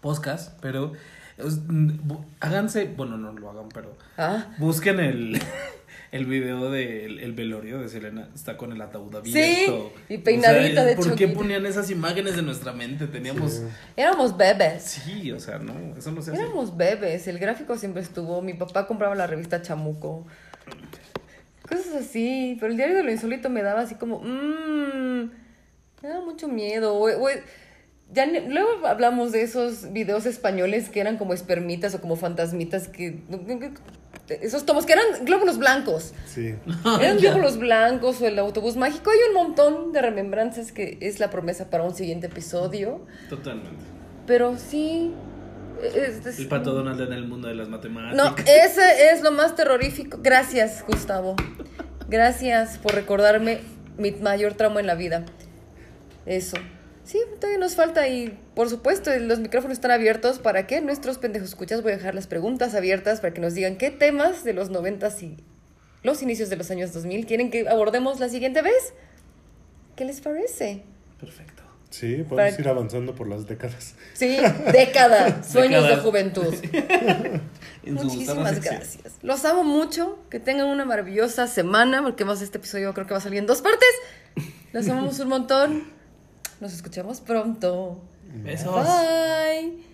podcast, pero es- mm, háganse, bueno, no lo hagan, pero Ah. busquen el, el video del el velorio de Selena, está con el ataúd abierto. y peinadita O sea, de ¿Por qué ponían esas imágenes en nuestra mente? Teníamos, Sí. Éramos bebés. sí, o sea, no, eso no se hace. Éramos bebés. El gráfico siempre estuvo. Mi papá compraba la revista Chamuco. Cosas así. Pero el diario de lo insólito me daba así como. Mmm. Me daba mucho miedo. o- o- ya luego hablamos de esos videos españoles que eran como espermitas o como fantasmitas que. Esos tomos que eran glóbulos blancos. Sí. Eran glóbulos blancos o el autobús mágico. Hay un montón de remembranzas que es la promesa para un siguiente episodio. Totalmente. Pero sí. es- es- El pato Donald en el mundo de las matemáticas. no, ese es lo más terrorífico. Gracias, Gustavo. Gracias por recordarme mi mayor trauma en la vida. Eso. Sí, todavía nos falta y por supuesto los micrófonos están abiertos para que nuestros pendejos escuchas voy a dejar las preguntas abiertas para que nos digan qué temas de los 90 y los inicios de los años 2000 quieren que abordemos la siguiente vez. ¿Qué les parece? Perfecto. Sí, podemos Para- ir avanzando por las décadas. Sí, década, sueños de juventud. Muchísimas gracias. Los amo mucho. Que tengan una maravillosa semana. Porque más este episodio creo que va a salir en dos partes. Los amamos un montón. Nos escuchamos pronto. Besos. Bye.